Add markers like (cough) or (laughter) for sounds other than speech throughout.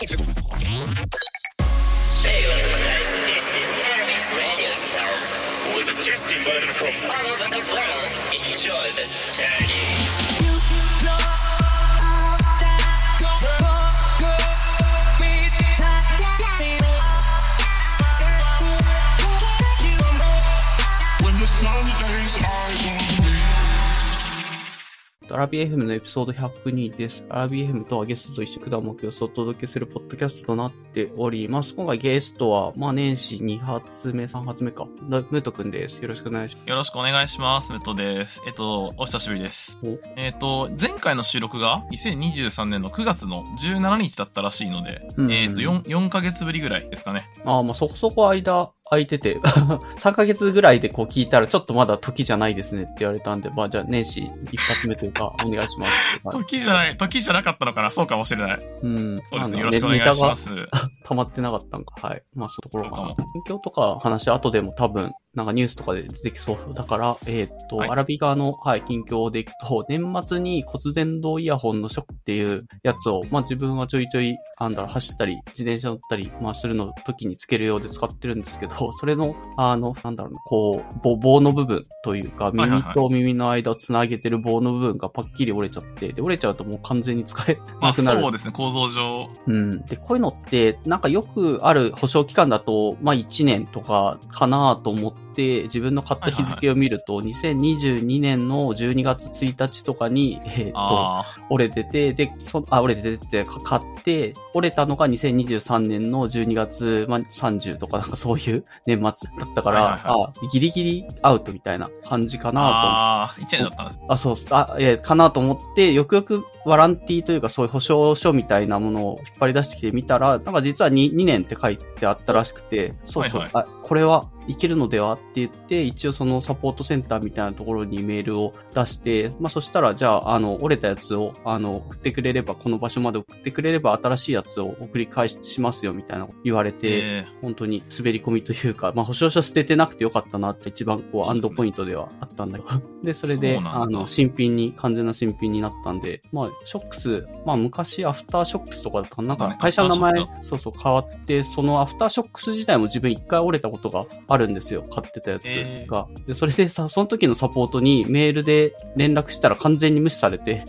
Hey, guys? This is Hermes Radio Show with a testimony from all over the world. Enjoy the journey. アラビ FM のエピソード102です。アラビ FM とはゲストと一緒くだも様子をお届けするポッドキャストとなっております。今回ゲストは、まあ年始2発目、3発目か。だムートくんです。よろしくお願いしよろしくお願いします。ムトです。えっと、お久しぶりですお。えっと、前回の収録が2023年の9月の17日だったらしいので、うんえっと4、4ヶ月ぶりぐらいですかね。ます。ああ、まあそこそこ間空いてて、(laughs) 3ヶ月ぐらいでこう聞いたらちょっとまだ時じゃないですねって言われたんで、まあじゃあ年始一発目というか、お願いします。は (laughs) い時じゃない、時じゃなかったのかな？そうかもしれない。うん。そうですね。あのよろしくお願いしま。す。(laughs) 溜まってなかったんか。はい。まあそういうところかなそう。近況とか話、後でも多分、なんかニュースとかで出てきそうだから、えーっと、はいアラビ側の、はい、近況でいくと、(laughs) 年末に骨伝導イヤホンのショックっていうやつを、まあ自分はちょいちょい、なんだろう、走ったり、自転車乗ったり、まあするの時につけるようで使ってるんですけど、(laughs) それの、あの、なんだろうな、こう、棒棒の部分というか、耳と耳の間をつなげてる棒の部分がパッキリ折れちゃって、で、折れちゃうともう完全に使え (laughs) まあなくなる。そうですね、構造上。うん。で、こういうのって、なんかよくある保証期間だと、まあ1年とかかなと思って、自分の買った日付を見ると、2022年の12月1日とかに、えーっと、あ折れてて、で、そ、あ、折れててって、か買って、折れたのが2023年の12月、まあ、30とかなんかそういう年末だったから、はいはいあ、ギリギリアウトみたいな感じかあ。なと思ってああ、1年だったんです。あ、そうっす。あ、えーかなと思って、よくよくワランティーというかそういう保証書みたいなものを引っ張り出してきてみたら、なんか実は 2, 2年って書いてあったらしくて、そうそう、はいあ、これはいけるのでは？って言って、一応そのサポートセンターみたいなところにメールを出して、まあそしたら、じゃあ、あの、折れたやつを、あの、送ってくれれば、この場所まで送ってくれれば新しいやつを送り返しますよみたいな言われて、え。本当に滑り込みというか、まあ、保証書捨ててなくてよかったなって一番こう、アンドポイントではあったんだけど。(laughs) で、それで、あの、新品に、完全な新品になったんで、まあ、ショックス、まあ、昔アフターショックスとかだったかな。なんか会社の名前そうそう変わって、そのアフターショックス自体も自分一回折れたことがあるんですよ。買ってたやつえが。で、それでさ、その時のサポートにメールで連絡したら完全に無視されて、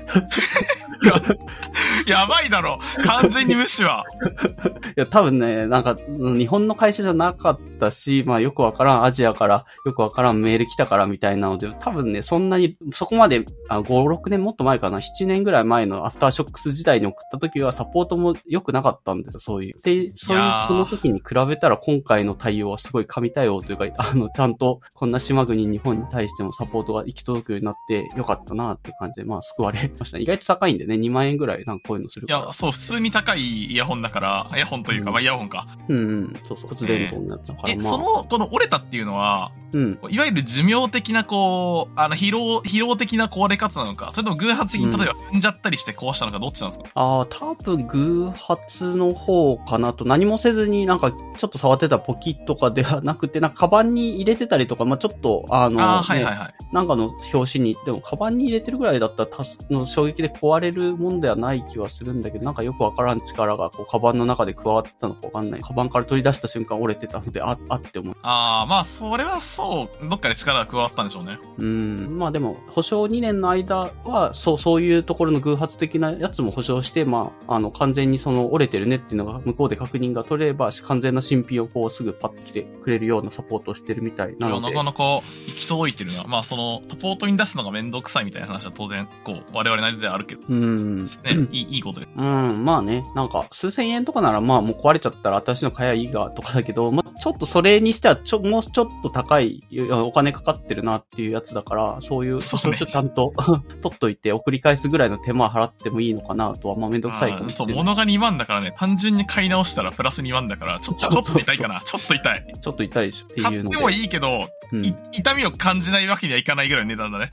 ー (laughs) やばいだろ。完全に無視は。(laughs) いや、多分ね、なんか、うん日本の会社じゃなかったし、まあよくわからん、アジアからよくわからんメール来たからみたいなので、多分ね、そんなに、そこまで、あ5、6年もっと前かな、7年ぐらい前のアフターショックス時代に送った時はサポートも良くなかったんですよ、そういう。で、そその時に比べたら今回の対応はすごい神対応というか、あの、ちゃんとこんな島国日本に対してもサポートが行き届くようになって良かったなって感じで、まあ救われました。(laughs) 意外と高いんでね、2万円ぐらいなんかこういうのするから。いや、そう、普通に高いイヤホンだから、イヤホンというか、うんまあイヤホンか。うんうん、そうそう、骨伝導のやつだから、え、まあ。その、この折れたっていうのは、うん。いわゆる寿命的な、こう、あの、疲労、疲労的な壊れ方なのか、それとも偶発的に例えば踏んじゃったりして壊したのか、どっちなんですか、ああ、多分偶発の方かなと、何もせずになんかちょっと触ってたポキッとかではなくて、なんかカバンに入れてたりとか、まあちょっと、あの、はいねはいはい。なんかの表紙に、でもカバンに入れてるぐらいだったらたの衝撃で壊れるもんではない気はするんだけど、なんかよくわからん力がこうカバンの中で加わってたのかわかんない。カバンから取り出した瞬間折れてたので、あ、あって思う。ああ、まあ、それはそう、どっかで力が加わったんでしょうね。うん。まあでも、保証2年の間は、そう、そういうところの偶発的なやつも保証して、まあ、あの、完全にその折れてるねっていうのが向こうで確認が取れれば、完全な新品をこうすぐパッと来てくれるようなサポートをしてるみたいいや、なので。なかなか行き届いてるな。まあ、その、サポートに出すのがめんどくさいみたいな話は当然、こう、我々なりではあるけど、うん。ね、いい、いいことで。うん、まあね、なんか、数千円とかなら、まあもう壊れちゃったら私の買えばいいが、とかだけど、まあちょっとそれにしては、ちょ、もうちょっと高い、お金かかってるなっていうやつだから、そういう保そうね証書ちゃんと (laughs) 取っといて送り返すぐらいの手間払ってもいいのかなとは、まあめんどくさいかもしれない。物が2万だからね、単純に買い直したらプラス2万だから、ちょっと、ちょっと痛いかな。ちょっと痛い。ちょっと痛いでしょって買いうので。ってもいいけど、うんい痛みを感じないわけにはいかないぐらいの値段だね。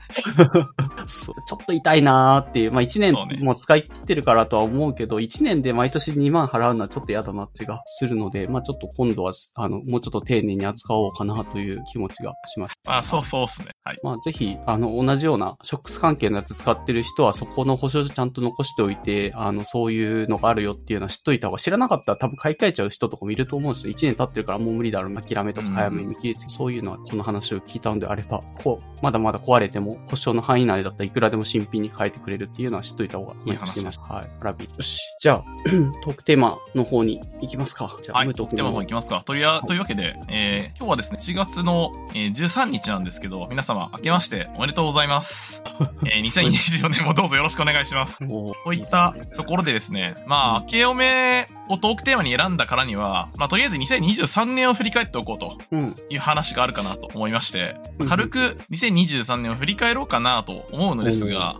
(laughs) そうちょっと痛いなーっていう、まあ1年もう使い切ってるからとは思うけど、1年で毎年2万払うのはちょっと嫌だなってがするので、まあちょっと今度は、あの、もうちょっと丁寧に扱おうかなという気持ちがしました。あ、そうそうっすね。はい。まあぜひ、あの、同じような、ショックス関係のやつ使ってる人は、そこの保証書ちゃんと残しておいて、あの、そういうのがあるよっていうのは知っといた方が、知らなかったら多分買い替えちゃう人とかもいると思うんですよ。1年経ってるからもう無理だろうな、諦めとか早めに切りつけ、そういうのは、この話を聞いたのであれば、こう、まだまだ壊れても、保証の範囲内だったらいくらでも新品に変えてくれるっていうのは知っといた方がいいとしてます。はい。ラビよし。じゃあ、(clears throat) トークテーマの方に行きますか。じゃあ、はい。ムート君テーマの方行きますか。とりあ、というわけで、えー、今日はですね、4月の、えー、13日なんですけど、皆様、明けましておめでとうございます。(laughs) えー、2024年もどうぞよろしくお願いします。(laughs) おといったところでですね、まあ、明けおめをトークテーマに選んだからには、まあ、とりあえず2023年を振り返っておこうとうん。いう話があるかなと思いましてうん、軽く2023年を振り返ろうかなと思うのですが、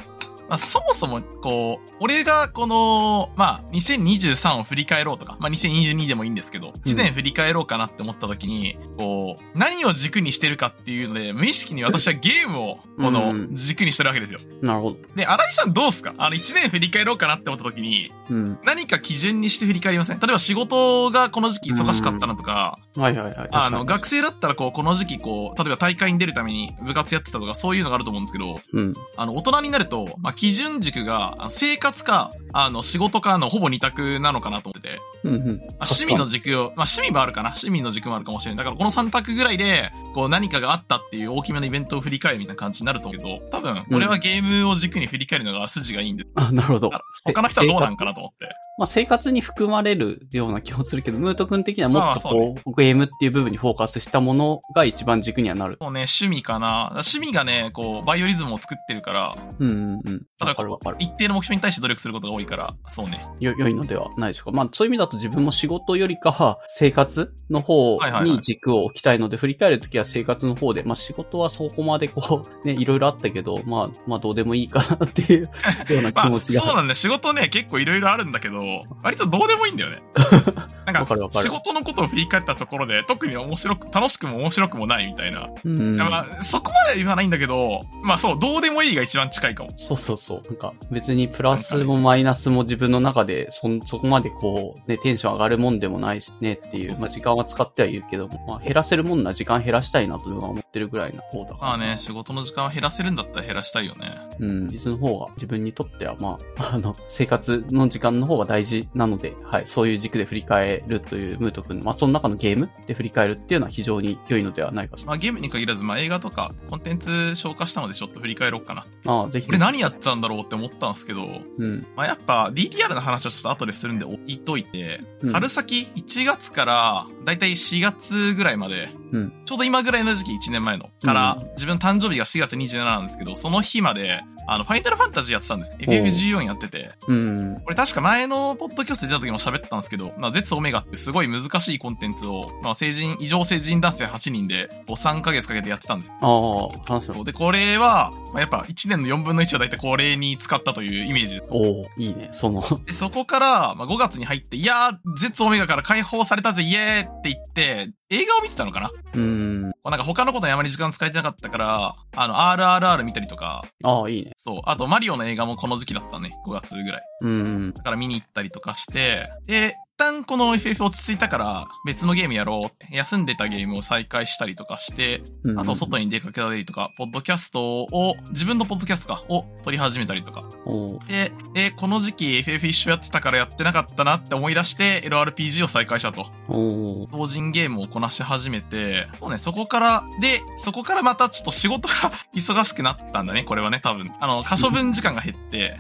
まあ、そもそも、こう、俺がこの、まあ、2023を振り返ろうとか、まあ、2022でもいいんですけど、1年振り返ろうかなって思った時に、こう、何を軸にしてるかっていうので、無意識に私はゲームを、このうん、軸にしてるわけですよ。なるほど。で、荒井さんどうすか？あの、1年振り返ろうかなって思った時に、うん。何か基準にして振り返りません？例えば仕事がこの時期忙しかったなとか、はいはいはい。あの、学生だったらこう、この時期こう、例えば大会に出るために部活やってたとか、そういうのがあると思うんですけど、にうん。あの、大人になると、まあ、基準軸が、生活か、あの、仕事かのほぼ二択なのかなと思ってて、うんうん。まあ趣味の軸を、まあ、趣味もあるかな趣味の軸もあるかもしれない。だからこの三択ぐらいで、こう、何かがあったっていう大きめのイベントを振り返るみたいな感じになると思うけど、多分、俺はゲームを軸に振り返るのが筋がいいんで、あ、なるほどあ。他の人はどうなんかななと思って。まあ生活に含まれるような気もするけど、ムート君的にはもっとまあまあこう、ゲームっていう部分にフォーカスしたものが一番軸にはなる。そうね、趣味かな。趣味がね、こう、バイオリズムを作ってるから、うんうんうん。ただ。一定の目標に対して努力することが多いから、そうね。よ、良いのではないでしょうか。まあそういう意味だと自分も仕事よりかは生活の方に軸を置きたいので、振り返るときは生活の方で、まあ仕事はそこまでこう、(laughs) ね、いろいろあったけど、まあ、まあどうでもいいかなっていうようなまあ、気持ちが。(laughs) そうなんだよ。仕事ね、結構いろいろあるんだけど、割とどうでもいいんだよね。(laughs) なんか仕事のことを振り返ったところで、特に面白く、楽しくも面白くもないみたいな。うん。まあ、そこまで言わないんだけど、まあそう、どうでもいいが一番近いかも。そうそうそう。なんか別にプラスもマイナスも自分の中でそん、そこまでこう、ね、テンション上がるもんでもないしねっていう、そうそうまあ時間は使ってはいるけども、まあ減らせるもんなら時間減らしたいなとは思ってるぐらいな方だから。まあね、仕事の時間を減らせるんだったら減らしたいよね。うん、実の方が自分にとっては、まあ、あの、生活の時間の方が大事なので、はい、そういう軸で振り返るというムート君の、まあその中のゲームで振り返るっていうのは非常に良いのではないかと。まあゲームに限らず、まあ映画とかコンテンツ消化したのでちょっと振り返ろうかな。ああ、ぜひ。俺何やってたんだろうって思ったんですけど、うん。まあやっぱ DDR の話はちょっと後でするんで置いといて、うん春先1月からだいたい4月ぐらいまで、うんちょうど今ぐらいの時期1年前のから、うん自分誕生日が4月27なんですけど、その日まで、あの、ファイナルファンタジーやってたんです。FF14 やってて。うん。これ確か前のポッドキャスト出た時も喋ったんですけど、まあ、ゼツオメガってすごい難しいコンテンツを、まあ、成人、異常成人男性8人で、こう3ヶ月かけてやってたんですよ。ああ、話すで、これは、まあ、やっぱ1年の4分の1はだいたいこれに使ったというイメージでおおいいね、その、で、そこから、まあ、5月に入って、いやー、ゼツオメガから解放されたぜ、イエーって言って、映画を見てたのかな？うん。なんか他のことにあまり時間使えてなかったから、あの、RRR 見たりとか、ああ、いいね。そう、あとマリオの映画もこの時期だったね、5月ぐらい。うん。だから見に行ったりとかして、で、一旦この FF 落ち着いたから別のゲームやろう休んでたゲームを再開したりとかして、うんあと外に出かけたりとか、ポッドキャストを、自分のポッドキャストか、を撮り始めたりとか。で、で、この時期 FF 一緒やってたからやってなかったなって思い出して LRPG を再開したと。同人ゲームをこなし始めて、そうね、そこから、で、そこからまたちょっと仕事が忙しくなったんだね、これはね、多分。あの、可処分時間が減って。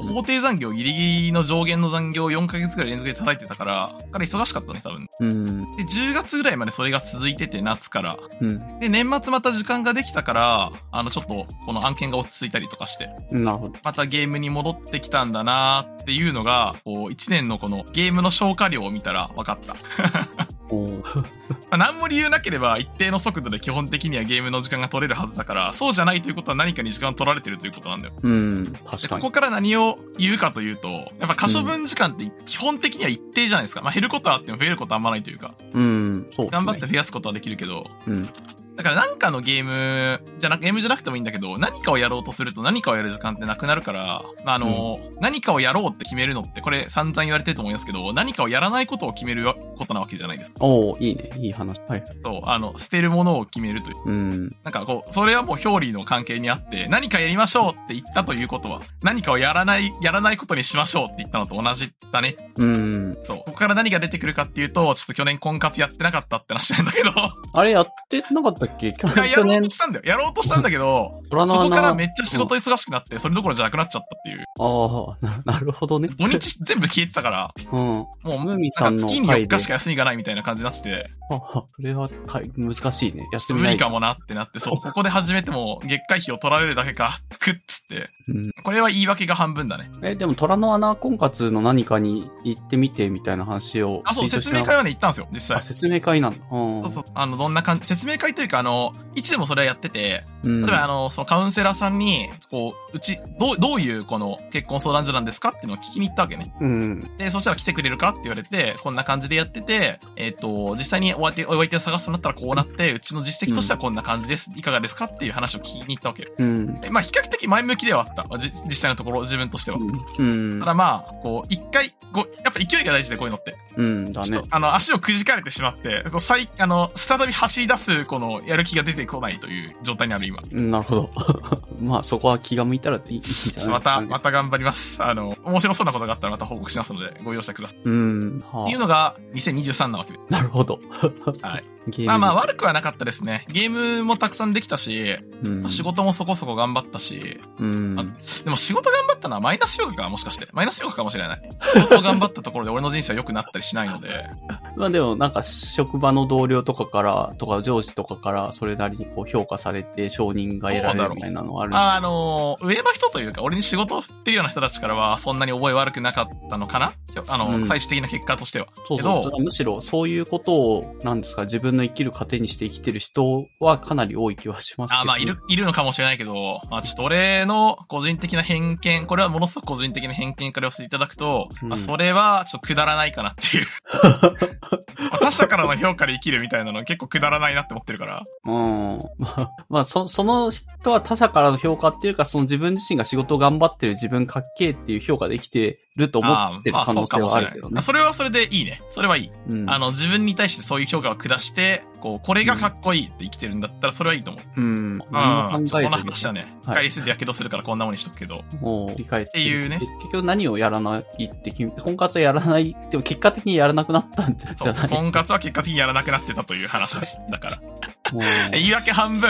法定残業ギリギリの上限の残業を4ヶ月くらい連続で叩いてたから、から忙しかったね、多分。うん。で、10月ぐらいまでそれが続いてて、夏から。うん。で、年末また時間ができたから、あの、ちょっと、この案件が落ち着いたりとかして、なるほど。またゲームに戻ってきたんだなーっていうのが、こう、1年のこのゲームの消化量を見たら分かった。(laughs) まあ、何も理由なければ一定の速度で基本的にはゲームの時間が取れるはずだから、そうじゃないということは何かに時間を取られてるということなんだよ。うん。確かに。でここから何を言うかというと、やっぱ可処分時間って基本的には一定じゃないですか。まあ減ることはあっても増えることはあんまないというか、うん。そうね。頑張って増やすことはできるけど、うん。だからなんかのゲームじゃなく、ゲームじゃなくてもいいんだけど、何かをやろうとすると何かをやる時間ってなくなるから、あの、何かをやろうって決めるのって、これ散々言われてると思いますけど、何かをやらないことを決めることなわけじゃないですか。おーいいね。いい話。はい。そう、あの、捨てるものを決めるという。うん。なんかこう、それはもう表裏の関係にあって、何かやりましょうって言ったということは、何かをやらない、やらないことにしましょうって言ったのと同じだね。うん。そう。ここから何が出てくるかっていうと、ちょっと去年婚活やってなかったって話なんだけど、あれやってなかったっけ去いややろうとしたんだよ。やろうとしたんだけど、(laughs) そこからめっちゃ仕事忙しくなって、それどころじゃなくなっちゃったっていう。ああ、ななるほどね。土日全部消えてたから、(laughs) うん。もう、ムーミンさん月に4回で日しか休みがないみたいな感じになってて、ああそれはかい難しいね。休み。無理かもなってなって、そう、(laughs) ここで始めても月会費を取られるだけか、くっつって、うん。これは言い訳が半分だね。え、でも虎の穴婚活の何かに行ってみてみたいな話を。あ、そう、説明会はね、行ったんですよ、実際あ、。説明会なんだ。うん。そうそう。あの、どんな感じ、説明会というか、あの、いつでもそれはやってて、うん。例えば、あの、そのカウンセラーさんに、こう、うち、どう、どういう、この、結婚相談所なんですかっていうのを聞きに行ったわけね。うん。で、そしたら来てくれるかって言われて、こんな感じでやってて、えっ、と、実際にお相手、お相手を探すとなったらこうなって、うちの実績としてはこんな感じです。いかがですかっていう話を聞きに行ったわけよ。うん。でまあ、比較的前向きではあった。じ実際のところ、自分としては。うんた。だまあ、こう、一回、こう、やっぱ勢いが大事で、こういうのって。うん。だね。あの、足をくじかれてしまって、再、あの、再び走り出す、この、やる気が出てこないという状態にある今。なるほど。(laughs) まあ、そこは気が向いたらいいんないですか、ね。また頑張ります。あの、面白そうなことがあったらまた報告しますので、ご容赦ください。うん。はっていうのが、2023なわけで。あ、なるほど。はい。まあまあ悪くはなかったですね。ゲームもたくさんできたし、うんまあ仕事もそこそこ頑張ったし、うん。あでも仕事頑張ったのはマイナス評価かもしかして。マイナス評価かもしれない。仕事を頑張ったところで俺の人生は良くなったりしないので、(laughs) まあでもなんか職場の同僚とかから、とか上司とかからそれなりにこう評価されて承認が得られるみたいなのがあるんですああのー上の人というか、俺に仕事を振ってるような人たちからは、そんなに覚え悪くなかったのかな？あの、うん最終的な結果としては。そうけどそう。むしろそういうことを、なんですか、自分の生きる糧にして生きてる人はかなり多い気はしますけど。あーまあ、いる、いるのかもしれないけど、まあ、ちょっと俺の個人的な偏見、これはものすごく個人的な偏見から言わせていただくと、うんまあ、それはちょっとくだらないかなっていう。(laughs) 他者からの評価で生きるみたいなの結構くだらないなって思ってるから。うん。まあ、まあ、そ、その人は他者からの評価っていうか、その自分自身が仕事を頑張ってる自分かっけーっていう評価で生きてると思ってる可能性はあるけどね。それはそれでいいね。それはいい。うんあの、自分に対してそういう評価を下して、こう、これがかっこいいって生きてるんだったら、それはいいと思う。うん。うん。そこの話はね、はい帰りすぎてやけどするからこんなもんにしとくけど。もう理解っていうね結局何をやらないって婚活はやらない、でも結果的にやらなくなったんじゃない？(laughs) 婚活は結果的にやらなくなってたという話ね。だから。言い訳半分、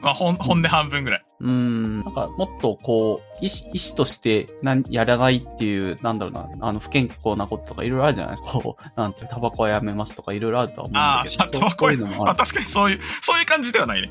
まあ、本、本音半分ぐらい。うん。なんか、もっとこう、意思、意思として、なん、やらないっていう、なんだろうな、あの、不健康なこととかいろいろあるじゃないですか。こう、なんて、タバコはやめますとかいろいろあるとは思うんああ、だけど。タバコそういうのもまあ。確かにそういう、そういう感じではないね。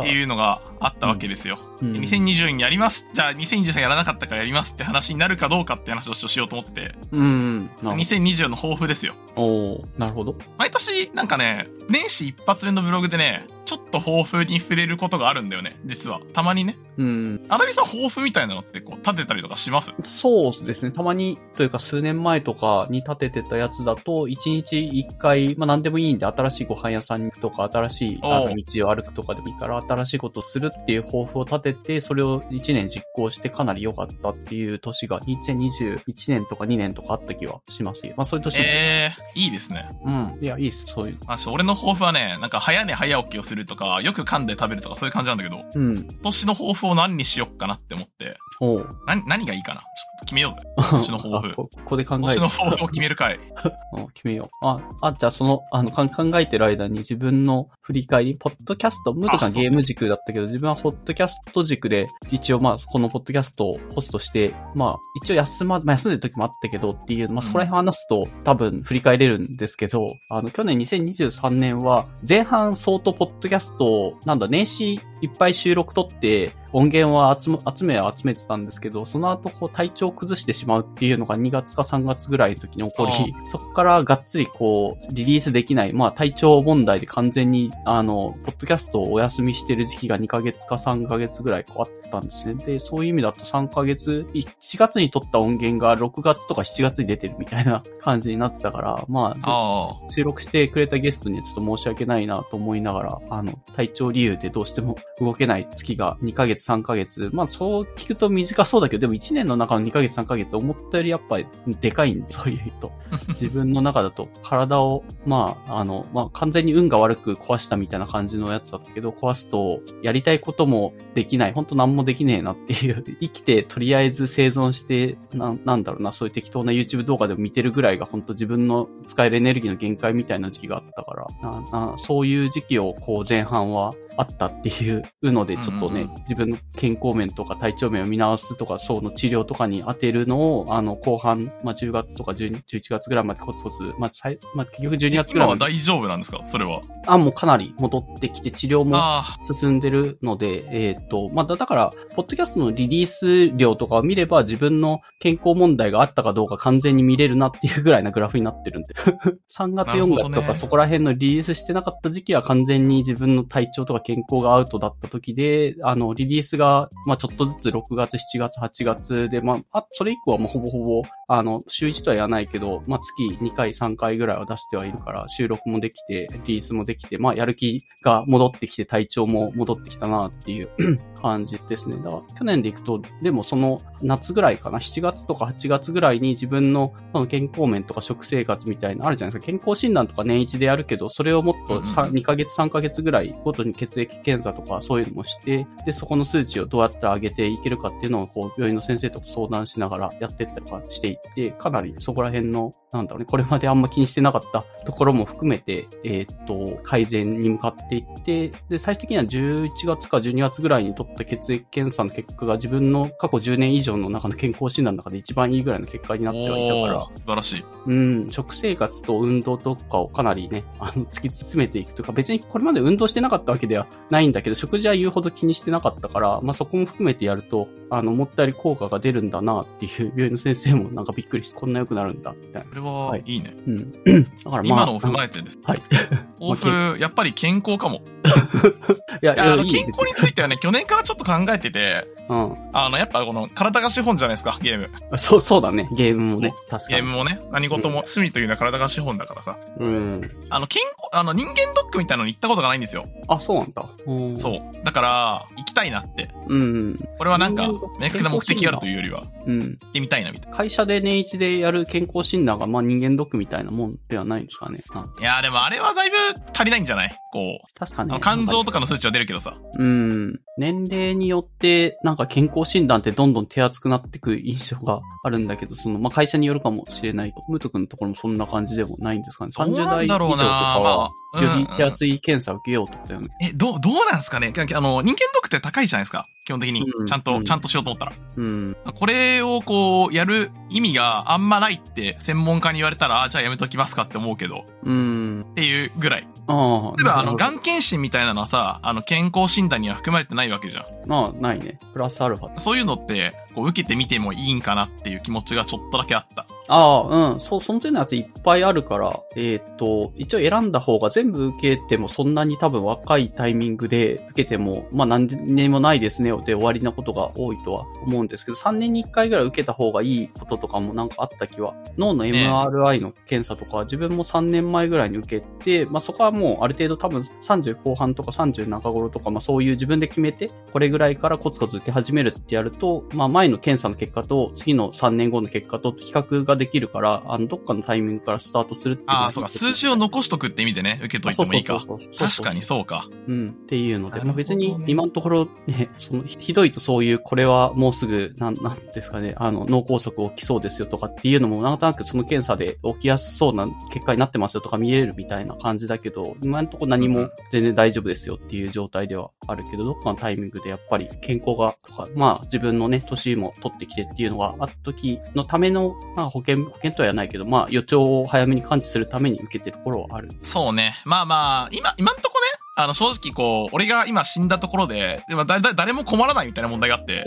っていうのがあったわけですよ。うん2020年やります。じゃあ2023やらなかったからやりますって話になるかどうかって話をしようと思ってて、うん。なるほど。2020の抱負ですよ。おーなるほど。毎年、なんかね、年始一発目のブログでね、ちょっと抱負に触れることがあるんだよね、実は。たまにね。うん。アラビさん抱負みたいなのってこう、立てたりとかします？そうですね。たまに、というか数年前とかに立ててたやつだと、一日一回、まあ何でもいいんで、新しいご飯屋さんに行くとか、新しい道を歩くとかでもいいから、新しいことをするっていう抱負を立てて、それを一年実行してかなり良かったっていう年が、2021年とか2年とかあった気はしますよ。まあそういう年も。ええいいですね。うん。いや、いいっす、そういう。あ、俺の抱負はね、なんか早寝早起きをするとか、よく噛んで食べるとかそういう感じなんだけど、うん。今年の抱負を何にしよっかなって思って、おう。何、何がいいかな？ちょっと (laughs) 決めようぜ。今年の抱負あこここで考今年の抱負を決める回。(laughs) うん決めよう。あ、あ、じゃあその、あの、考えてる間に自分の振り返り、ポッドキャスト、ムートさんあそうゲーム軸だったけど、自分はポッドキャスト軸で、一応まあ、このポッドキャストをホストして、まあ、一応休ま、まあ、休んでる時もあったけどっていう、まあ、そこら辺話すと、多分振り返れるんですけど、あの、去年2023年は、前半相当ポッドキャストを、なんだ、年始いっぱい収録撮って、音源は集め、集めは集めてたんですけど、その後こう体調を崩してしまうっていうのが2月か3月ぐらいの時に起こり、そこからがっつりこう、リリースできない、まあ体調問題で完全に、あの、ポッドキャストをお休みしてる時期が2ヶ月か3ヶ月ぐらいこうあったんですね。で、そういう意味だと3ヶ月、7月に撮った音源が6月とか7月に出てるみたいな (laughs) 感じになってたから、まあ、あ収録してくれたゲストにはちょっと申し訳ないなと思いながら、あの、体調理由でどうしても動けない月が2ヶ月、3ヶ月。まあそう聞くと短そうだけど、でも1年の中の2ヶ月、3ヶ月、思ったよりやっぱりでかいんで、そういうと。あ。(laughs) 自分の中だと体を、まあ、あの、まあ完全に運が悪く壊したみたいな感じのやつだったけど、壊すとやりたいこともできない。本当何もできねえなっていう。生きてとりあえず生存して、ななんだろうな、そういう適当な YouTube 動画でも見てるぐらいが本当自分の使えるエネルギーの限界みたいな時期があったから、そういう時期をこう前半はあったっていうので、ちょっとね、うんうんうん自分の健康面とか体調面を見直すとか、そうの治療とかに当てるのを、あの、後半、まあ、10月とか12 11月ぐらいまでコツコツ、まあ、最まあ、結局12月ぐらいまで、今は大丈夫なんですか？それは。あ、もうかなり戻ってきて治療もあ進んでるので、えっ、と、まあ、だだから、ポッドキャストのリリース量とかを見れば自分の健康問題があったかどうか完全に見れるなっていうぐらいなグラフになってるんで。(laughs) 3月、4なるほどね月とかそこら辺のリリースしてなかった時期は完全に自分の体調とか健康がアウトだった時で、あの、リリースが、まあ、ちょっとずつ6月、7月、8月で、まあ、あ、それ以降はもうほぼほぼ、あの、週1とは言わないけど、まあ、月2回、3回ぐらいは出してはいるから、収録もできて、リリースもできて、まあ、やる気が戻ってきて、体調も戻ってきたなっていう (clears throat) 感じですね。だから、去年でいくと、でもその夏ぐらいかな、7月とか8月ぐらいに自分のその健康面とか食生活みたいなのあるじゃないですか。健康診断とか年一でやるけど、それをもっとさうんうん2ヶ月、3ヶ月ぐらいごとに血液検査とかそういうのもして、で、そこの数値をどうやったら上げていけるかっていうのを、こう、病院の先生と相談しながらやってったりとかしていって、かなりそこら辺の、なんだろうね、これまであんま気にしてなかったところも含めて、えーっと、改善に向かっていって、で、最終的には11月か12月ぐらいに取った血液検査の結果が自分の過去10年以上の中の健康診断の中で一番いいぐらいの結果になあ。ってはいたから素晴らしい。うん、食生活と運動とかをかなりね、あの、突き詰めていくとか、別にこれまで運動してなかったわけではないんだけど、食事は言うほど気にしてなかったから、まあ、そこも含めてやると、あの、思ったより効果が出るんだなっていう、病院の先生もなんかびっくりして、こんな良くなるんだ、みたいな。ははいいいね。うん。(clears throat) だからまあ、今のを踏まえてです。はい。(laughs) オフ、やっぱり健康かも。(laughs) いや、いや、あの、いい健康についてはね、去年からちょっと考えてて、うん。あの、やっぱこの、体が資本じゃないですか、ゲーム。そう、そうだね。ゲームもね。確かに。ゲームもね、何事も、趣味というのは体が資本だからさ。うん。あの、健康、あの、人間ドックみたいなのに行ったことがないんですよ。あ、そうなんだ。うん。そう。だから、行きたいなって。う。うん。これはなんか明確な目的があるというよりは、行うん。ってみたいな、みたい会社で年一でやる健康診断が、まあ人間ドックみたいなもんではないんですかね。いやーでもあれはだいぶ足りないんじゃない？こう。確かに、あの肝臓とかの数値は出るけどさ。うん。年齢によって、なんか健康診断ってどんどん手厚くなってく印象があるんだけど、その、まあ、会社によるかもしれないと。ムート君のところもそんな感じでもないんですかね。どう30なんだろうな代以上とかは、まあより手厚い検査を受けようとだよね。え、どう、どうなんすかね？あの、人間ドックって高いじゃないですか？基本的にう。んちゃんと、うんちゃんとしようと思ったら。うん。これをこう、やる意味があんまないって専門家に言われたら、あ、じゃあやめときますかって思うけど、うん。っていうぐらい。ああ。例えば、あの、がん検診みたいなのはさ、あの、健康診断には含まれてないわけじゃん。まあ、ないね。プラスアルファ。そういうのって、こう、受けてみてもいいんかなっていう気持ちがちょっとだけあった。ああ、うん。そう、その手のやついっぱいあるから、えーっと、一応選んだ方が全部受けてもそんなに多分若いタイミングで受けても、まあ何年もないですねで終わりなことが多いとは思うんですけど、3年に1回ぐらい受けた方がいいこととかもなんかあった気は。脳の MRI の検査とか、自分も3年前ぐらいに受けて、まあそこはもうある程度多分30後半とか30中頃とか、まあそういう自分で決めて、これぐらいからコツコツ受け始めるってやると、まあ前の検査の結果と次の3年後の結果と比較ができるから、あの、どっかのタイミングからスタートするっていうああ、そうか。数字を残しとくって意味でね、受けといてもいいか。そうそうそうそう確かにそうか。うん。っていうので、ねまあ別に今のところね、そのひひどいとそういう、これはもうすぐ、なん、なんですかね、あの、脳梗塞起きそうですよとかっていうのも、なんとなくその検査で起きやすそうな結果になってますよとか見れるみたいな感じだけど、今のところ何も全然大丈夫ですよっていう状態ではあるけど、どっかのタイミングでやっぱり健康が、とかまあ自分のね、年も取ってきてっていうのがあった時のための、まあ保険、保険とは言わないけど、まあ予兆を早めに感知するために受けてるところはある。そうね。まあまあ、今、今んとこね、あの、正直こう、俺が今死んだところで、でもだ、だ、誰も困らないみたいな問題があって。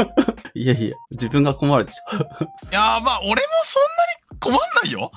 (laughs) いやいや、自分が困るでしょ。いやー、まあ、俺もそんなに困んないよ。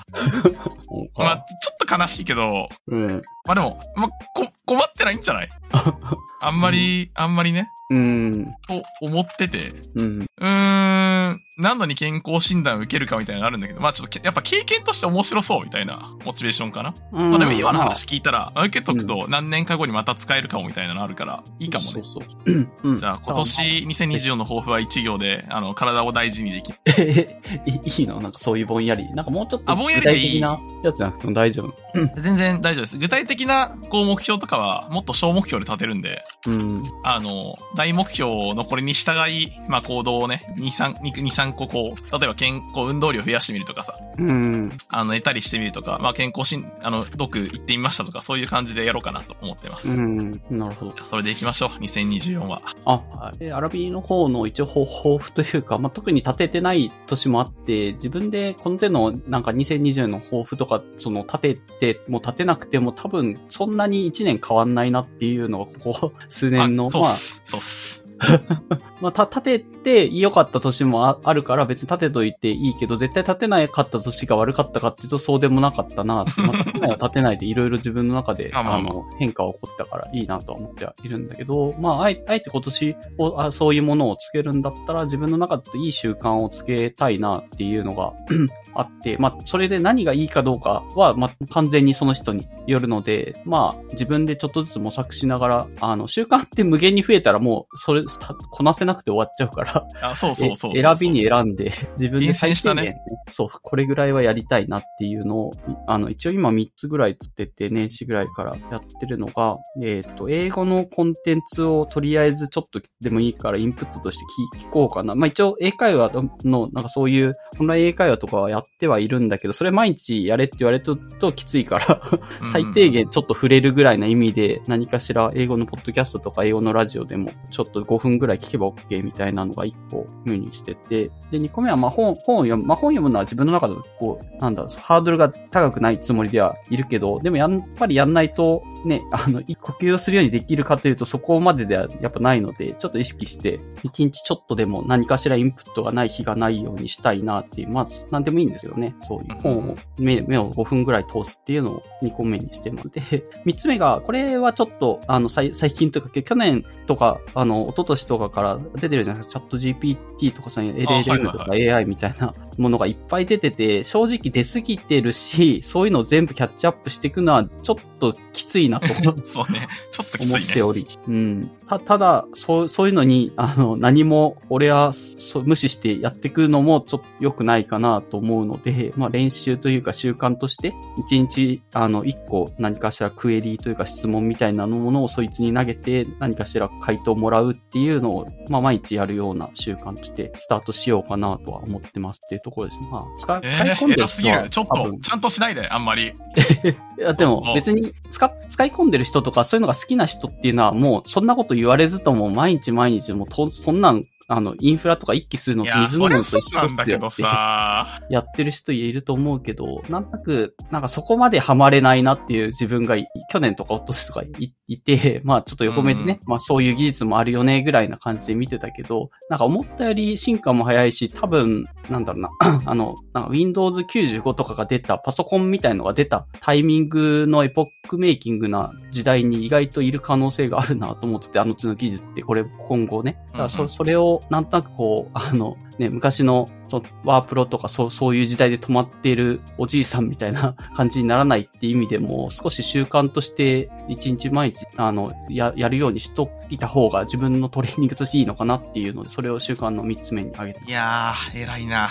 まあ、ちょっと悲しいけど、うん。まあでも、まあ、こ、困ってないんじゃない？(laughs) あんまり、あんまりね、うん。と思ってて。うん。うーん、何度に健康診断を受けるかみたいなのがあるんだけど、まあちょっとけ、やっぱ経験として面白そうみたいなモチベーションかな？うんまあでも今の話聞いたら、受けとくと何年か後にまた使えるかもみたいなのあるから、いいかもね。そうそう。うん。じゃあ今年2024の抱負は1行で、あの、体を大事にできる。え、いいいの？なんかそういうぼんやり。なんかもうちょっとあぼんや具体的なやつじゃなくても大丈夫？全然大丈夫です。具体的な、こう、目標とかは、もっと小目標で立てるんで、うん。あの、大目標のこれに従い、まあ、行動をね、2、3、2、3個こう、例えば健康、運動量増やしてみるとかさ、うん。あの、寝たりしてみるとか、まあ、健康しん、あの、読行ってみましたとか、そういう感じでやろうかなと思ってます。うん。なるほど。それで行きましょう、2024は。あ、はいでアラビの方の一応抱抱負というか、まあ、特に立ててない年もあって、自分でこの手のなんか2020の抱負とか、その立てても立てなくても多分そんなに1年変わんないなっていうのがここ数年の、まああそうっ、す、そうっす。(laughs) まあ、た、立てて良かった年もああるから別に立てといていいけど、絶対立てなかった年が悪かったかっていうとそうでもなかったな。まあ、立てないは立てないでいろいろ自分の中で、まあまあまああの、変化が起こってたからいいなとは思ってはいるんだけど、まあ、あえあえて今年をあそういうものをつけるんだったら自分の中でいい習慣をつけたいなっていうのが (clears throat) あって、まあ、それで何がいいかどうかは、まあ、完全にその人によるので、まあ、自分でちょっとずつ模索しながら、あの、習慣って無限に増えたらもう、それ、たこなせなくて終わっちゃうから、あ、そうそうそう選びに選んで、自分で最低限そう、これぐらいはやりたいなっていうのを、あの、一応今3つぐらいつってて、年始ぐらいからやってるのが、えっ、と、英語のコンテンツをとりあえずちょっとでもいいからインプットとして聞聞こうかな。まあ一応英会話の、なんかそういう、本来英会話とかはやってはいるんだけど、それ毎日やれって言われるとときついから、うん最低限ちょっと触れるぐらいな意味で、何かしら英語のポッドキャストとか英語のラジオでも、ちょっと5分ぐらい聞けば OK みたいなのが1個目にしてて、で、2個目はま本、本を読む。まあ本読むのは自分の中でこう、なんだろう、ハードルが高くないつもりではいるけど、でもやっぱりやんないと、ね、あの、呼吸をするようにできるかというとそこまでではやっぱないので、ちょっと意識して、1日ちょっとでも何かしらインプットがない日がないようにしたいなっていう、まあ、なんでもいいんですよね。そういう本を、目、目を5分ぐらい通すっていうのを2個目にしてます。で、3つ目が、これはちょっと、あの、最最近というか、去年とか、あの、一昨年とかから出てるじゃないですか。チャット GPT とかさ、LLM とか AI みたいなものがいっぱい出てて、正直出すぎてるし、そういうのを全部キャッチアップしていくのは、ちょっときついなと (laughs) そうね。ちょっときついね思って。おり。うん。た、ただ、そう、そういうのに、あの、何も、俺は、そう、無視してやっていくのも、ちょっと良くないかなと思うので、まあ、練習というか習慣として、一日、あの、一個、何かしらクエリというか質問みたいなものをそいつに投げて、何かしら回答もらうっていうのを、まあ、毎日やるような習慣として、スタートしようかなとは思ってますっていうところです。まあ、使使い込んー、でる人は偉すぎる。ちょっとちゃんとしないで、あんまり。(laughs) いや、でもあ別に使、使い込んでる人とかそういうのが好きな人っていうのはもうそんなこと言われずとも毎日毎日もうと、そんなん、あの、インフラとか一気するの水飲むのと一緒っすよってさ。(laughs) やってる人いると思うけど、なんとなく、なんかそこまでハマれないなっていう自分がい去年とか一昨年とかいいて、(laughs) まあちょっと横目でね、まあそういう技術もあるよねぐらいな感じで見てたけど、なんか思ったより進化も早いし、多分、なんだろうな、(clears throat) あの、なんか Windows 95とかが出た、パソコンみたいのが出たタイミングのエポックメイキングな時代に意外といる可能性があるなと思ってて、あの手の技術ってこれ今後ね。だからそれをなんとなくこう、あの、ね、昔のそワープロとかそう、そういう時代で止まっているおじいさんみたいな (laughs) 感じにならないっていう意味でも、少し習慣として一日毎日、あの、や、やるようにしといた方が自分のトレーニングとしていいのかなっていうので、それを習慣の三つ目に挙げていやー、偉いな。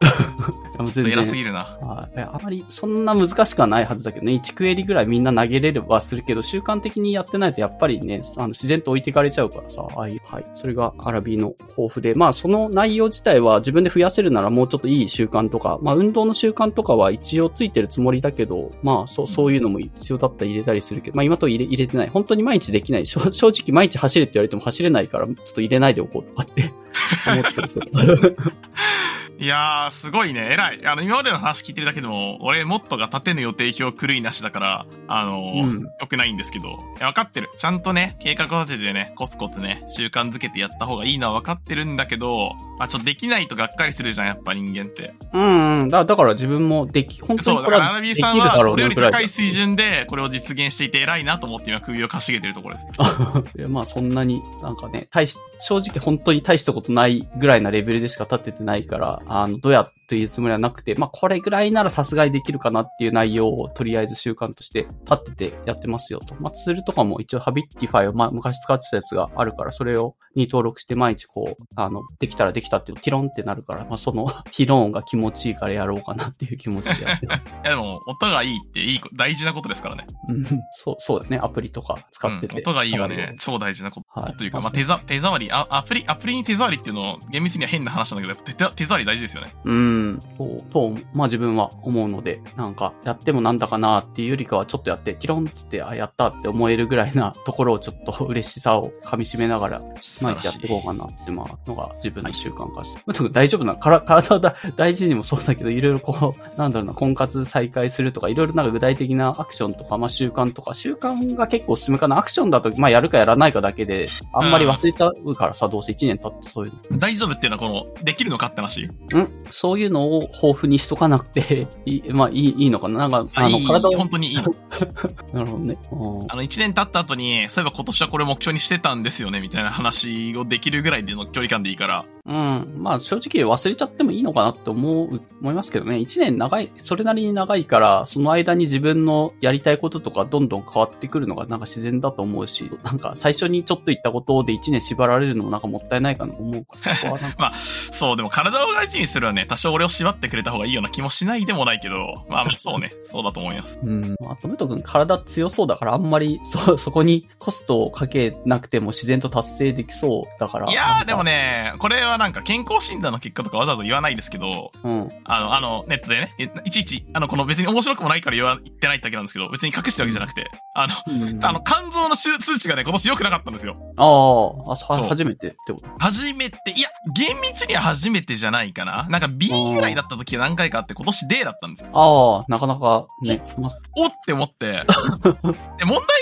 (laughs) ちょっと偉す然ぎるな。はいいやあまりそんな難しくはないはずだけどね、1クエリぐらいみんな投げれればするけど、習慣的にやってないとやっぱりね、あの自然と置いていかれちゃうからさ、ああいう、はい。それがアラビの抱負で、まあその内容自体は自分で増やせるならもうちょっといい習慣とか、まあ運動の習慣とかは一応ついてるつもりだけど、まあそう、そういうのも必要だったら入れたりするけど、まあ今と入れ入れてない。本当に毎日できない。正正直毎日走れって言われても走れないから、ちょっと入れないでおこうとかって (laughs) (laughs) (laughs) 思ってるけど。いやー、すごいね。偉い。あの、今までの話聞いてるだけでも、俺、モットが立てぬ予定表狂いなしだから、あのーうん良くないんですけど。いや、分かってる。ちゃんとね、計画を立ててね、コツコツね、習慣づけてやった方がいいのは分かってるんだけど、まあちょっとできないとがっかりするじゃん、やっぱ人間って。うんうん。だだから自分もでき、本当そう、にこれだから、アナはできるビーさんは、だろそうれより高い水準で、これを実現していて偉いなと思って今首をかしげてるところです。(laughs) いやまあそんなになんかね、大し、正直本当に大したことないぐらいなレベルでしか立ててないから、あの、どうやっというつもりはなくて、まあこれぐらいならさすがにできるかなっていう内容をとりあえず習慣として立ててやってますよと。まあツールとかも一応ハビッティファイをまあ昔使ってたやつがあるから、それをに登録して毎日こう、あの、できたらできたっていうティロンってなるから、まあその (laughs) ティロンが気持ちいいからやろうかなっていう気持ちでやってます。(laughs) いやでも、音がいいっていいこ、大事なことですからね。うん、そう、そうだね。アプリとか使ってて。うん、音がいいよね。超大事なこと。はいというか、まあ、手ざ、手触り、あ、アプリ、アプリに手触りっていうのを、厳密には変な話なんだけど、手、手触り大事ですよね。うん、と、と、まあ自分は思うので、なんか、やってもなんだかなっていうよりかは、ちょっとやって、ティロンってって、あ、やったって思えるぐらいなところをちょっと嬉しさを噛み締めながら、毎日やっていこうかなって、まあ、のが自分の習慣化して。特に大丈夫な、から体をだ大事にもそうだけど、いろいろこう、なんだろうな、婚活再開するとか、いろいろなんか具体的なアクションとか、まあ習慣とか、習慣が結構進むかな。アクションだと、まあやるかやらないかだけで、あんまり忘れちゃうからさ、どうせ1年経ってそういうの。大丈夫っていうのは、この、できるのかって話。んそういうのを豊富にしとかなくて、(laughs) いい、まあいい、いいのかな？なんか、あの、いい体を、本当にいい。(laughs) なるほどね。うんあの、一年経った後に、そういえば今年はこれ目標にしてたんですよね、みたいな話をできるぐらいでの距離感でいいから。うん。まあ正直忘れちゃってもいいのかなって思う、思いますけどね。一年長い、それなりに長いから、その間に自分のやりたいこととかどんどん変わってくるのがなんか自然だと思うし、なんか最初にちょっと言ったことで一年縛られるのもなんかもったいないかなと思うから、(laughs) まあ、そう、でも体を大事にするはね、多少俺を縛ってくれた方がいいような気もしないでもないけど、まあまあ、(laughs) そうね、そうだと思います。うん。あと、ムト君体強そうだから、あんまり、そ、そこにコストをかけなくても自然と達成できそうだから。いやー、でもね、これはなんか健康診断の結果とかわざわざ言わないですけど、なんか。あの、あの、ネットでね、いいちいち、あの、この別に面白くもないから言わ、言ってないだけなんですけど、別に隠してるわけじゃなくて、あの、うん。うんあの、肝臓の数数値がね、今年良くなかったんですよ。ああ、初めてってこと初めて、いや、厳密には初めてじゃないかな。なんか B ぐらいだった時は何回かあって、今年 D だったんですよ。ああ、なかなかね。まおって思って。(laughs) で、問題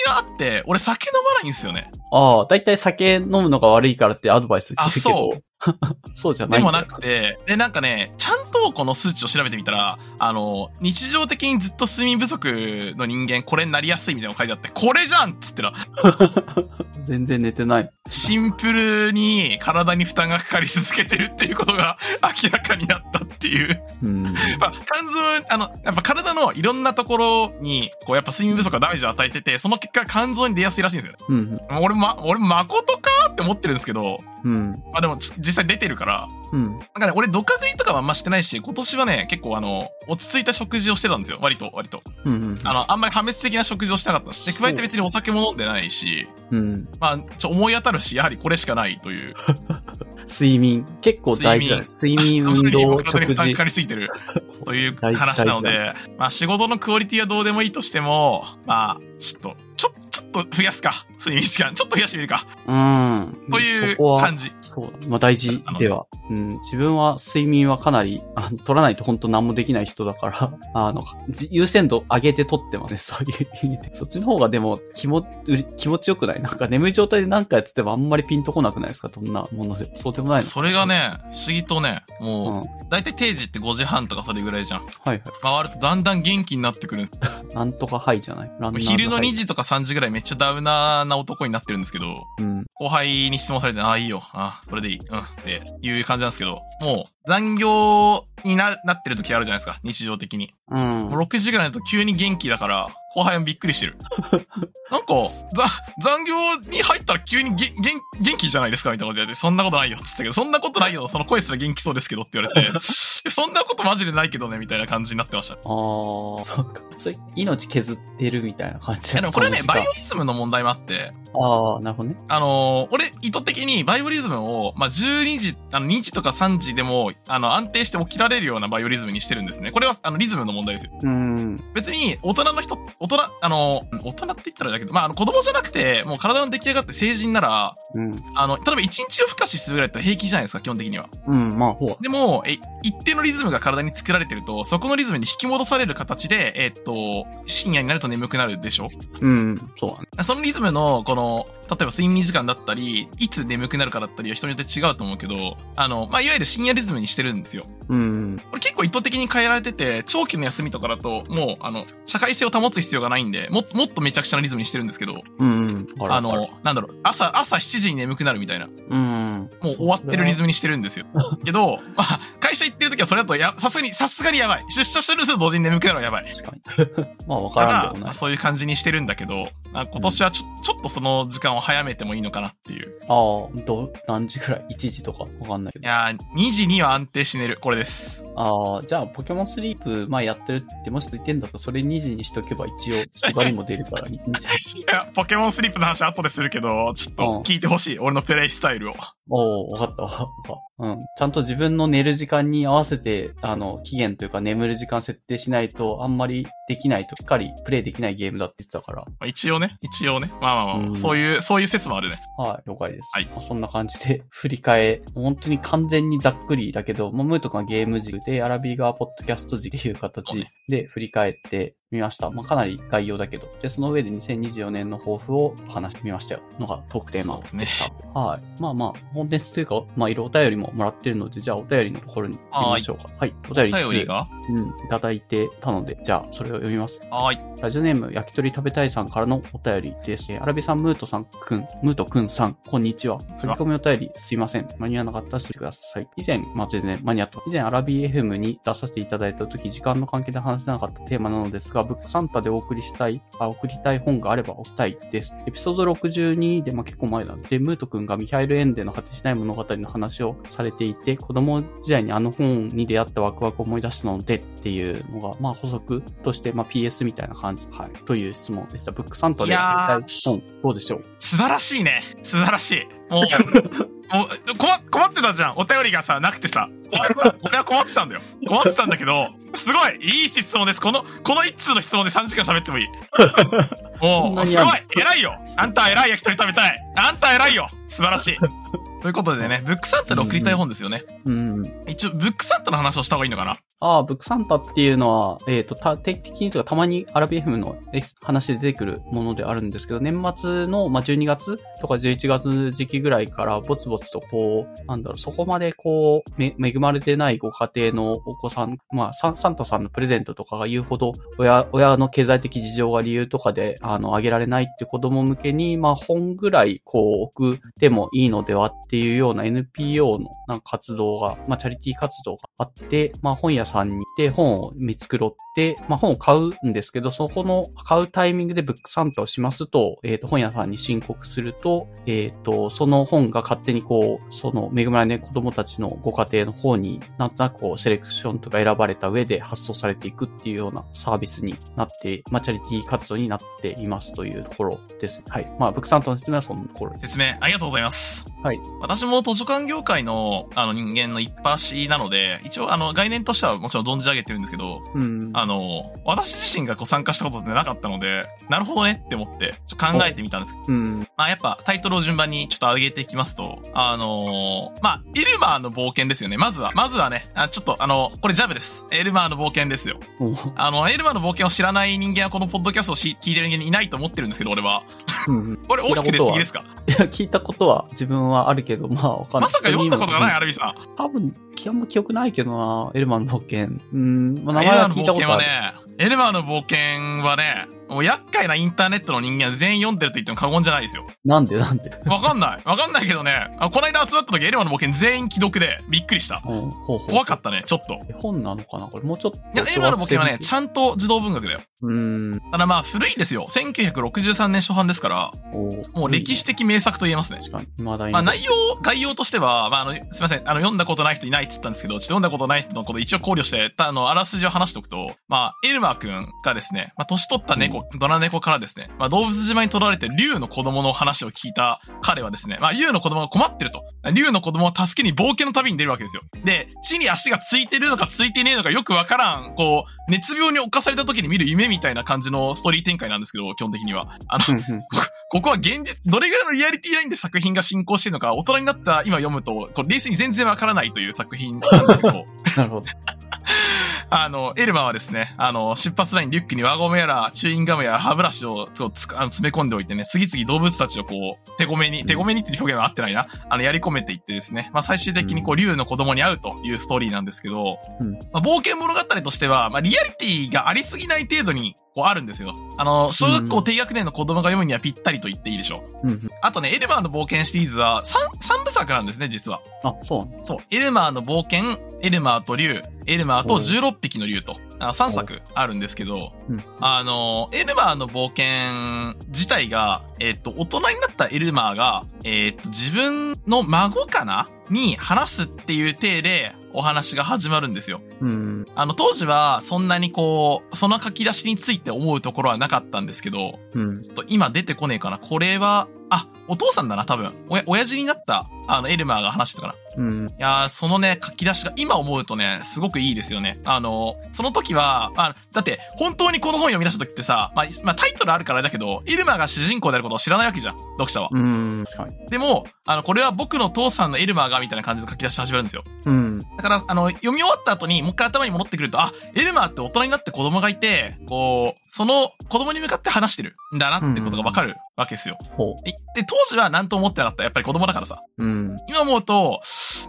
があって、俺酒飲まないんですよね。ああ、だいたい酒飲むのが悪いからってアドバイス聞くけど。。そう (laughs) そうじゃないでもなくて、で、なんかね、ちゃんとこの数値を調べてみたら、あの、日常的にずっと睡眠不足の人間、これになりやすいみたいなの書いてあって、これじゃんっつってら、(laughs) 全然寝てない。シンプルに体に負担がかかり続けてるっていうことが明らかになったっていう。うん。まあ、肝臓、あの、やっぱ体のいろんなところに、こう、やっぱ睡眠不足がダメージを与えてて、その結果肝臓に出やすいらしいんですよね。うん。俺、ま、俺、誠かって思ってるんですけど、うん。まあでも、実際出てるから、うん。なんかね、俺、ドカ食いとかはあんましてないし、今年はね、結構あの、落ち着いた食事をしてたんですよ。割と、割と。うん。うん。あの、あんまり破滅的な食事をしてなかったんで加えて別にお酒も飲んでないし、うん。まあ、ちょ、思い当たるし、やはりこれしかないという。睡眠。結構大事だね。睡眠、運動、(laughs) 食事かか。りすぎてるという大話なの大で、まあ仕事のクオリティはどうでもいいとしても、まあ、ちょっと、ちょ、ちょっと増やすか。睡眠時間。ちょっと増やしてみるか。うん。という感じ。そう。まあ大事では。うん。自分は睡眠はかなり、あの取らないと本当何もできない人だから、(laughs) あの、じ優先度上げて取ってますね、(laughs) そういう意味で。そっちの方がでも気も、気持ちよくない？なんか眠い状態で何かやっててもあんまりピンとこなくないですか？どんなもので。そうでもないの？それがね、不思議とね、うもう、ん。だいたい定時って5時半とかそれぐらいじゃん。はいはい。回るとだんだん元気になってくるんですなんとかハイじゃない？昼のハイ2時とか3時ぐらいめっちゃダウナーな男になってるんですけど、うん。後輩に質問されて、ああ、いいよ。ああ、それでいい。うん。っていう感じなんですけど、もう残業にななってる時あるじゃないですか。日常的に。うんもう。6時ぐらいだと急に元気だから、後輩もびっくりしてる。なんか、ざ、残業に入ったら急にげ元元気じゃないですかみたいなこと言われて、そんなことないよっつったけど、そんなことないよ。その声すら元気そうですけどって言われて、(laughs) そんなことマジでないけどね、みたいな感じになってました。いああ、そうか。それ、命削ってるみたいな感じやでもこれね、バイオリズムの問題もあって、ああ、なるほどね。あのー俺、意図的にバイオリズムを、まあ、12時、あの、2時とか3時でも、あの、安定して起きられるようなバイオリズムにしてるんですね。これは、あの、リズムの問題ですよ。うん。別に、大人の人、大人、あの、大人って言ったらだけど、まあ、あの、子供じゃなくて、もう体の出来上がって成人なら、うん。あの、例えば1日を孵化しするぐらいだったら平気じゃないですか、基本的には。うん、まあ、ほう。でも、え、一定のリズムが体に作られてると、そこのリズムに引き戻される形で、えっと、深夜になると眠くなるでしょ？うん、そうだね。そのリズムの、この、例えば睡眠時間だったり、いつ眠くなるかだったりは人によって違うと思うけど、あの、まあ、いわゆる深夜リズムにしてるんですよ。うん。これ結構意図的に変えられてて、長期の休みとかだと、もう、あの、社会性を保つ必要がないんで、もっと、もっとめちゃくちゃなリズムにしてるんですけど、うん。あの、なんだろう、朝、朝7時に眠くなるみたいな、うん。もう終わってるリズム。ムにしてるんですよ。(laughs) けど、まあ、会社行ってる時はそれだとや、さすがに、さすがにやばい。出社すると同時に眠くなるのはやばい。確かに。(laughs) まあ、わからんでもない。まあそういう感じにしてるんだけど、あ今年はちょ、ちょっとその時間を早めてもいいのかなっていう。ああ、ど、何時くらい ?1 時とか？わかんないけど。いやー、2時には安定して寝る。これです。ああ、じゃあ、ポケモンスリープ、まあやってるって、もしついてんだと、それ2時にしとけば一応、縛りも出るからいいんじゃない？(laughs) いや、ポケモンスリープの話後でするけど、ちょっと聞いてほしい。俺のプレイスタイルを。おおわかったわかった。うん。ちゃんと自分の寝る時間に合わせて、あの、期限というか眠る時間設定しないと、あんまりできないと、しっかりプレイできないゲームだって言ってたから。まあ一応ね、一応ね。まあまあまあ、うんそういう、そういう説もあるね。はい、了解です。はいまあそんな感じで、(laughs) 振り替え、本当に完全にざっくりだけど、まあ、ムート君はゲーム軸で、アラビー側ポッドキャスト軸っていう形ねで振り返ってみました。まあ、かなり概要だけど。で、その上で2024年の抱負を話してみましたよ。のがトークテーマでした。はい。まあまあ、コンテンツというか、まあ、いろお便りももらってるので、じゃあお便りのところに行きましょうか。はい。お便り1頼りが？うん、いただいてたので、じゃあ、それを読みます。はーい。ラジオネーム、焼き鳥食べたいさんからのお便りです。えーアラビさん、ムートさん、くん、ムートくんさん、こんにちは。振り込みお便り、すいません。間に合わなかったらしてください。以前、まあ、全然間に合った。以前、アラビ FM に出させていただいた時、時間の関係で話せなかったテーマなのですが、ブックサンタでお送りしたい、あ、送りたい本があれば押したいです。エピソード62で、まあ、結構前なんで、ムートくんがミハイル・エンデの果てしない物語の話をされていて、子供時代にあの本に出会ったワクワクを思い出したのでっていうのが、まあ、補足として、まあ、PS みたいな感じ、はい、という質問でした。ブックサンタで送りたい本、どうでしょう？素晴らしいね。素晴らしい。もう、(laughs) もう、困、困ってたじゃん。お便りがさ、なくてさ。俺は困ってたんだよ。困ってたんだけど、すごいいい質問です。この、この一通の質問で3時間喋ってもいい。(laughs) もう、すごい偉いよあんた偉い焼き鳥食べたいあんた偉いよ素晴らしい (laughs) ということでね、ブックサンタで送りたい本ですよね。うん。一応、ブックサンタの話をした方がいいのかなああ、ブックサンタっていうのは、えっ、と、た定期的にとか、たまにアラビ FM の話で出てくるものであるんですけど、年末の、まあ、12月とか11月時期ぐらいから、ぼつぼつとこう、なんだろう、そこまでこう、め、恵まれてないご家庭のお子さん、まあ、サンサンタさんのプレゼントとかが言うほど、親、親の経済的事情が理由とかで、あの、あげられないって子供向けに、まあ、本ぐらい、こう、送ってもいいのではっていうような NPO のなんか活動が、まあ、チャリティー活動があって、まあ、本屋さんに行って本を見繕って、まあ、本を買うんですけど、そこの買うタイミングでブックサンタをしますと、えっ、と、本屋さんに申告すると、えっ、と、その本が勝手にこう、その恵まれない子供たちのご家庭の方になんとなくこう、セレクションとか選ばれた上で発送されていくっていうようなサービスになって、まあ、チャリティー活動になっていますというところです。はい。まあ、ブックサンタの説明はそのところです。説明ありがとうございます。はい。私も図書館業界のあの人間の一般しなので、一応あの概念としてはもちろん存じ上げてるんですけど、うん。あの、私自身がこう参加したことってなかったので、なるほどねって思って、ちょっと考えてみたんですけど、うん。まあやっぱタイトルを順番にちょっと上げていきますと、あのーまあ、エルマーの冒険ですよね。まずは、まずはね、あちょっとあの、これジャブです。エルマーの冒険ですよ。あの、エルマーの冒険を知らない人間はこのポッドキャストをし聞いてる人間いないと思ってるんですけど、俺は。うん。(laughs) これ大きく出ていいですか？いや、聞いたことは自分はあるけど、まあわかんない。まさか読んだことがない、アルビさん。多分、あんま記憶ないけどな、エルマンの冒険。うん、名前は聞いたことある。ね、エルマーの冒険はね、もう厄介なインターネットの人間は全員読んでると言っても過言じゃないですよ。なんでなんで？わかんない。わかんないけどね、あこの間集まった時エルマーの冒険全員既読でびっくりした。うん、ほうほう。怖かったね、ちょっと。絵本なのかな？これもうちょっと。いや、エルマーの冒険はね、ちゃんと児童文学だよ。うん。ただまあ古いですよ。1963年初版ですから、おーもう歴史的名作と言えますね。確かに。未だに。まあ内容、概要としては、まああの、すいません、あの、読んだことない人いないって言ったんですけど、ちょっと読んだことない人のこと一応考慮して、たあの、あらすじを話しておくと、まあ、エルマー君がですね、まあ、年取った猫猫、ドラ猫からですね、まあ、動物島に取られて竜の子供の話を聞いた彼はですね、まあ、竜の子供が困ってると。竜の子供を助けに冒険の旅に出るわけですよ。で、地に足がついてるのかついてねえのかよくわからん、こう、熱病に侵された時に見る夢みたいな感じのストーリー展開なんですけど、基本的には。あの、うんうんここは現実、どれぐらいのリアリティラインで作品が進行してるのか、大人になった今読むと、こう冷静に全然わからないという作品なんですけど、(laughs) なるほど。(laughs) あの、エルマはですね、あの、出発ラインリュックに輪ゴムやら、チューインガムやら歯ブラシをそうつあの詰め込んでおいてね、次々動物たちをこう、手ごめに、手ごめにって表現は合ってないな。あの、やり込めていってですね、まあ最終的にこう、竜の子供に会うというストーリーなんですけど、うん。まあ、冒険物語としては、まあリアリティがありすぎない程度に、こうあるんですよ。あの、小学校低学年の子供が読むにはぴったりと言っていいでしょう。うんうん。あとね、エルマーの冒険シリーズは3、三部作なんですね、実は。あ、そう。そう、エルマーの冒険、エルマーと竜、エルマーと16匹の竜と、あ3作あるんですけど、うんあの、エルマーの冒険自体が、えっと、大人になったエルマーが、えっと、自分の孫かな？に話すっていう体でお話が始まるんですよ。うん。あの、当時はそんなにこう、その書き出しについて思うところはなかったんですけど、うん。ちょっと今出てこねえかな。これは、あ、お父さんだな、多分。おや、親父になった、あの、エルマーが話したかな。うん。いやー、そのね、書き出しが今思うとね、すごくいいですよね。あの、その時は、あだって、本当にこの本読み出した時ってさ、まあ、まあ、タイトルあるからあれだけど、イルマが主人公であることを知らないわけじゃん、読者は。うん。確かに。でも、あの、これは僕の父さんのエルマーが、みたいな感じで書き出し始めるんですよ。うん。だから、あの、読み終わった後に、もう一回頭に戻ってくると、あ、エルマーって大人になって子供がいて、こう、その子供に向かって話してるんだなってことがわかるわけですよ。ほで、で当時は何とも思ってなかった。やっぱり子供だからさ。う。うん。今思うと、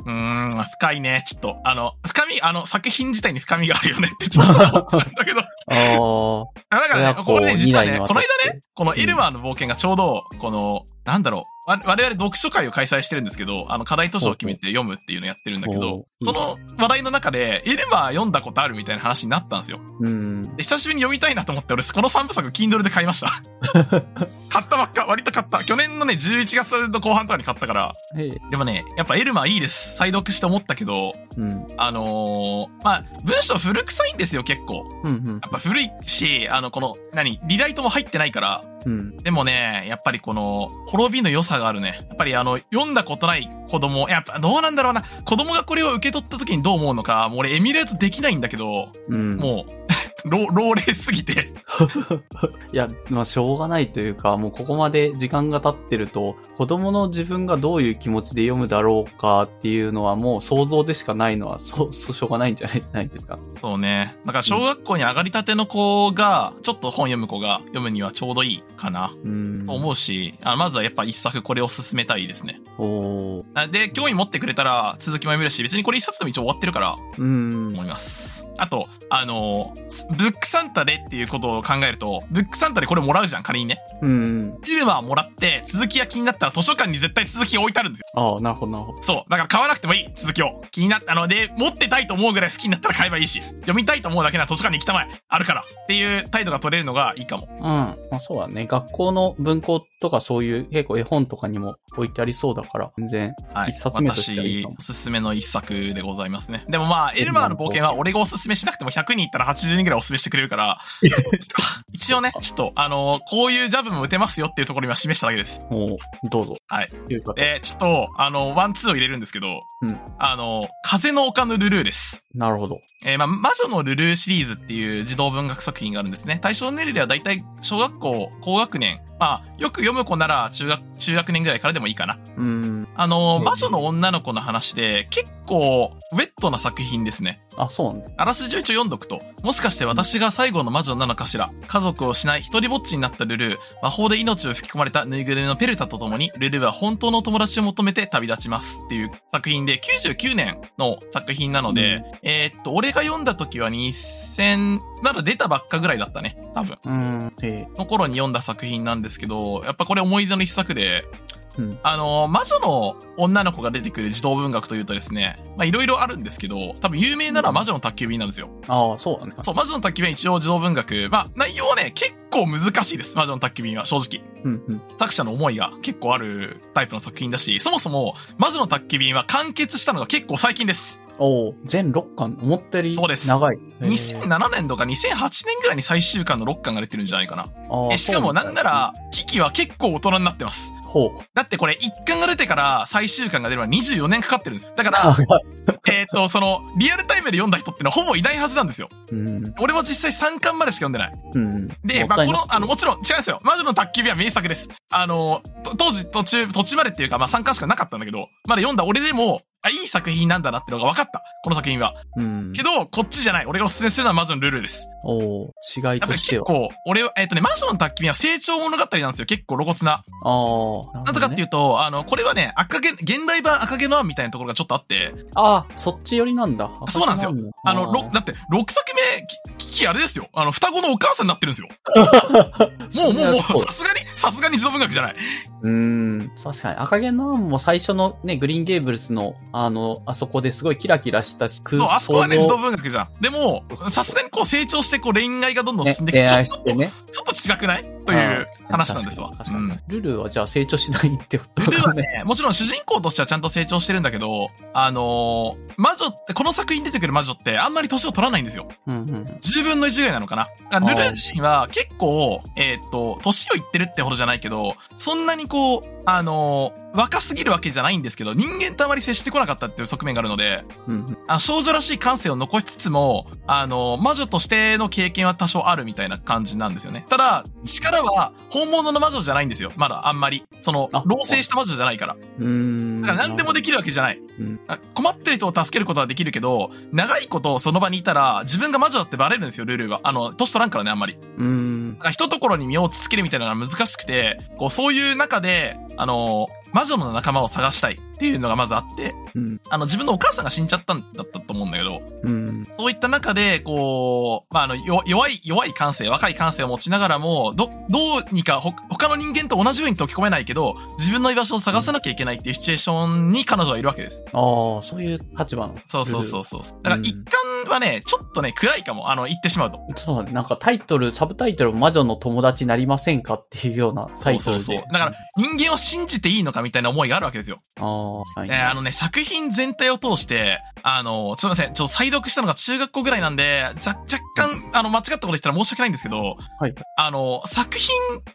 うーん、深いね。ちょっと、あの、深み、あの、作品自体に深みがあるよねってちょっと思ってたんだけど。(laughs) ああ。あだからね、これね、実はねこの間ね、このエルマーの冒険がちょうど、この、なんだろう、わ我々読書会を開催してるんですけど、あの、課題図書を決めて読むっていうのやってるんだけどその話題の中で、エルマー読んだことあるみたいな話になったんですよ。うん。で、久しぶりに読みたいなと思って、俺、この3部作、Kindle で買いました。(laughs) 買ったばっか、割と買った。去年のね、11月の後半とかに買ったから。でもね、やっぱエルマーいいです。再読して思ったけど、うん。あのーまあ、文章古臭いんですよ、結構。うん。うんやっぱ古いし、あの、この、何、リライトも入ってないから、うん。でもね、やっぱりこの、滅びの良さがあるね。やっぱりあの、読んだことない子供、やっぱどうなんだろうな。子供がこれを受け取った時にどう思うのか、もう俺エミュレートできないんだけど、うん。もう、老、老齢すぎて。(laughs) いや、まあ、しょうがないというか、もうここまで時間が経ってると、子供の自分がどういう気持ちで読むだろうかっていうのはもう想像でしかないのは、そう、そう、しょうがないんじゃないないですか？そうね。だから小学校に上がりたての子が、ちょっと本読む子が読むにはちょうどいいかな。うん。と思うし、あまずはやっぱ一作これを進めたいですね。おで、興味持ってくれたら続きも読めるし、別にこれ一冊でも一応終わってるから、うん。思います。あと、あのーブックサンタでっていうことを考えると、ブックサンタでこれもらうじゃん、仮にね。うん。イルマーもらって、続きが気になったら図書館に絶対続きが置いてあるんですよ。ああ、なるほど、なるほど。そう。だから買わなくてもいい、続きを。気になったので、持ってたいと思うぐらい好きになったら買えばいいし、読みたいと思うだけなら図書館に行きたまえ。あるから。っていう態度が取れるのがいいかも。うん。まあそうだね。学校の文庫とかそういう結構絵本とかにも置いてありそうだから、全然。はい。一冊目としてはいい私かも、おすすめの一作でございますね。でもまあ、エルマーの冒険は俺がおすすめしなくても100人いったら80人ぐらいおすすめしてくれるから、(laughs) 一応ね、ちょっと、あのこういうジャブも打てますよっていうところには示しただけです。もう、どうぞ。はい。という方。で、ちょっと、あの、ワンツーを入れるんですけど、うんあの、風の丘のルルーです。なるほど。えーまあ、魔女のルルーシリーズっていう児童文学作品があるんですね。対象年齢ではだいたい小学校、高学年。まあ、よく読む子なら中学、中学年ぐらいからでもいいかな。うん。あの、うん魔女の女の子の話で、結構、ウェットな作品ですね。あ、そうなんだ。あらすじを一応読んどくと、もしかして私が最後の魔女なのかしら。家族を失い、一人ぼっちになったルルー、魔法で命を吹き込まれたぬいぐるみのペルタと共に、ルルーは本当の友達を求めて旅立ちますっていう作品で、99年の作品なので、えーっと、俺が読んだ時は2000、まだ出たばっかぐらいだったね。多分。うん。の頃に読んだ作品なんですけど、やっぱこれ思い出の一作で、うん。あの、魔女の女の子が出てくる児童文学というとですね、まあいろいろあるんですけど、多分有名なのは魔女の宅急便なんですよ。ああ、そうなんですか。そう、魔女の宅急便は一応児童文学。まあ内容はね、結構難しいです。魔女の宅急便は正直。うん、うん。作者の思いが結構あるタイプの作品だし、そもそも魔女の宅急便は完結したのが結構最近です。おー全6巻、思ったよりそうです長い。へー2007年とか2008年ぐらいに最終巻の6巻が出てるんじゃないかな。え、しかもなんなら、キキは結構大人になってます。ほう。だってこれ1巻が出てから最終巻が出るのは24年かかってるんですよ。だから、えっと、その、リアルタイムで読んだ人ってのはほぼいないはずなんですよ。うん。俺も実際3巻までしか読んでない。うん。で、まあ、この、あの、もちろん、違うんですよ。魔女の宅急便は名作です。あの、と当時、途中、途中までっていうか、まあ、3巻しかなかったんだけど、まだ読んだ俺でも、あ、いい作品なんだなってのが分かった。この作品は。うんけ。ど、こっちじゃない。俺がおすすめするのは魔女のルルーです。おー違いとしては。結構、俺は、えっ、とね、魔女の宅急便は成長物語なんですよ。結構露骨な。ああ。なぜかっていううと、あの、これはね、赤毛、現代版赤毛のアンみたいなところがちょっとあって、ああ、そっち寄りなんだ。そうなんですよあの、ろろだって、6作目、キキあれですよ。あの、双子のお母さんになってるんですよ。(laughs) もう、もう、もう、さすがに、さすがに児童文学じゃない。うーん。確かに。赤毛のアンも最初のね、グリーンゲーブルスの、あの、あそこですごいキラキラしたし、空そう、あそこはね、児童文学じゃん。でも、さすがにこう成長して、こう恋愛がどんどんね進んでいく。恋ちょっと、愛してね。ちょっと違くない？という話なんですわ。確かにルルはじゃあ成長しないってことルルはね、もちろん主人公としてはちゃんと成長してるんだけど、あのー魔女って、この作品に出てくる魔女ってあんまり年を取らないんですよ。うんうん。10分の1ぐらいなのかな。ルル自身は結構、えーっと、年をいってるってほどじゃないけど、そんなにこう、あのー若すぎるわけじゃないんですけど、人間とあまり接してこなかったっていう側面があるので、うんうん。あの少女らしい感性を残しつつも、あの、魔女としての経験は多少あるみたいな感じなんですよね。ただ、力は本物の魔女じゃないんですよ。まだあんまり。そのあ、老成した魔女じゃないから。うーん。だから何でもできるわけじゃない。うんあ困ってる人を助けることはできるけど、長いことその場にいたら、自分が魔女だってバレるんですよ、ルールは。あの、年取らんからね、あんまり。うーん。だから一ところに身を落ち着けるみたいなのが難しくて、こう、そういう中で、あの、魔女の仲間を探したいっていうのがまずあって、うん。あの、自分のお母さんが死んじゃったんだったと思うんだけど、うん。そういった中で、こう、まあ、あの、よ弱い、弱い感性、若い感性を持ちながらも、ど、どうにかほ、他の人間と同じように溶け込めないけど、自分の居場所を探さなきゃいけないっていうシチュエーションに彼女はいるわけです。ああ、そういう立場の。そうそうそうそう。だからうん一巻はね、ちょっとね、暗いかも。あの、言ってしまうと。そう、なんかタイトル、サブタイトル、魔女の友達になりませんかっていうようなタイトルで。そうそうそう。だから、人間を信じていいのかみたいな思いがあるわけですよ。ああ、はい。えーあのね、作品全体を通して、あの、すいません、ちょっと再読したのが中学校ぐらいなんで、ざ若干、あの、間違ったこと言ったら申し訳ないんですけど、はい。あの、作品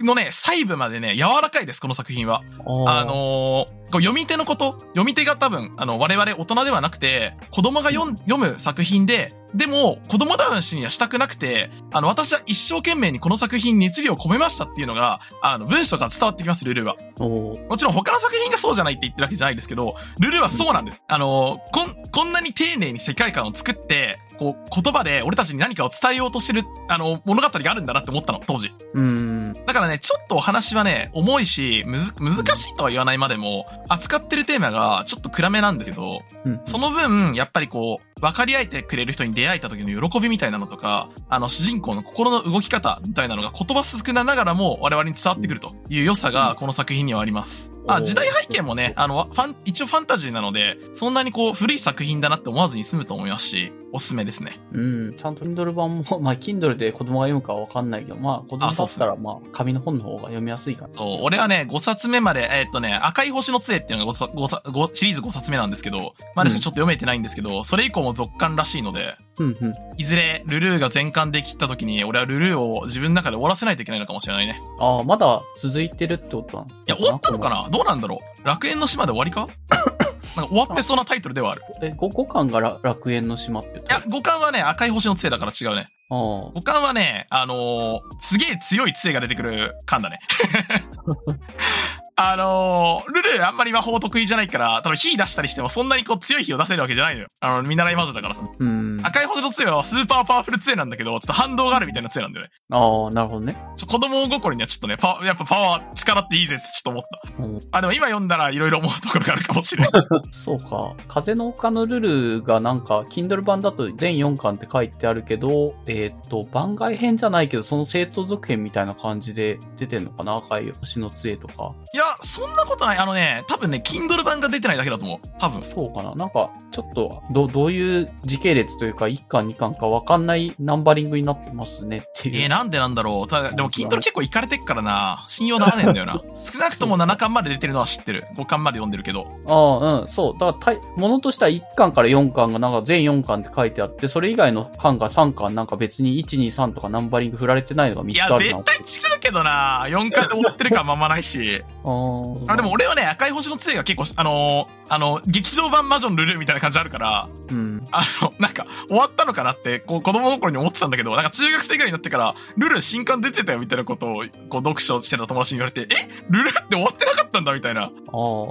のね、細部までね、柔らかいです、この作品は。ああ、のーこう読み手のこと、読み手が多分、あの、我々大人ではなくて、子供が読む作品で、でも、子供男子にはしたくなくて、あの、私は一生懸命にこの作品熱量を込めましたっていうのが、あの、文章から伝わってきます、ルルは。もちろん他の作品がそうじゃないって言ってるわけじゃないですけど、ルルはそうなんです。あの、こん、こんなに丁寧に世界観を作って、こう、言葉で俺たちに何かを伝えようとしてる、あの、物語があるんだなって思ったの、当時。うーん。だからね、ちょっとお話はね、重いし、むず、難しいとは言わないまでも、扱ってるテーマがちょっと暗めなんですけど、うん。その分、やっぱりこう、分かり合えてくれる人に出会えた時の喜びみたいなのとか、あの、主人公の心の動き方みたいなのが言葉少なながらも我々に伝わってくるという良さがこの作品にはあります。あ、時代背景もね、あの、ファン、一応ファンタジーなので、そんなにこう、古い作品だなって思わずに済むと思いますし、おすすめですね。うん。ちゃんと Kindle 版も、(laughs) まあ、Kindle で子供が読むかはわかんないけど、まあ、子供だったら、まあ、紙の本の方が読みやすいかな。そう、俺はね、5冊目まで、えーっとね、赤い星の杖っていうのが 5, さ5さ5シリーズ5冊目なんですけど、まだちょっと読めてないんですけど、それ以降も続刊らしいので、うん、うん。いずれルルーが全巻で切った時に、俺はルルーを自分の中で終わらせないといけないのかもしれないね。ああ、まだ続いてるってことなのいや、終わったのかなどうなんだろう？楽園の島で終わりか？(laughs) なんか終わってそうなタイトルではある。え、5, 5巻がら楽園の島って言っいや、5巻はね、赤い星の杖だから違うね。ああ。5巻はね、あのーすげえ強い杖が出てくる巻だね。(laughs) あのールルあんまり魔法得意じゃないから、多分火出したりしてもそんなにこう強い火を出せるわけじゃないのよ。あの、見習い魔女だからさ。うん。あ赤い星の杖はスーパーパワフル杖なんだけど、ちょっと反動があるみたいな杖なんだよね。あ、なるほどね。ちょ子供心にはちょっとね、パワやっぱパワー、力っていいぜってちょっと思った。うんあ、でも今読んだら色々思うところがあるかもしれない。(laughs) そうか。風の丘のルルがなんか、Kindle 版だと全4巻って書いてあるけど、えっ、と、番外編じゃないけど、その生徒続編みたいな感じで出てんのかな？赤い星の杖とか。いや、そんなことない。あのね、多分ね、Kindle 版が出てないだけだと思う。多分。そうかななんか、ちょっと、ど、どういう時系列というか、1巻2巻かわかんないナンバリングになってますねっていう。えー、なんでなんだろう。さでも、Kindle 結構いかれてっからな。信用ならねえんだよな。少なくとも7巻まで出てるのは知ってる。5巻まで読んでるけど。ああ、うん、そう。だからたい、ものとしては1巻から4巻がなんか全4巻って書いてあって、それ以外の巻が3巻なんか別に1、2、3とかナンバリング振られてないのが3いや、つあるな。絶対違うけどな。4巻で終わってる感まんまないし。あーあ、でも、俺はね、赤い星の杖が結構、あのーあの、劇場版魔女のルルーみたいな感じあるから、うん。あの、なんか、終わったのかなって、こう、子供の頃に思ってたんだけど、なんか中学生ぐらいになってから、ルルー新刊出てたよみたいなことを、こう、読書してた友達に言われて、え？ルルーって終わってなかったんだみたいな。ああ。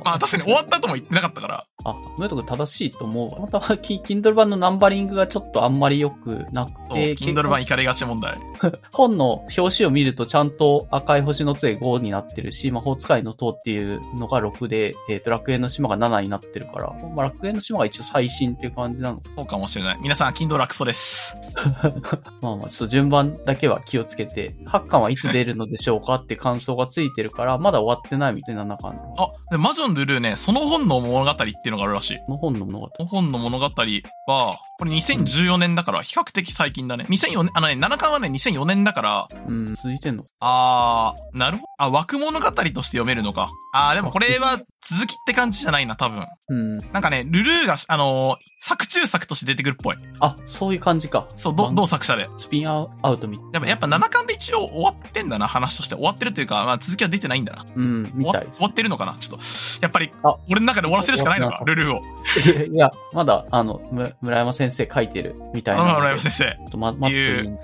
まあ、確かに終わったとも言ってなかったから。あ、ムート君正しいと思うわ。または、キ Kindle 版のナンバリングがちょっとあんまり良くなくそう、て、Kindle 版行かれがち問題。(laughs) 本の表紙を見るとちゃんと赤い星の杖5になってるし、魔法使いの塔っていうのが6で、えっ、と、楽園の島が7になってるから、まあ、楽園の島が一応最新っていう感じなの。そうかもしれない。皆さん、Kindle クソです。(laughs) まあまあ、ちょっと順番だけは気をつけて、8巻はいつ出るのでしょうかって感想がついてるから、まだ終わってないみたいな7巻の。あ、で魔女のルルーね、その本の物語っていうのがあるらしい。この本の物語。この本の物語は、これ2014年だから比較的最近だね。2004年、あのね、7巻はね、2004年だから、うん、続いてんの？あー、なるほど。あ、枠物語として読めるのか。あー、でもこれは続きって感じじゃないな、多分。うん。なんかね、ルルーが、あのー作中作として出てくるっぽい。あ、そういう感じか。そう、ど、同作者で？スピンアウトみたいやっぱ、やっぱ7巻で一応終わってんだな、話として。終わってるというか、まあ続きは出てないんだな。うん、み終わたい終わ。ってるのかな？ちょっと、やっぱりあ、俺の中で終わらせるしかないのか、ルルーを。いやまだ、あの、む村山先生書いてるみたいな。あ村山先生。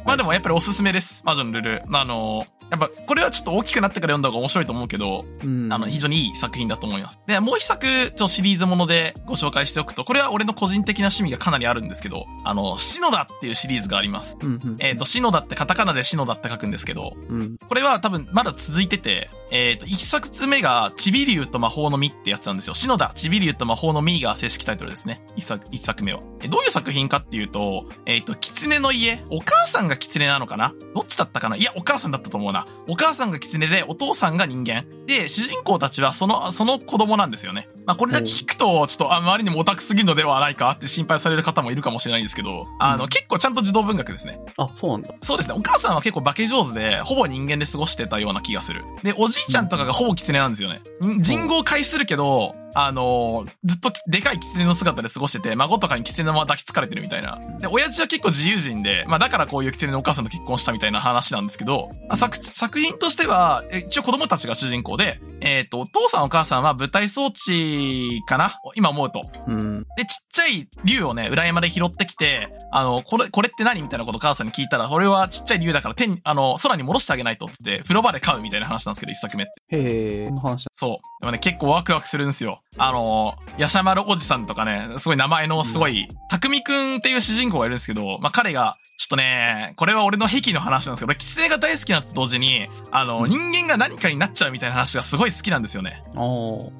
ま、あでもやっぱりおすすめです。魔女のルルー。あのーやっぱ、これはちょっと大きくなってから読んだ方が面白いと思うけど、うん、あの、非常にいい作品だと思います。で、もう一作、ちょっとシリーズものでご紹介しておくと、これは俺の個人的な趣味がかなりあるんですけど、あの、篠田っていうシリーズがあります。うん、うん。えっ、と、篠田ってカタカナで篠田って書くんですけど、うん。これは多分まだ続いてて、えっ、と、一作目が、チビリュウと魔法の実ってやつなんですよ。篠田、チビリュウと魔法の実が正式タイトルですね。一作、一作目は。えどういう作品かっていうと、えっ、と、狐の家。お母さんが狐なのかな？どっちだったかな？いや、お母さんだったと思うな。お母さんが狐で、お父さんが人間。で、主人公たちはその、その子供なんですよね。まあ、これだけ聞くと、ちょっと、あ、周りにもオタクすぎるのではないかって心配される方もいるかもしれないんですけど、あの、うん結構ちゃんと児童文学ですね。あ、そうなんだ。そうですね。お母さんは結構化け上手で、ほぼ人間で過ごしてたような気がする。で、おじいちゃんとかがほぼ狐なんですよね。ん人語を介するけど、あのーずっとでかい狐の姿で過ごしてて、孫とかに狐のまま抱きつかれてるみたいな。で、親父は結構自由人で、まあだからこういう狐のお母さんと結婚したみたいな話なんですけど、あ作、作品としては、え一応子供たちが主人公で、えっ、と、お父さんお母さんは舞台装置かな？今思うと。うん。で、ちっちゃい竜をね、裏山で拾ってきて、あの、これ、これって何みたいなこと母さんに聞いたら、これはちっちゃい竜だから天に、あの、空に戻してあげないとって、風呂場で飼うみたいな話なんですけど、一作目って。へえ、この話だ。そう。でもね、結構ワクワクするんですよ。あの、ヤシャマルおじさんとかね、すごい名前のすごい、たくみくんっていう主人公がいるんですけど、まあ、彼が、ちょっとね、これは俺の癖の話なんですけど、キツネが大好きなのと同時に、あの、うん。人間が何かになっちゃうみたいな話がすごい好きなんですよね。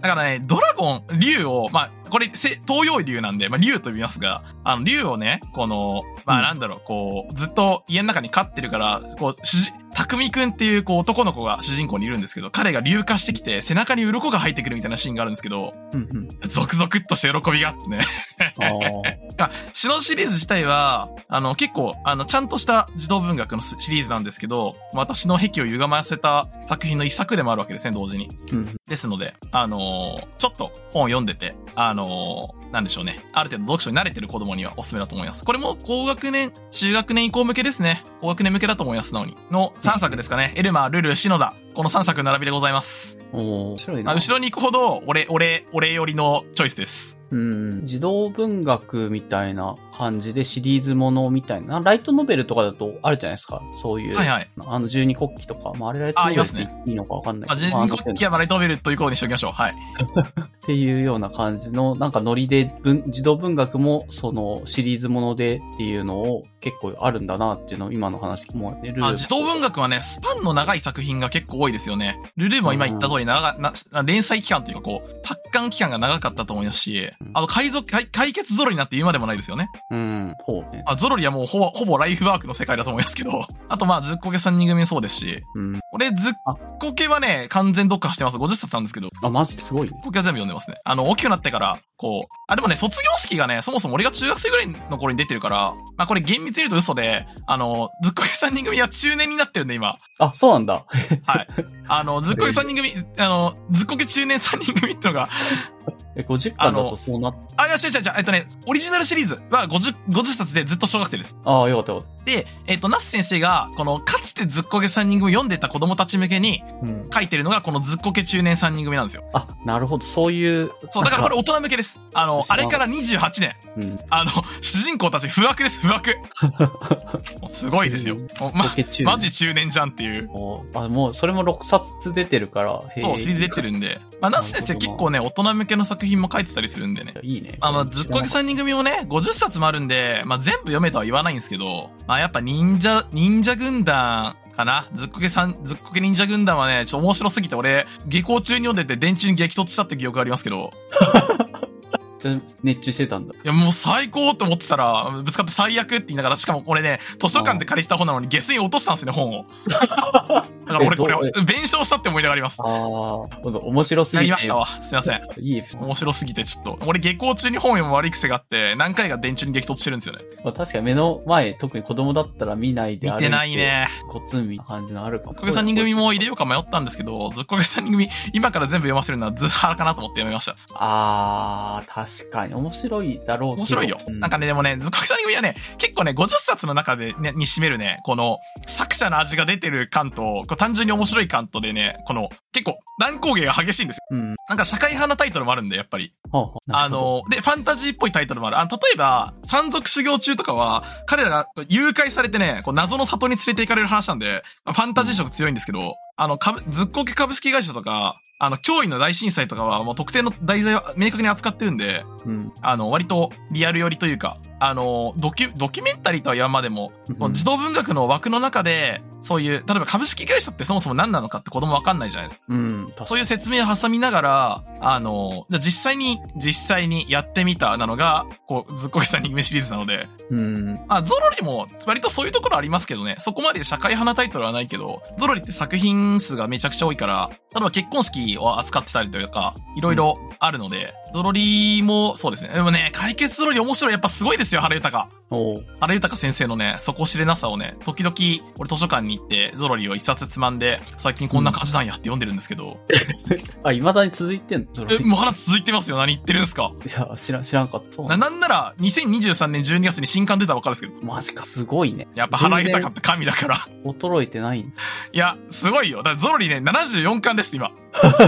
だからね、ドラゴン、竜を、まあ、これ、せ東洋竜なんで、まあ、竜と呼びますが、あの、竜をね、この、まあ、うん。なんだろう、こう、ずっと家の中に飼ってるから、こう、主人、匠くんっていう、こう、男の子が主人公にいるんですけど、彼が竜化してきて、背中に鱗が生えてくるみたいなシーンがあるんですけど、うんうん。ゾクゾクっとした喜びがあってね。あー (laughs) あ、シシリーズ自体は、あの、結構、あの、ちゃんとした児童文学のシリーズなんですけど、私の癖を歪ませた作品の一作でもあるわけですね、同時に。うん。ですので、あのーちょっと本を読んでて、あのーなんでしょうね。ある程度読書に慣れてる子供にはおすすめだと思います。これも高学年、中学年以降向けですね。高学年向けだと思います、なおに。の3作ですかね。エルマー、ルル、シノダ。この3作並びでございます。おー面白いな。まあ、後ろに行くほど、俺、俺、俺寄りのチョイスです。うん。児童文学みたいな感じでシリーズものみたいな。ライトノベルとかだとあるじゃないですか。そういう。はいはい。あの、十二国旗とか。まあ、あれライトノベルっていいのかわかんないまあ、けど。まあ人国旗はマライトノベルということにしておきましょう。はい。っていうような感じの、なんかノリで文、児童文学も、その、シリーズものでっていうのを結構あるんだなっていうのを今の話もね、ルーあ、児童文学はね、スパンの長い作品が結構多いですよね。ルルーも今言った通り長な、連載期間というかこう、発刊期間が長かったと思いますし、あの、海賊、解解決揃いになって今ででもないですよね。うん、ほうね。あ、ゾロリはもうほぼ、ほぼライフワークの世界だと思いますけど。(laughs) あとまあ、ずっこけ3人組もそうですし。うん。俺、ずっこけはね、完全読破してます。50冊なんですけど。あ、マジですごいね。僕は全部読んでますね。あの、大きくなってから、こう、あ、でもね、卒業式がね、そもそも俺が中学生ぐらいの頃に出てるから、まあこれ厳密に言うと嘘で、あの、ずっこけ3人組は中年になってるんで、今。あ、そうなんだ。はい。あの、ずっこけ3人組、(laughs) あの、ずっこけ中年3人組ってのが、(laughs) え、50巻だとそうなっあ、いや、違う違う違う、えっとね、オリジナルシリーズは50、50冊でずっと小学生です。ああ、よかったよかっで、えっと、ナス先生が、この、かつてずっこけ3人組を読んでた子供たち向けに。書いてるのが、このずっこけ中年3人組なんですよ。あ、なるほど。そういう。そう、だからこれ大人向けです。あの、あれから28年。うん。あの、主人公たち不惑です、不惑。(laughs) すごいですよ。まマジ中年じゃんっていう。おあ、もう、それも6冊出てるから。へそう、シリーズ出てるんで。まあ、ナス先生結構ね、大人向けの作品も書いてたりするんでね。いいね。あの、ずっこけ3人組もね、50冊もあるんで、まあ、全部読めとは言わないんですけど、まあ、やっぱ忍者、忍者軍団かな？ずっこけさん、ずっこけ忍者軍団はね、ちょっと面白すぎて俺、下校中に読んでて電柱に激突したって記憶がありますけど、(laughs) ちゃ熱中してたんだ。いや、もう最高って思ってたら、ぶつかって最悪って言いながら、しかもこれね、図書館で借りてた本なのに下水に落としたんですね、本を。(laughs) だから俺これ弁償したって思い出があります。ああ、面白すぎて。やりましたわ。すいません。いい。面白すぎてちょっと。俺下校中に本読む悪い癖があって、何回か電柱に激突してるんですよね。まあ確かに目の前、特に子供だったら見ないで見てないね。コツンみたいな感じのあるかも。ずっこけ3人組も入れようか迷ったんですけど、ずっこけ3人組、今から全部読ませるのはずっはらかなと思って読みました。ああ、確かに面白いだろう。面白いよ。うなんかね、でもね、ずっこけ3人組はね、結構ね、50冊の中でね、に占めるね、この、作者の味が出てる感と、単純に面白い感とでね、この、結構、乱高下が激しいんですよ。うん。なんか社会派なタイトルもあるんで、やっぱり。ほうほうなあるほど、の、で、ファンタジーっぽいタイトルもある。あの、例えば、山賊修行中とかは、彼らが誘拐されてね、こう謎の里に連れて行かれる話なんで、ファンタジー色強いんですけど、あの、株、ずっこけ株式会社とか、あの、脅威の大震災とかは、もう特定の題材を明確に扱ってるんで、うん。あの、割とリアル寄りというか、あの、ドキュ、ドキュメンタリーとは言わんまでも、児童文学の枠の中で、そういう、例えば株式会社ってそもそも何なのかって子供わかんないじゃないですか。うん。そういう説明を挟みながら、あの、じゃあ実際に、実際にやってみたなのが、こう、ずっこけさんに組シリーズなので、うん。まあ、ゾロリも割とそういうところありますけどね、そこまで社会派なタイトルはないけど、ゾロリって作品数がめちゃくちゃ多いから、例えば結婚式を扱ってたりというか、いろいろあるので、ゾロリもそうですね。でもね、解決ゾロリ面白い。やっぱすごいですよ、原豊。原豊先生のね、底知れなさをね、時々、俺図書館に行って、ゾロリを一冊つまんで、最近こんな感じなんやって読んでるんですけど、あ、未だに続いてんの？え、もう話続いてますよ。何言ってるんですか？いや、知らん、知らんかった。な、なんだなら、2023年12月に新刊出たばっかりですけど、マジか、すごいね。やっぱ原豊って神だから。衰えてないいや、すごいよ。だゾロリね、74巻です、今。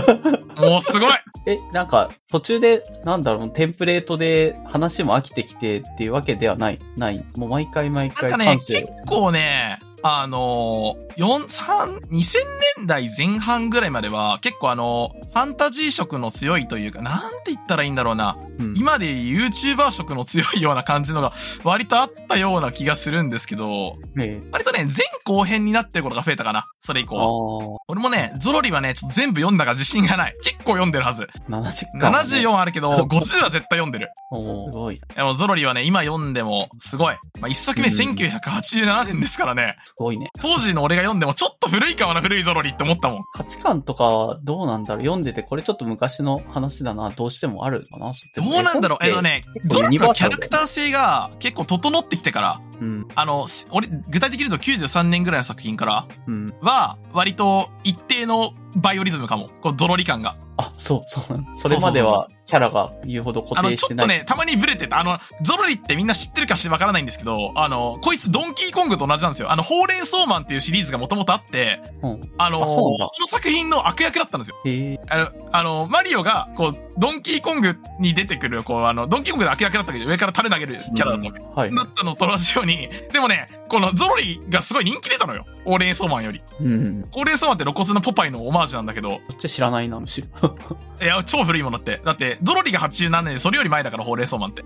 (laughs) もうすごいえ、なんか、途中で、なんだろう、テンプレートで話も飽きてきてっていうわけではない。ない。もう毎回毎回なんかね、感結性。構ね、あのー、4、3、2000年代前半ぐらいまでは、結構あの、ファンタジー色の強いというか、なんて言ったらいいんだろうな。うん今で YouTuber 色の強いような感じのが、割とあったような気がするんですけど、ええ割とね、前後編になってることが増えたかな。それ以あ降。あ、俺もね、ゾロリはね、ちょっと全部読んだが自信がない。結構読んでるはず。70巻、ね。74あるけど、50は絶対読んでる。すごい。でもゾロリはね、今読んでも、すごい。まあ、一作目うん1987年ですからね。すごいね。当時の俺が読んでも、ちょっと古いかもな、古いゾロリって思ったもん。価値観とかはどうなんだろう？読んでて、これちょっと昔の話だな、どうしてもあるかなどうなんだろう？えっと。ね、ゾロリのキャラクター性が結構整ってきてから、うん、あの、す俺、具体的に言うと93年ぐらいの作品からうん。は、割と一定のバイオリズムかも。こう、ゾロリ感が。あ、そう、そう。それまでは、キャラが言うほど固あの、定してない。ちょっとね、たまにブレてた。あの、ゾロリってみんな知ってるかしわからないんですけど、あの、こいつドンキーコングと同じなんですよ。あの、ほうれん草マンっていうシリーズがもともとあって、うん。あのあその作品の悪役だったんですよ。あの、あの、マリオが、こう、ドンキーコングに出てくる、こう、あの、ドンキーコングで悪役だったけど、上から垂れ投げるキャラだったわけ。はい。だったのと同じように、でもね、このゾロリがすごい人気出たのよ。ほうれん草マンより。うん。ほうれん草マンって露骨なポパイのオマージュなんだけど、こっち知らないな、むしろ。(laughs) いや、超古いものって。だって、ゾロリが87年でそれより前だから、ほうれん草マンって。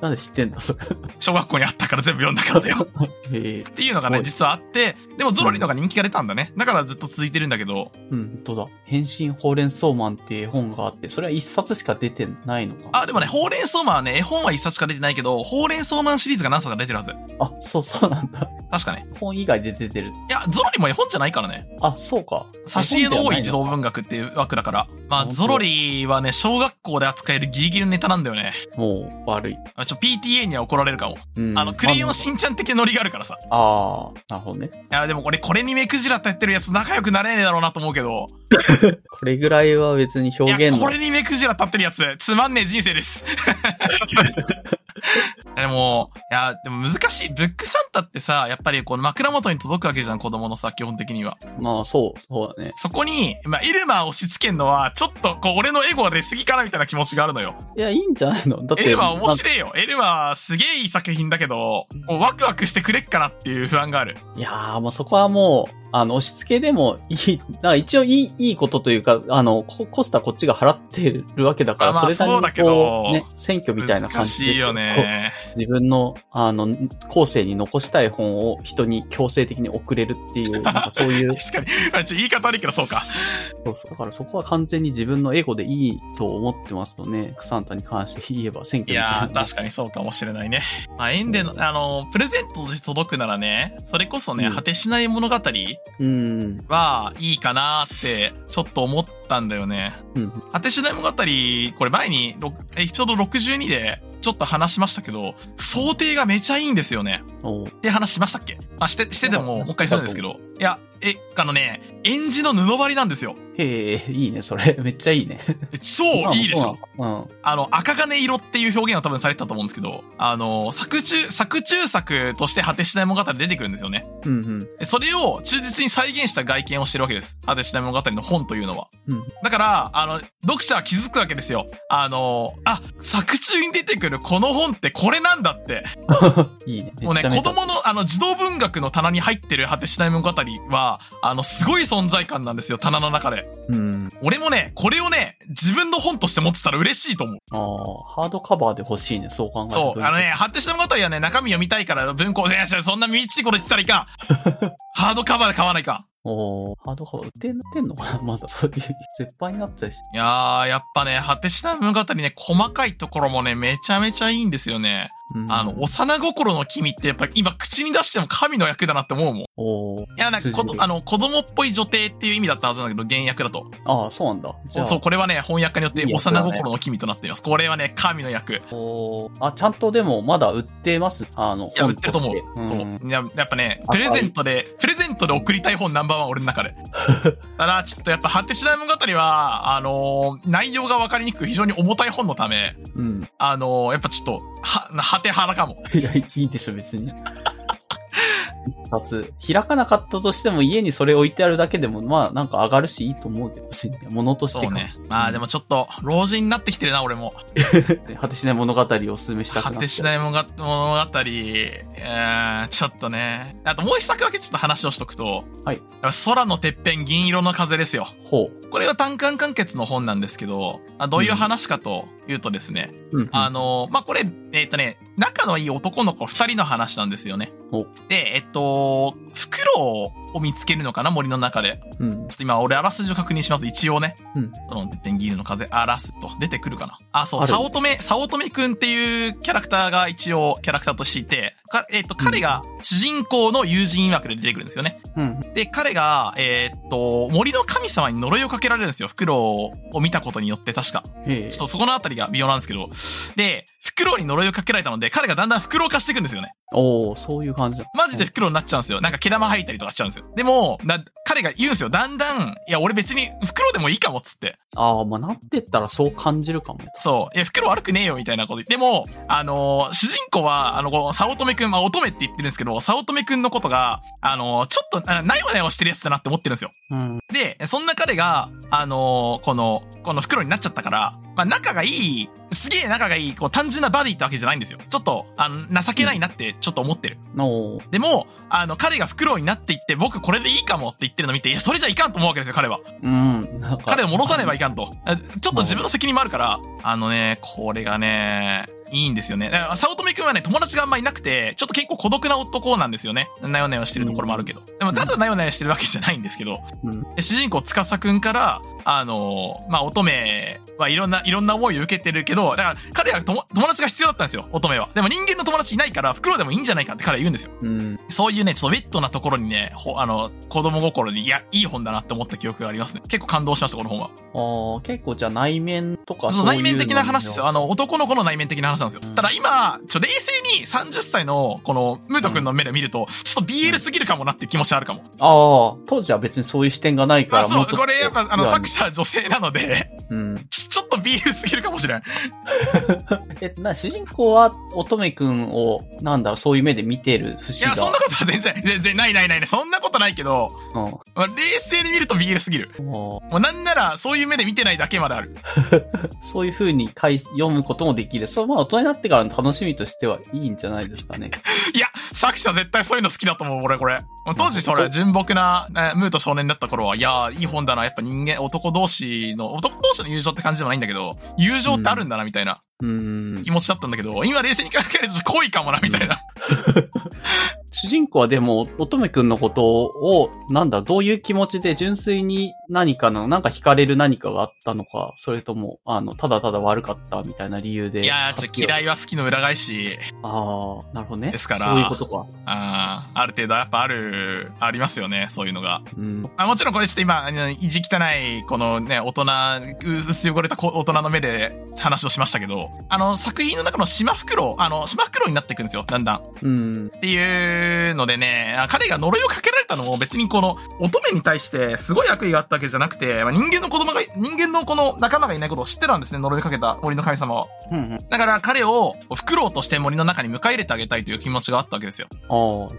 なんで知ってんだ、それ。小学校にあったから全部読んだからだよ。(laughs) へえ。っていうのがね、実はあって、でもゾロリのが人気が出たんだね。だからずっと続いてるんだけど、うん、本当だ。変身ほうれん草マンっていう絵本があって、それは一冊しか出てないのかあ、でもね、ほうれん草マンはね、絵本は一冊しか出てないけど、ほうれん草マンシリーズが何冊か出てるはず。あ、そうそうなんだ。確かね。本以外で出てる。いや、ゾロリも絵本じゃないからね。あ、そうか。挿絵の多い児童文文学っていう枠だから。まあ、ゾロリはね、小学校で扱えるギリギリのネタなんだよね。もう、悪い。あちょ、PTA には怒られるかも。うんあの、クレヨンしんちゃん的ノリがあるからさ。ああ、なるほどね。いや、でもこれ、これに目くじらってやってるやつ仲良くなれねえだろうなと思うけど。(laughs) これぐらいは別にいや、表現のこれに目くじら立ってるやつ、つまんねえ人生です。(laughs) (laughs) でも、いや、でも難しい。ブックサンタってさ、やっぱりこの枕元に届くわけじゃん、子供のさ、基本的には。まあ、そう、そうだね。そこに、まあ、エルマーを押し付けんのは、ちょっと、こう、俺のエゴが出過ぎかなみたいな気持ちがあるのよ。いや、いいんじゃないの？だって。エルマー面白いよ。エルマーすげえいい作品だけど、もうワクワクしてくれっかなっていう不安がある。いやー、もうそこはもう、あの、押し付けでもいい、(laughs) だから一応いい、いいことというか、あの、ココスタこっちが払ってるわけだから、あまあそれなりにそうだけどこう、ね、選挙みたいな感じですこね。う自分の、あの、後世に残したい本を人に強制的に送れるっていう、なんかそういう、(laughs) 確かに。まあちょ言い方悪いけどそうか。そうそう。だからそこは完全に自分のエゴでいいと思ってますよね。クサンタに関して言えば選挙みたいいや。確かにそうかもしれないね。まあ、縁での、あの、プレゼントとして届くならね、それこそね、うん果てしない物語うん。はいいかなって、ちょっと思ったんだよね。うん。果てしない物語、これ前に、ろエピソード62で、ちょっと話しましたけど、想定がめちゃいいんですよね。って話しましたっけ？あ、して、してても、うんもう一回するんですけど。いや、え、あのね、演じの布張りなんですよ。へえ、いいね、それ。(laughs) めっちゃいいね。え超いいでしょ。うん。あの、赤金色っていう表現は多分されてたと思うんですけど、あの、作中、作中作として果てしない物語出てくるんですよね。うんうん。でそれを忠実に再現した外見をしてるわけです。果てしない物語の本というのは。うん。だから、あの、読者は気づくわけですよ。あの、あ、作中に出てくるこの本ってこれなんだって。(laughs) いいね。もうね、子供の、あの、児童文学の棚に入ってる果てしない物語は、あの、すごい存在感なんですよ、棚の中で。うん。俺もね、これをね、自分の本として持ってたら嬉しいと思う。ああ、ハードカバーで欲しいね、そう考えるとそう、あのね、果てしない物語はね、中身読みたいから文庫で、いやそんなみちいこと言ってたらいかん。(laughs) ハードカバーで買わないかん。おーハードカバー売ってん売ってんのかな？(laughs) まだそういう、絶版になってたし。いやー、やっぱね、果てしない物語ね、細かいところもね、めちゃめちゃいいんですよね。うんあの、幼心の君ってやっぱ今口に出しても神の役だなって思うもん。いおーや、なんかこあの、子供っぽい女帝っていう意味だったはずなんだけど、原訳だと。ああ、そうなんだ。じゃあ、そう、これはね、翻訳家によって幼いい役だね心の君となっています。これはね、神の役。おーあ、ちゃんとでもまだ売ってます？あの、いや、売ってると思う。本してそう。いや、やっぱね、プレゼントで、プレゼントで送りたい本ナンバーワン俺の中で。(laughs) だから、ちょっとやっぱ、果てしない物語は、あのー内容がわかりにくく非常に重たい本のため、うん。あのーやっぱちょっと、は、果て腹かも。いや、いいでしょ、別に。一冊。開かなかったとしても家にそれ置いてあるだけでも、まあなんか上がるしいいと思うけど、しん物としてか。そうね。まあでもちょっと、老人になってきてるな、俺も。(laughs) 果てしない物語をお勧めしたくなって。果てしない物語、ちょっとね。あともう一作だけちょっと話をしとくと、はい空のてっぺん銀色の風ですよ。ほこれは単館完結の本なんですけど、あどういう話かというとですね、う。うん。あの、まあ、これ、えっ、とね、仲のいい男の子二人の話なんですよねお。で、えっと、フクロウを見つけるのかな森の中で。うんちょ。っと今、俺、あらすじを確認します。一応ね。うん。その、てっぺんギルの風、あらすと、出てくるかな。あ、そう、早乙女、早乙女くんっていうキャラクターが一応、キャラクターとしていて、かえっ、と、彼が主人公の友人枠で出てくるんですよね。うん。で、彼が、えっと、森の神様に呪いをかけられるんですよ。フクロウを見たことによって、確か。ええちょっとそこのあたりが微妙なんですけど。で、フクロウに呪いをかけられたので、彼がだんだんフクロウ化していくんですよね。おーそういう感じだ。マジでフクロウになっちゃうんですよ。なんか毛玉吐いたりとかしちゃうんですよ。でも、な彼が言うんですよ。だんだん、いや、俺別にフクロウでもいいかもっつって。ああ、まあなってったらそう感じるかも。そう。いや、フクロウ悪くねえよ、みたいなこと言って。でも、あのー主人公は、あの、こう、早乙女くん、まあ、乙女って言ってるんですけど、早乙女くんのことが、あのーちょっと、あなよなよしてるやつだなって思ってるんですよ。うん。で、そんな彼が、あのーこの、この袋になっちゃったから、まあ、仲がいい、すげえ仲がいい、こう、単純なバディってわけじゃないんですよ。ちょっと、あの、情けないなって、ちょっと思ってる。おーでも、あの、彼が袋になっていって、僕これでいいかもって言ってるの見て、いや、それじゃいかんと思うわけですよ、彼は。うん。なんか彼を戻さねばいかんと。あちょっと自分の責任もあるから、あのね、これがね、いいんですよね。だから、早乙女くんはね、友達があんまいなくて、ちょっと結構孤独な男なんですよね。なよなよしてるところもあるけど。でも、ただなよなよしてるわけじゃないんですけど、うん。で主人公、つかさくんから、あのーまあ、乙女はいろんな、いろんな思いを受けてるけど、だから、彼は友友達が必要だったんですよ、乙女は。でも人間の友達いないから、袋でもいいんじゃないかって彼は言うんですよ。うん。そういうね、ちょっとウェットなところにね、ほあの、子供心に、いや、いい本だなって思った記憶がありますね。結構感動しました、この本は。ああ、結構じゃあ内面とかそう、内面的な話ですよ。あの。の、男の子の内面的な話なんですよ。うんただ今、ちょ、冷静に30歳の、この、ムート君の目で見ると、ちょっと BL すぎるかもなって気持ちあるかも。ああ、当時は別にそういう視点がないから、あ、そう、これやっぱ、あの、作者女性なので、うん。(laughs) ちちょっと BL すぎるかもしれん。(laughs) え、な、主人公は乙女くんを、なんだろう、そういう目で見てるいや、節が。そんなことは全然、全然、ないないないない、そんなことないけど、うん。まあ冷静に見ると BL すぎる。ももうなんなら、そういう目で見てないだけまである。う (laughs) そういう風に書い読むこともできる。そう、まあ大人になってからの楽しみとしてはいいんじゃないですかね。(laughs) いや、作者絶対そういうの好きだと思う、俺、これ。当時、それ、純朴な、ねムート少年だった頃は、いやー、いい本だな。やっぱ人間、男同士の、男同士の友情って感じでもないんだけど、友情ってあるんだな、みたいなうーん気。持ちだったんだけど、今冷静に考えると恋かもな、みたいな。(laughs) 主人公はでも、乙女くんのことを、なんだどういう気持ちで純粋に何かの、なんか惹かれる何かがあったのか、それとも、あの、ただただ悪かったみたいな理由で。いやー、ちょっと嫌いは好きの裏返し、ああ、なるほどね。ですからそういうことか。あーある程度やっぱある、ありますよね、そういうのが。うん。あもちろんこれちょっと今、意地汚い、このね、大人、う薄汚れたこ大人の目で話をしましたけど、あの、作品の中の島袋、あの、島袋になっていくんですよ、だんだん。うん。っていうのでね、あ彼が呪いをかけられたのも別にこの乙女に対してすごい悪意があったわけじゃなくて、まあ、人間の子供が、人間のこの仲間がいないことを知ってたんですね、呪いをかけた森の神様は。うんうん。だから彼をフクロウとして森の中に迎え入れてあげたいという気持ちがあったわけですよ。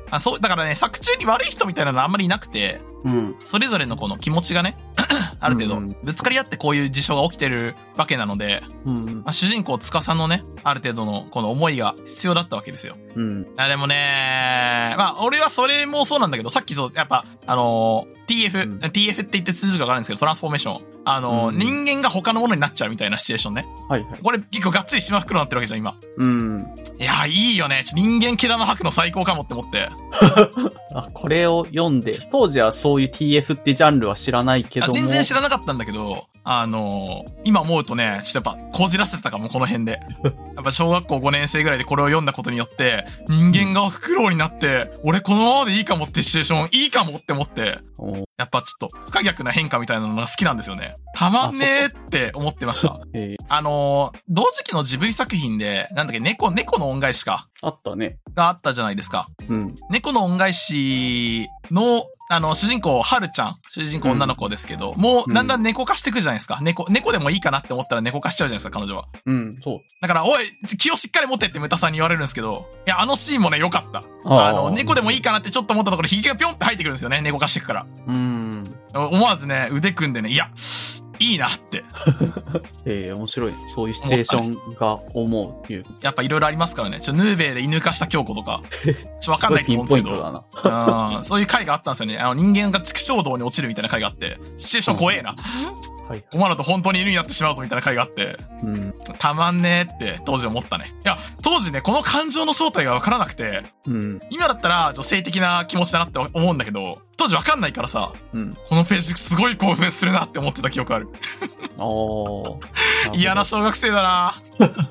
あそう、だからね、作中に悪い人みたいなのはあんまりいなくて、うん。それぞれのこの気持ちがね、(clears throat) ある程度うんぶつかり合ってこういう事象が起きてるわけなので、うん。まあ、主人公つかさんのね、ある程度のこの思いが必要だったわけですよ。うん。あでもね、まあ、俺はそれもそうなんだけど、さっきそう、やっぱ、あのー TF、うん TF って言って通じるかわかるんですけど、トランスフォーメーション。あのーうん人間が他のものになっちゃうみたいなシチュエーションね。はいはい。これ結構がっつり島袋になってるわけじゃん、今。うん。いや、いいよね。人間毛玉吐くの最高かもって思って。(laughs) あ、これを読んで、当時はそういう TF ってジャンルは知らないけども。あ全然知らなかったんだけど、あのー今思うとね、ちょっとやっぱ、こじらせてたかも、この辺で。(laughs) やっぱ小学校5年生ぐらいでこれを読んだことによって、人間がフクロウになって、俺このままでいいかもってシチュエーション、いいかもって思って、やっぱちょっと不可逆な変化みたいなのが好きなんですよね。たまんねーって思ってました。えーあのー同時期のジブリ作品で、なんだっけ、猫、猫の恩返しか、あったね。があったじゃないですか。うん。猫の恩返しの、あの、主人公、はるちゃん。主人公女の子ですけど、もう、だんだん猫化していくじゃないですか。猫、猫でもいいかなって思ったら猫化しちゃうじゃないですか、彼女は。うん、そう。だから、おい、気をしっかり持ってってムタさんに言われるんですけど、いや、あのシーンもね、良かった。ああの、猫でもいいか。かなってちょっと思ったところ、ヒゲがぴょんって入ってくるんですよね、猫化していくから。うん。思わずね、腕組んでね、いや、いいなって。(laughs) ええ面白い。そういうシチュエーションが思うっていう。やっぱいろいろありますからね。ちょ、ヌーベイで犬化した京子とか、ちょわかんないと思うんですけど。うんそういう回があったんですよね。あの、人間が畜生道に落ちるみたいな回があって、シチュエーション怖えな。はい。困ると本当に犬になってしまうぞみたいな回があって、うん。たまんねーって当時思ったね。いや、当時ね、この感情の正体がわからなくて、うん。今だったら女性的な気持ちだなって思うんだけど、当時わかんないからさ、うん。このページすごい興奮するなって思ってた記憶ある。おー。(laughs) 嫌な小学生だな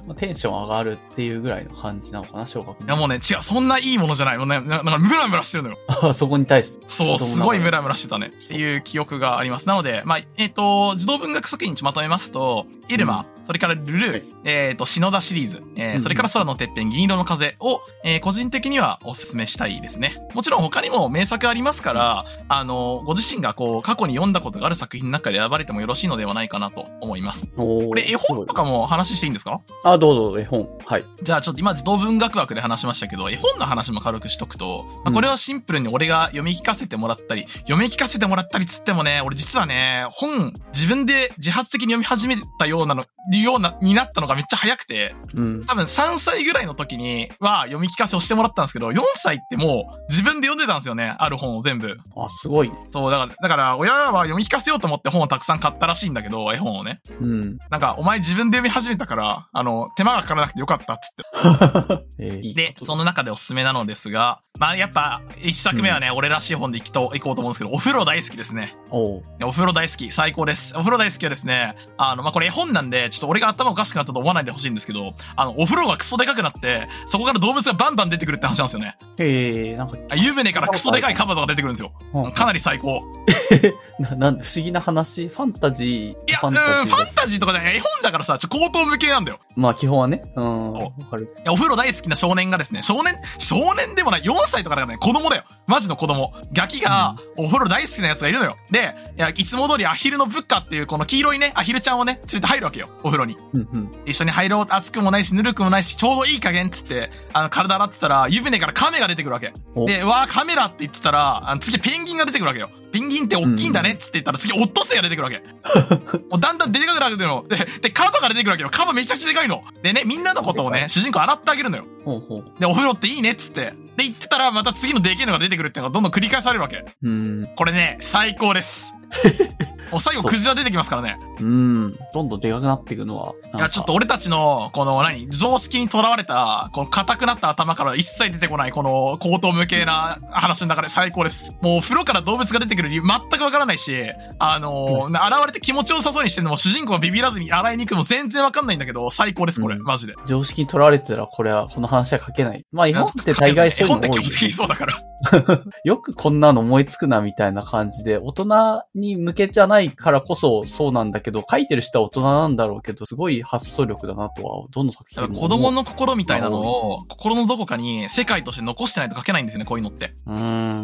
まあテンション上がるっていうぐらいの感じなのかな、小学いやもうね、違う、そんないいものじゃない。もうね、ななんかムラムラしてるのよ。う。そこに対して。そう、すごいムラムラしてたね。っていう記憶があります。なので、まあ、えっ、と、児童文学作品にまとめますと、イルマ、それからルルー、はいえっ、と、篠田シリーズ、えーうんそれから空のてっぺん、銀色の風を、えー個人的にはお勧めしたいですね。もちろん他にも名作ありますから、あの、ご自身がこう、過去に読んだことがある作品の中で選ばれてもよろしいのではないかなと思います。これ、絵本とかも話していいんですか？あ、どうぞ、絵本。はい。じゃあちょっと今児童文学枠で話しましたけど、絵本の話も軽くしとくと、まあうんこれはシンプルに俺が読み聞かせてもらったり、読み聞かせてもらったりつってもね、俺実はね、本自分で自発的に読み始めたようなの、うような、になったのがめっちゃ早くて、うん。多分3歳ぐらいの時には読み聞かせをしてもらったんですけど、4歳ってもう自分で読んでたんですよね。ある本を全部。あ、すごい。そう、だから、だから親は読み聞かせようと思って本をたくさん買ったらしいんだけど、絵本をね。うん。なんか、お前自分で読み始めたから、あの、手間がかからなくてよかったっつって。(laughs) で、その中でおすすめなのですが、まあやっぱ、一作目はね、俺らしい本で行きと、行こうと思うんですけど、お風呂大好きですね。おう。お風呂大好き、最高です。お風呂大好きはですね、あの、まあ、これ絵本なんで、ちょっと俺が頭おかしくなったと思わないでほしいんですけど、あの、お風呂がクソでかくなって、そこから動物がバンバン出てくるって話なんですよね。へえ、なんか、あ湯船からクソでかいカバとか出てくるんですよ。うんかなり最高。(laughs) な、なんで、不思議な話？ファンタジーいや、うん、ファンタジーとかで絵本だからさ、ちょ、高等無形なんだよ。まあ、基本はね。うん。そう。いや、お風呂大好きな少年がですね、少年、少年でもない、4歳とかだからね、子供だよ。マジの子供。ガキが、お風呂大好きなやつがいるのよ。で、いや、いつも通りアヒルのブッカっていう、この黄色いね、アヒルちゃんをね、連れて入るわけよ。お風呂に。うんうん。一緒に入ろう、熱くもないし、ぬるくもないし、ちょうどいい加減っつって、あの、体洗ってたら、湯船から亀が出てくるわけ。おで、うわー、カメラって言ってたら、あの、次ペンギンが出てくるわけよ。ペンギンって大きいんだねっつって言ったら、次オットセイが出てくるわけ。(laughs) もうだんだんでかくなるの。で、で、カバが出てくるわけよ。カバめちゃくちゃでかいの。でね、みんなのことをね、主人公洗ってあげるのよ。ほうほう。で、お風呂っていいねっつって。で、言ってたら、また次のでけえのが出てくるっていうのがどんどん繰り返されるわけ。うん。これね、最高です。(laughs) もう最後クジラ出てきますからね。うん。どんどんでかくなっていくのは。いや、ちょっと俺たちの、この何、常識にとらわれた、この硬くなった頭から一切出てこない、この高等無形な話の中で最高です。もう風呂から動物が出てくる理由全くわからないし、あのー現れて気持ちよさそうにしてるのも主人公がビビらずに洗いに行くのも全然わかんないんだけど、最高です、これ。うんマジで。常識にとらわれてたら、これは、この話は書けない。まあ、今って大概そういうの多いよ絵本って基本的にそうだから。(laughs) よくこんなの思いつくなみたいな感じで、大人に向けじゃないからこそそうなんだけど、書いてる人は大人なんだろうけど、すごい発想力だなとは、どの作品も。子供の心みたいなのを、心のどこかに世界として残してないと書けないんですよね、こういうのって。うー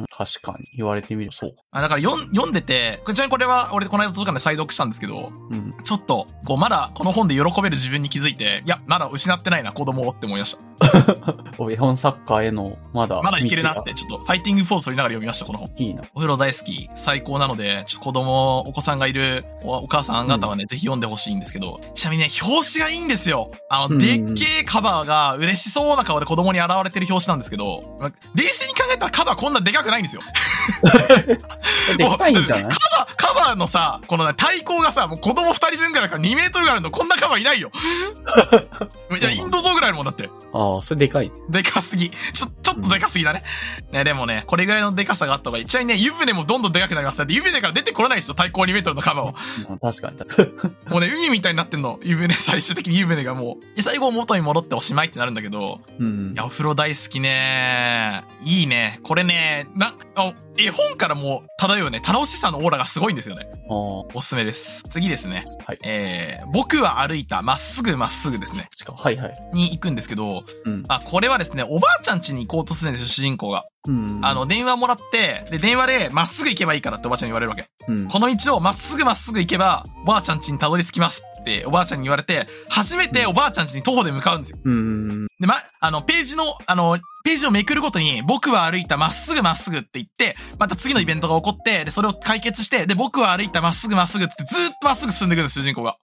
ん、確かに。言われてみるとそう。あだから読んでて、ちなみにこれは俺この間図書館で再読したんですけど、うん。ちょっと、こう、まだこの本で喜べる自分に気づいて、いや、まだ失ってないな、子供をって思いました。(laughs) 絵本作家への、まだ、まだいけるなっ道て、ちょっと、ファイティングフォース取りながら読みました、この本。がいいな。お風呂大好き、最高なので、ちょっと子供、お子さんがいるおお母さん方はね、ぜひ読んでほしいんですけど、ちなみにね、表紙がいいんですよ。あの、うんでっけえカバーが嬉しそうな顔で子供に現れてる表紙なんですけど、ま冷静に考えたらカバーこんなでかくないんですよ。(laughs) でかいんじゃない？カバー、カバーのさ、このね対抗がさ、もう子供二人分ぐらいから2メートルぐらいあるの、こんなカバーいないよ。(laughs) いや、インド像ぐらいあるもんだって。ああ、それでかい。でかすぎ。ちょ、ちょっとでかすぎだね。ね、でもね、これぐらいのでかさがあった方がいい。ちなみにね、湯船もどんどんでかくなります。だって湯船から出てこれないですよ、対抗2メートルのカバーを。うん確かに。(laughs) もうね、海みたいになってんの。湯船、最終的に湯船がもう。で最後元に戻っておしまいってなるんだけど、うんい。や、お風呂大好きね。いいね。これね、な、あ絵本からも漂うね、楽しさのオーラがすごいんですよね。おすすめです。次ですね。はい。えー、僕は歩いた、まっすぐまっすぐですね。しかはいはい。に行くんですけど、うん。あ、これはですね、おばあちゃん家に行こうとするんですよ、主人公が。うん。あの、電話もらって、で、電話で、まっすぐ行けばいいからっておばあちゃんに言われるわけ。うん、この道をまっすぐまっすぐ行けば、おばあちゃん家にたどり着きますって、おばあちゃんに言われて、初めておばあちゃん家に徒歩で向かうんですよ。うん。で、ま、あの、ページの、あの、ページをめくるごとに、僕は歩いたまっすぐまっすぐって言って、また次のイベントが起こって、で、それを解決して、で、僕は歩いたまっすぐまっすぐってずーっとまっすぐ進んでいくんです、主人公が。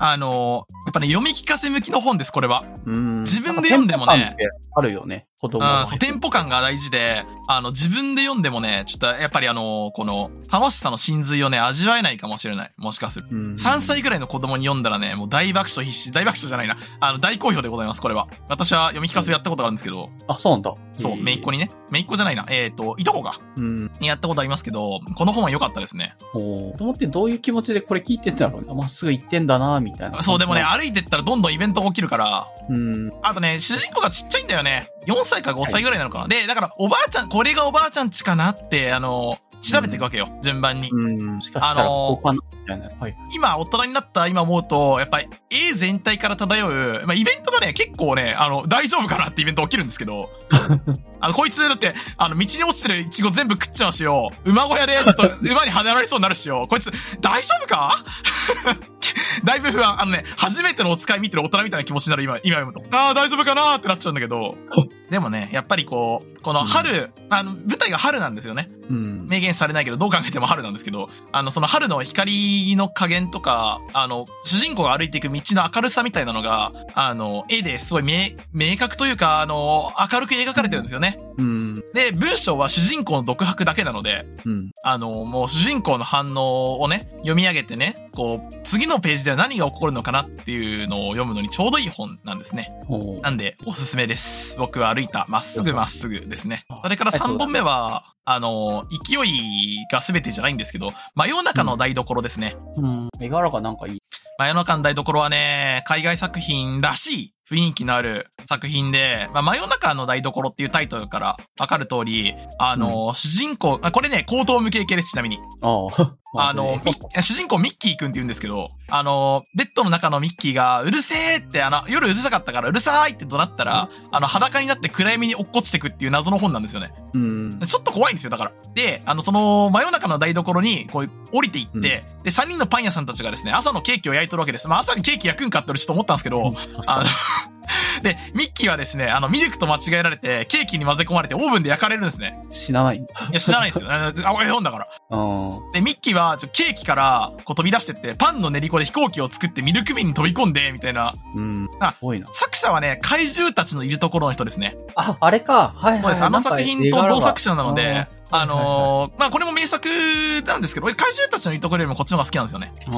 あのやっぱね、読み聞かせ向きの本です、これは。うん。自分で読んでもねあるよね。子供がうん、そう、テンポ感が大事で、あの、自分で読んでもね、ちょっと、やっぱりあの、この、楽しさの真髄をね、味わえないかもしれない。もしかする。うん。3歳ぐらいの子供に読んだらね、もう大爆笑必至。大爆笑じゃないな。あの、大好評でございます、これは。私は読み聞かせをやったことがあるんですけど、あ、そうなんだ。そう、めいっ子に。にね。めいっ子じゃないな。えっ、と、いとこが、うん。にやったことありますけど、この本は良かったですね。おう子供ってどういう気持ちでこれ聞いてんだろうね。まっすぐ行ってんだな、みたいな。そう、でもね、歩いてったらどんどんイベントが起きるから、うん。あとね、主人公がちっちゃいんだよね。4歳か5歳ぐらいなのかな。で、だから、おばあちゃん、これがおばあちゃんちかなって、あの、調べていくわけよ。順番に。うん。もしかしたら、あのーここかな、みたいな。はい。今、大人になった今思うと、やっぱり、絵全体から漂う、まあ、イベントがね、結構ね、あの、大丈夫かなってイベント起きるんですけど、(laughs) あの、こいつ、だって、あの、道に落ちてるイチゴ全部食っちゃうしよ、馬小屋で、ちょっと、(laughs) 馬に跳ねられそうになるしよ、こいつ、大丈夫か？(laughs) だいぶ不安。あのね、初めてのお使い見てる大人みたいな気持ちになる今、今読むと。ああ、大丈夫かなーってなっちゃうんだけど、でもね、やっぱりこう、この春、あの、舞台が春なんですよね。うん。明言されないけど、どう考えても春なんですけど、あの、その春の光光の加減とか、あの、主人公が歩いていく道の明るさみたいなのが、あの、絵ですごい明、明確というか、あの、明るく描かれてるんですよね。うん。で、文章は主人公の独白だけなので、うん。あの、もう主人公の反応をね、読み上げてね、こう、次のページでは何が起こるのかなっていうのを読むのにちょうどいい本なんですね。なんで、おすすめです。僕は歩いた、まっすぐまっすぐですねあ。それから3本目は、あの、勢いが全てじゃないんですけど、真夜中の台所ですね。うん。絵柄がなんかいい。真夜中の台所はね、海外作品らしい雰囲気のある作品で、まあ、真夜中の台所っていうタイトルからわかる通り、あの、主人公、あこれね、高等無形系です、ちなみに。ああ。あの、主人公ミッキーくんって言うんですけど、あの、ベッドの中のミッキーが、うるせえって、あの、夜うるさかったから、うるさいって怒鳴ったら、あの、裸になって暗闇に落っこちてくっていう謎の本なんですよね。うん。ちょっと怖いんですよ、だから。で、あの、その、真夜中の台所に、こう、降りていって、うんで、3人のパン屋さんたちがですね、朝のケーキを焼いとるわけです。まあ、朝にケーキ焼くんかって俺ちょっと思ったんですけど、あの、(laughs) で、ミッキーはですね、あの、ミルクと間違えられて、ケーキに混ぜ込まれてオーブンで焼かれるんですね。死なない。いや、知らないんですよ。あのあ、絵本だから。うん。で、ミッキーは、ちょケーキから、こう飛び出してって、パンの練り粉で飛行機を作ってミルク瓶に飛び込んで、みたいな。うん。あすごいな。作者はね、怪獣たちのいるところの人ですね。あ、あれか。はいはい。そうです。あの作品と同作者なので、あのーまあ、これも名作なんですけど、俺怪獣たちのいるところよりもこっちの方が好きなんですよね。ああ、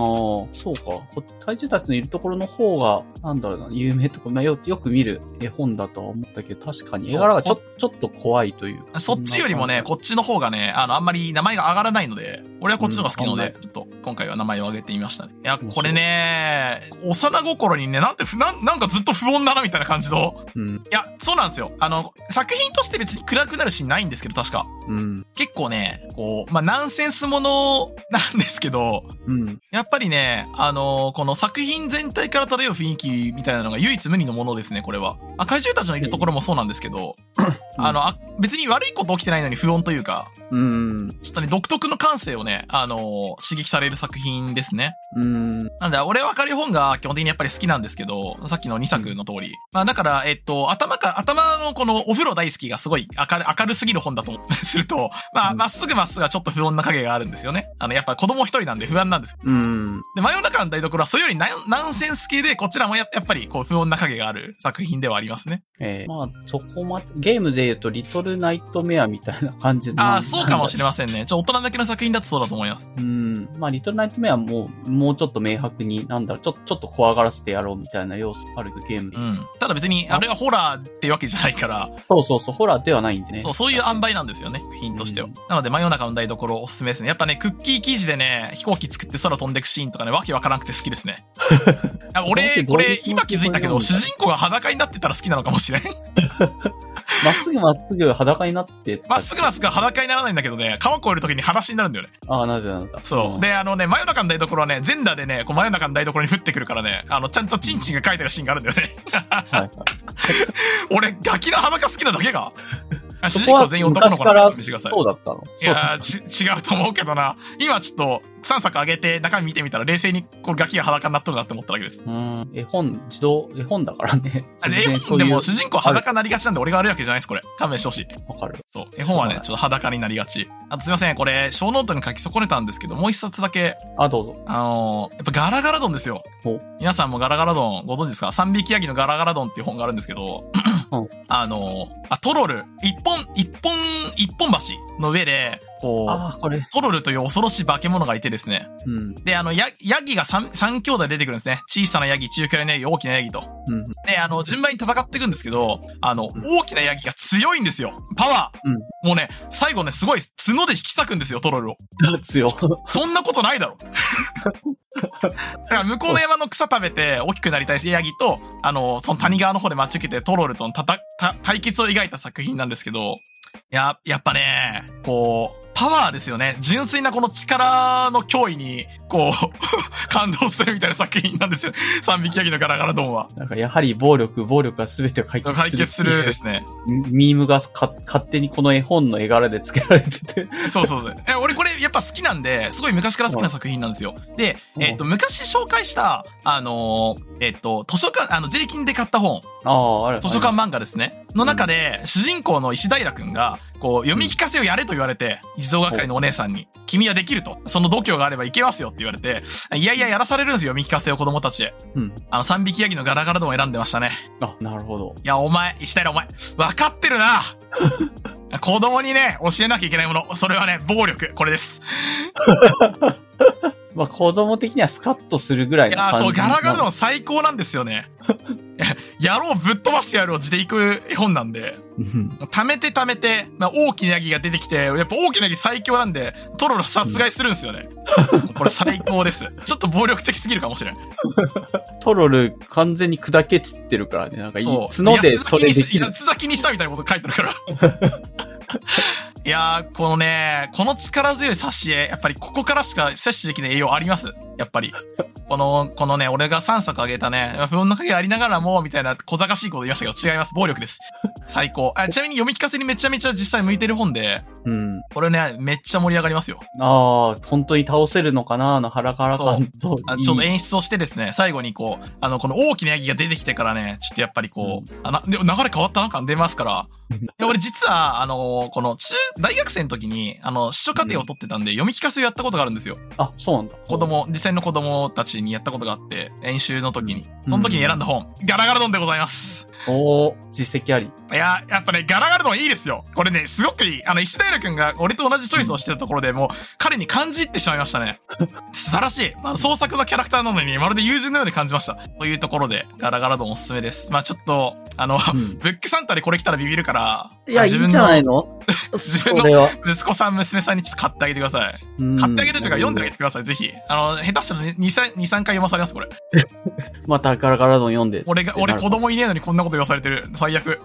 そうか。こ怪獣たちのいるところの方が、なんだろうな、有名とか、まあ、よよく見る絵本だとは思ったけど、確かに絵柄がちょちょっと怖いというか。そっちよりもね、こっちの方がね、あの、あんまり名前が上がらないので、俺はこっちの方が好きなので、うんちょっと今回は名前を挙げてみましたね。いや、これね、幼心にね、なんてふ、なん、なんかずっと不穏だなみたいな感じの。うん。いや、そうなんですよ。あの、作品として別に暗くなるシーンないんですけど、確か。うん。結構ね、こう、まあ、ナンセンスものなんですけど、うん。やっぱりね、あのこの作品全体から漂う雰囲気みたいなのが唯一無二のものですね、これは。あ怪獣たちのいるところもそうなんですけど、あの、あ別に悪いこと起きてないのに不穏というか、うん。ちょっとね、独特の感性をね、あの刺激される作品ですね。うん。なんで、俺は明るい本が基本的にやっぱり好きなんですけど、さっきの2作の通り。まあだから、えっと、頭か、頭のこのお風呂大好きがすごい明る明るすぎる本だと (laughs) すると、まあ、うんまっすぐまっすぐはちょっと不穏な影があるんですよね。あの、やっぱ子供一人なんで不安なんです。うん。で、真夜中の台所はそれよりナンナンセンス系で、こちらもややっぱりこう不穏な影がある作品ではありますね。えーまあ、そこまで、ゲームで言うと、リトルナイトメアみたいな感じああ、そうかもしれれませんね。ちょ、大人向けの作品だとそうだと思います。うん。まあ、リトルナイトメアも、もうちょっと明白に、なんだろう、ちょ、ちょっと怖がらせてやろうみたいな要素あるゲームで。うん。ただ別に、あれはホラーっていうわけじゃないから、そうそうそう、ホラーではないんでね。そう、そういう塩梅なんですよね、作品としては。うんなので、真夜中の台所おすすめですね。やっぱね、クッキー生地でね、飛行機作って空飛んでくシーンとかね、わけわからなくて好きですね。(laughs) あ俺、これ、今気づいたけど、主人公が裸になってたら好きなのかもしれん。(laughs) まっすぐまっすぐ裸になってたまっすぐまっすぐ裸にならないんだけどね、川越える時に裸足になるんだよね。ああ、なぜなんだ。そう。んで、あのね、真夜中の台所はね、全裸でね、こう真夜中の台所に降ってくるからね、あの、ちゃんとチンチンが書いてるシーンがあるんだよね。はいはい。(laughs) 俺、ガキの裸好きなだけが。あ主そこは人公全員男の子なん昔からでしてください。そうだったの？いやーち、(laughs) 違うと思うけどな。今ちょっと3作上げて中身見てみたら冷静にこれガキが裸になっとるなって思っただけです。うーん。絵本、自動、絵本だからね。絵本でも主人公裸になりがちなんで俺が悪いわけじゃないです、これ。勘弁してほしい。わかる。そう。絵本はねは、いちょっと裸になりがち。あとすいません、これ、ショーノートに書き損ねたんですけど、もう一冊だけ、あ、どうぞ。あのーやっぱガラガラドンですよお。皆さんもガラガラドンご存知ですか？三匹ヤギのガラガラドンっていう本があるんですけどうん、あのあ、トロル、一本、一本、一本橋の上で、こう、ああ、これ。トロルという恐ろしい化け物がいてですね。うん。で、あの、ヤヤギが三、三兄弟出てくるんですね。小さなヤギ、中くらいのヤギ、大きなヤギと。うん。で、あの、順番に戦っていくんですけど、あの、うん大きなヤギが強いんですよ。パワー。うんもうね、最後ね、すごい角で引き裂くんですよ、トロルを。(laughs) 強。そんなことないだろ。(laughs) だから向こうの山の草食べて大きくなりたいヤギと、あの、その谷川の方で待ち受けてトロルとのたたた対決を描いた作品なんですけど、や、やっぱね、こう、パワーですよね。純粋なこの力の脅威に、こう、(laughs) 感動するみたいな作品なんですよ。三匹ヤギのガラガラドンは。なんかやはり暴力、暴力が全てを解決する。解決するですね。ミームがか勝手にこの絵本の絵柄で付けられてて。そうそうそう。え、俺これやっぱ好きなんで、すごい昔から好きな作品なんですよ。で、うんえっ、と、昔紹介した、あのーえっ、と、図書館、あの、税金で買った本、ああ、あれ。図書館漫画ですね。の中で、主人公の石平くんが、こう、読み聞かせをやれと言われて、児童係のお姉さんに、君はできると。その度胸があればいけますよって言われて、いやいややらされるんですよ、読み聞かせを子供たちへ。うん。あの、三匹ヤギのガラガラドンを選んでましたね。あ、なるほど。いや、お前、石平お前、分かってるな (laughs) 子供にね、教えなきゃいけないもの。それはね、暴力。これです。(laughs) まあ、子供的にはスカッとするぐらいいや、の感じ。そう、ガラガラドン最高なんですよね。(laughs) いや野郎ぶっ飛ばしてやるを字でいく絵本なんで、うん貯めて貯めて、まあ、大きなヤギが出てきて、やっぱ大きなヤギ最強なんで、トロロ殺害するんですよね。(laughs) これ最高です。ちょっと暴力的すぎるかもしれん。トロル完全に砕け散ってるからね。なんかいい、そう。角でそれできる八。つ咲きにしたみたいなこと書いてるから。(laughs) (laughs) いやー、このね、この力強い挿絵、やっぱりここからしか摂取できない栄養あります？やっぱり。この、このね、俺が3作あげたね、不穏の影ありながらも、みたいな小賢しいこと言いましたけど、違います。暴力です。最高。あちなみに読み聞かせにめちゃめちゃ実際向いてる本で、うん。これね、めっちゃ盛り上がりますよ。ああ、本当に倒せるのかなあのハラハラ感と。あちょっと演出をしてですね、最後にこう、あの、この大きなヤギが出てきてからね、ちょっとやっぱりこう、あな、でも流れ変わったな感出ますから、(laughs) いや俺実は、あのこの中、大学生の時に、あの、司書課程を取ってたんで、読み聞かせをやったことがあるんですよ。あ、そうなんだ。子供、実際の子供たちにやったことがあって、演習の時に。その時に選んだ本、ガラガラドンでございます。おー、実績あり。いや、やっぱね、ガラガラドンいいですよ。これね、すごくいい。あの、石平くんが俺と同じチョイスをしてたところでもう、彼に感じ入ってしまいましたね。(laughs) 素晴らしい。あの、創作のキャラクターなのに、まるで友人のように感じました。というところで、ガラガラドンおすすめです。まあちょっと、あの、うん。ブックサンタでこれ来たらビビるから、いや、いいんじゃないの？(laughs) 自分の。息子さん、娘さんにちょっと買ってあげてください。うん買ってあげるというか、読んであげてください、ぜひ。あの、下手したら2、3、2 3回読まされます、これ。(laughs) またガラガラドン読んで。俺が、俺子供いねえのにこんなこと言わされてる。最悪。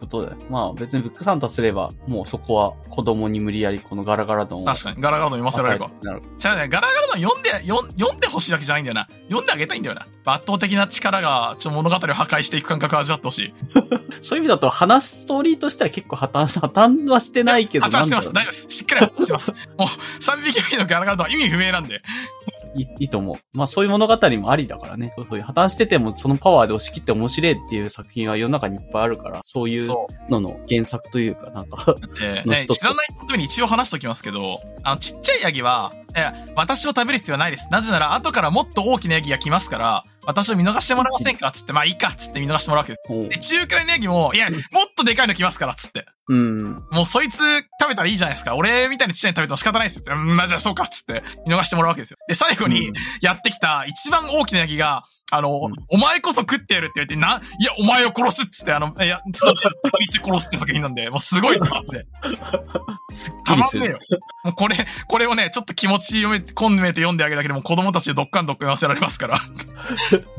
ことだよ。まあ別にブックサンタすれば、もうそこは子供に無理やりこのガラガラドンを。確かに、ガラガラドン読ませられるか。なるじゃあね、ガラガラドン読んで、読ん読んでほしいわけじゃないんだよな。読んであげたいんだよな。圧倒的な力が、ちょ、物語を破壊していく感覚を味わってほしい。(laughs) そういう意味だと話ストーリーとしては結構破綻し、破綻はしてないけど。破綻してます。大丈夫です。しっかり破綻してます。もう、3匹目のガラガラドンは意味不明なんで。ういいいいと思う。まあそういう物語もありだからね。そういう破綻しててもそのパワーで押し切って面白いっていう作品は世の中にいっぱいあるから、そういう。のの原作というか、なんか、(laughs) で、ね、知らないことに一応話しておきますけど、あの、ちっちゃいヤギは、いや、私を食べる必要はないです。なぜなら、後からもっと大きなヤギが来ますから、私を見逃してもらえませんか？つって、まあいいかつって見逃してもらうわけです。で、中くらいのヤギも、いや、もっとでかいの来ますから、つって。うん。もうそいつ食べたらいいじゃないですか。俺みたいにちっちゃいの食べても仕方ないですよ。うん、まあじゃあそうか、つって見逃してもらうわけですよ。で、最後にうんやってきた一番大きなヤギが、あの、うんお前こそ食ってやるって言って、な、いや、お前を殺すっつって、あの、いや、そう、にして殺すって作品なんで、もうすごいなって。(laughs) すっきたまんねえよ。。もうこれ、これをね、ちょっと気持ち読めて、込めて読んであげるだけでも子供たちでどっかんどっかん言わせられますから、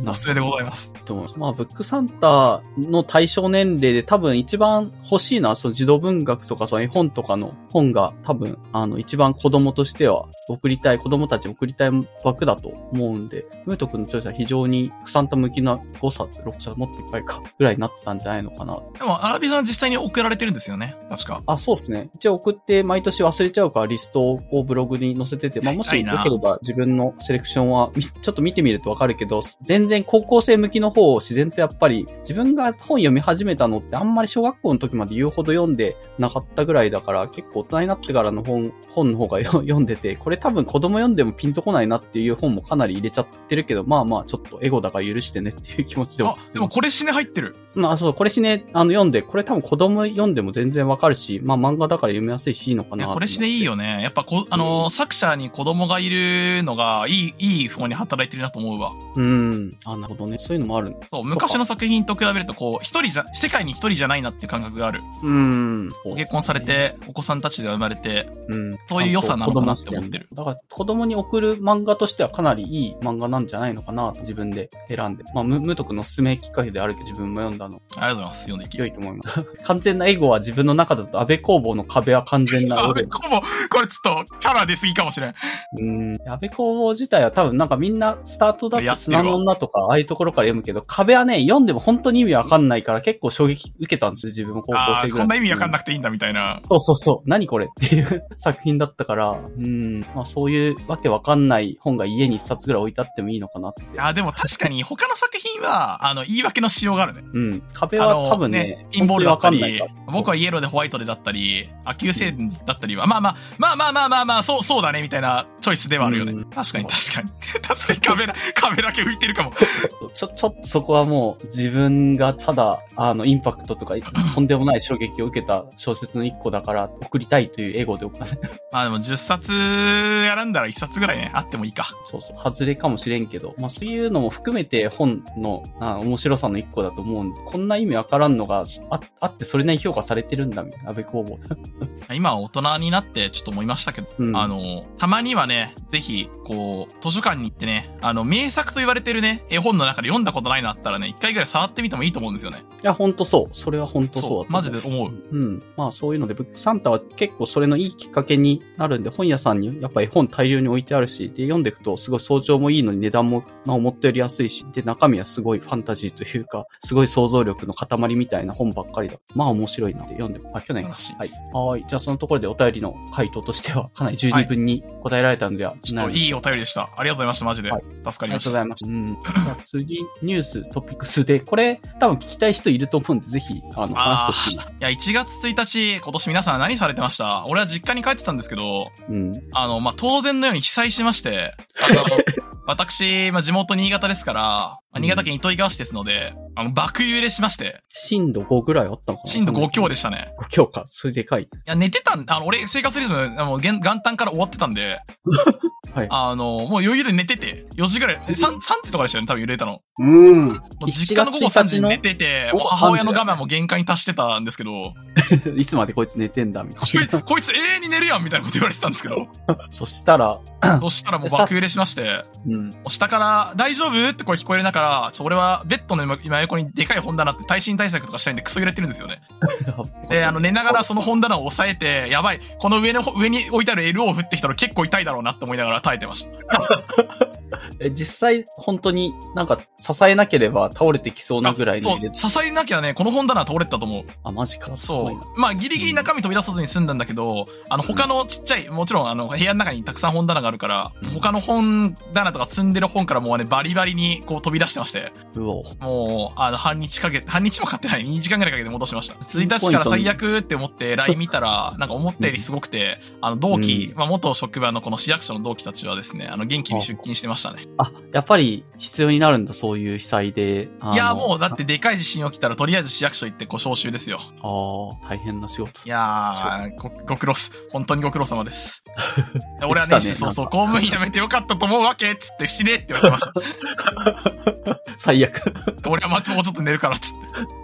おすすめでございます。と思います。まあ、ブックサンタの対象年齢で多分一番欲しいのは、その児童文学とかその絵本とかの本が多分、あの、一番子供としては送りたい、子供たちに送りたい枠だと思うんで、ムート君のチョイスは非常にクサンタ向きな5冊、6冊、もっといっぱいか、ぐらいになってたんじゃないのかな。でも、アラビさんは実際に送られてるんですよね。確か。あ、そうですね。一応送って毎年忘れちゃうからリストをブログに載せてて、まあ、もしよければ自分のセレクションはみちょっと見てみるとわかるけど、全然高校生向きの方を自然とやっぱり自分が本読み始めたのってあんまり小学校の時まで言うほど読んでなかったぐらいだから結構大人になってからの本、本の方が (laughs) 読んでて、これ多分子供読んでもピンとこないなっていう本もかなり入れちゃってるけど、まあまあちょっとエゴだから許してねっていう気持ちであ、でもこれ死ね入ってる。まあそう、これしね、あの読んで、これ多分子供読んでも全然わかるし、まあ漫画だから読みやすいしいいのかなこれしねいいよね。やっぱこ、あのー作者に子供がいるのが、いい、いい方に働いてるなと思うわ。うん。あ、なるほどね。そういうのもある。そう、昔の作品と比べると、こう、一人じゃ、世界に一人じゃないなっていう感覚がある。うん。ご結婚されて、お子さんたちで生まれて、うん。そういう良さなのかなって思ってるだから子供に送る漫画としてはかなりいい漫画なんじゃないのかなと自分で選んで。まあ、む、むとくんのすめきっかけであるけど自分も読んだのありがとうございます。読んでいき良いと思います。完全なエゴは自分の中だと安倍工房の壁は完全なあ、俺。こも、これちょっと、キャラ出すぎかもしれん。うん。安倍工房自体は多分なんかみんなスタートだって砂の女とかああいうところから読むけど、壁はね、読んでも本当に意味わかんないから結構衝撃受けたんですよ、自分も高校ああ、生ぐらい。こんな意味わかんなくていいんだみたいな。そうそうそう。何これっていう作品だったから、うん。まあそういうわけわかんない本が家に一冊ぐらい置いてあってもいいのかなって。いや、でも確かに他の作品には、あの、言い訳のしようがあるね。うん。壁は多分ね、インボールだったり僕はイエローでホワイトでだったり、あ、急性だったりは、まあまあ、まあまあまあまあまあ、そう、そうだね、みたいなチョイスではあるよね。うん確かに確かに。確かに (laughs) 壁だ、壁だけ浮いてるかも。ちょ、ちょっとそこはもう自分がただ、あの、インパクトとか、(laughs) とんでもない衝撃を受けた小説の一個だから、送りたいというエゴで送ったね。(laughs) まあでも10冊選んだら1冊ぐらいね、あってもいいか。そうそう、外れかもしれんけど、まあそういうのも含めて本のあ面白さの一個だと思うこんな意味わからんのがああってそれなりに評価されてるんだみたいな、安倍工房。(laughs) 今は大人になってちょっと思いましたけど、うんあの、たまにはね、ぜひ、こう、図書館に行ってね、あの、名作と言われてるね、絵本の中で読んだことないのあったらね、一回ぐらい触ってみてもいいと思うんですよね。いや、ほんとそう。それはほんとそうだと思そうマジで思う。うん。まあそういうので、ブックサンタは結構それのいいきっかけになるんで、本屋さんにやっぱり本大量に置いてあるし、で、読んでいくとすごい相乗もいいのに値段も、まあ思ったより安いし、で、中身はすごいファンタジーというか、すごい想像力の塊みたいな本ばっかりだ。まあ面白いなって読んで、あ、去年か。素晴はい。はい。じゃあそのところでお便りの回答としては、かなり十二分に答えられたのでは、ちょっといいお便りでした。ありがとうございました、マジで。はい助かありがりました。とうございました。うん。じゃあ次、ニュース、トピックスで、これ、多分聞きたい人いると思うんで、ぜひ、あの、話してほしい。いや、1月1日、今年皆さん何されてました？俺は実家に帰ってたんですけど、うん。あの、まあ、当然のように被災しまして、あの、(laughs) 私、まあ、地元新潟ですから、まあ新潟県糸魚川市ですので、あの、爆揺れしまして、震度5ぐらいあったのかな？震度5強でしたね。5強か。それでかい。いや、寝てたん、あの、俺、生活リズム、あの、元元旦から終わってたんで、(laughs) はい。あの、もう余裕で寝てて、4時ぐらい、3、3時とかでしたよね、多分揺れたの。うん。もう実家の午後3時に寝てて、おもう母親の我慢も限界に達してたんですけど、(laughs) いつまでこいつ寝てんだ、みたこいいな。こいつ永遠に寝るやんみたいなこと言われてたんですけど、(laughs) そしたら、そしたらもう爆揺れしまして、うん。下から、大丈夫？って声聞こえる中から、ちょ俺はベッドの今今横にでかい本棚って耐震対策とかしたいんでクソ揺れてるんですよね。(laughs) で、あの、寝ながらその本棚を押さえて、やばい、この上の、上に置いてある L を振ってきたら結構痛いだろうなって思いながら耐えてました。(laughs) え、実際、本当になんか、支えなければ倒れてきそうなぐらいのそう支えなきゃね、この本棚は倒れてたと思う。あ、マジか。すそ。う。まあ、ギリギリ中身飛び出さずに済んだんだけど、あの、他のちっちゃい、もちろん、あの、部屋の中にたくさん本棚があるから、他の本棚とか積んでる本からもうね、バリバリにこう飛び出してまして、うお。もう、あの、半日かけて、半日もかかってない、2時間ぐらいかけて戻しました。1日から最悪って思って LINE 見たら、なんか思ったよりすごくて、あの、同期、まあ、元職場のこの市役所の同期たちはですね、あの、元気に出勤してましたね。あ、やっぱり必要になるんだ、そういう被災で。いや、もう、だってでかい地震起きたら、とりあえず市役所行ってご招集ですよ。ああ、大変な仕事い。やー、ご、ご苦労す。本当にご苦労様です。(laughs) 俺はね、そうそう、公務員辞めてよかったと思うわけっつって死ねって言われてました。(laughs) 最悪。俺はまもうちょっと寝るからっつって。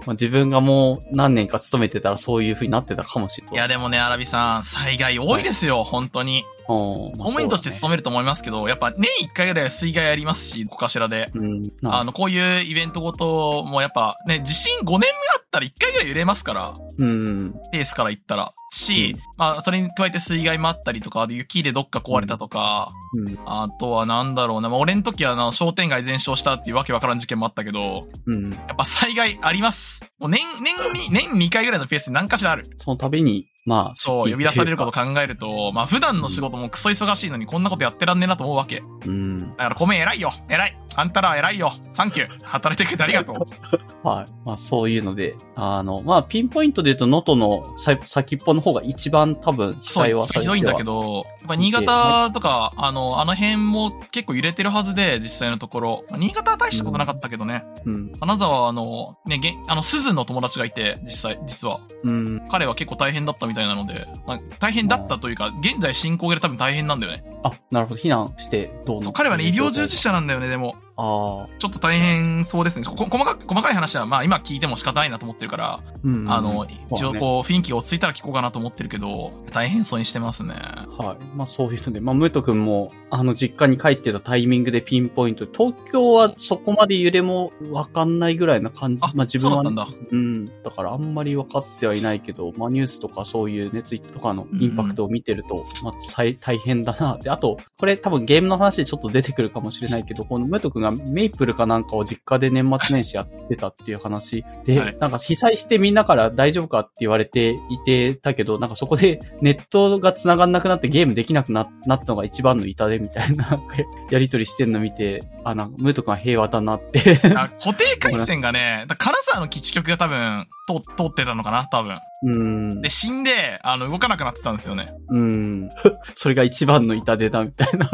まあ、自分がもう何年か勤めてたらそういう風になってたかもしれない。いや、でもね、アラビさん、災害多いですよ、本当に。公公務員として勤めると思いますけど、やっぱ年1回ぐらいは水害ありますし、こかしらで。うん。なあの、こういうイベントごともやっぱね、地震5年目あったら1回ぐらい揺れますから、うん。ペースから言ったら。し、うんまあ、それに加えて水害もあったりとか、雪でどっか壊れたとか、うん。あとはなんだろうな、まあ、俺の時はあの商店街全焼したっていうわけわからん事件もあったけど、うん。やっぱ災害あります。もう年、年に、年2回ぐらいのペースで何かしらある。その度に、まあ、そう、呼び出されることか。考えると、まあ普段の仕事もクソ忙しいのにこんなことやってらんねえなと思うわけ。うん。だから、ごめん、偉いよ。偉い。あんたら偉いよ。サンキュー。働いてくれてありがとう。(laughs) はい。まあ、そういうので、あの、まあ、ピンポイントで言うと、能登のさ先っぽの方が一番多分、被災はされてはひどいんだけど、やっぱ新潟とか、あの、あの辺も結構揺れてるはずで、実際のところ。まあ新潟は大したことなかったけどね。うん。金沢はあの、ね、げんあの、鈴の友達がいて、実際、実は。うん。彼は結構大変だったみたいなので、まあ、大変だったというか、現在進行形で多分大変なんだよね。あ、なるほど。避難して、どうのそう、彼はね、医療従事者なんだよね、でも。ああ。ちょっと大変そうですね。こ細かく、細かい話は、まあ今聞いても仕方ないなと思ってるから、うん。あの、一応う。こう、雰囲気が落ち着いたら聞こうかなと思ってるけど、大変そうにしてますね。はい。まあそういうので、まあムート君も、あの、実家に帰ってたタイミングでピンポイント。東京はそこまで揺れもわかんないぐらいな感じ。あ、まあ自分は、そうだったんだ。うん。だからあんまり分かってはいないけど、まあニュースとかそういうね、ツイッターとかのインパクトを見てると、まあ大大変だなって。あと、これ多分ゲームの話でちょっと出てくるかもしれないけど、このムート君がメイプルかなんかを実家で年末年始やってたっていう話で、はいなんか被災してみんなから大丈夫かって言われていてたけど、なんかそこで (laughs) ネットが繋がんなくなってゲームできなくななったのが一番の痛手みたいな (laughs) やりとりしてんの見て、あ、なんかムート君は平和だなって。あ固定回線がね、だ金沢の基地局が多分、通通ってたのかな多分。うんで、。死んで、あの、動かなくなってたんですよね。うん。(laughs) それが一番の痛手だみたいな。い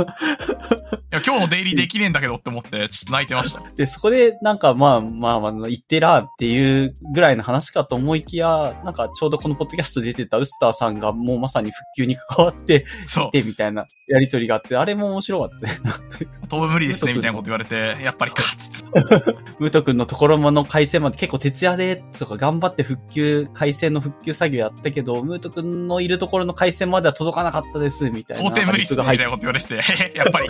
や、今日の出入りできねえんだけどって思って、(laughs) ちょっと泣いてました。で、そこで、なんか、まあまあまあ、言ってらっていうぐらいの話かと思いきや、なんかちょうどこのポッドキャスト出てたウスターさんがもうまさに復旧に関わってそうい。てみたいなやりとりがあって、あれも面白かったね。飛ぶ無理ですね、みたいなこと言われて、やっぱりか、つって。ムート君のところの回線まで結構徹夜でとか頑張って復旧、回線の復旧作業やったけど、ムート君のいるところの回線までは届かなかったです、みたいな。到底無理っすね、みたいなこと言われて (laughs) やっぱり。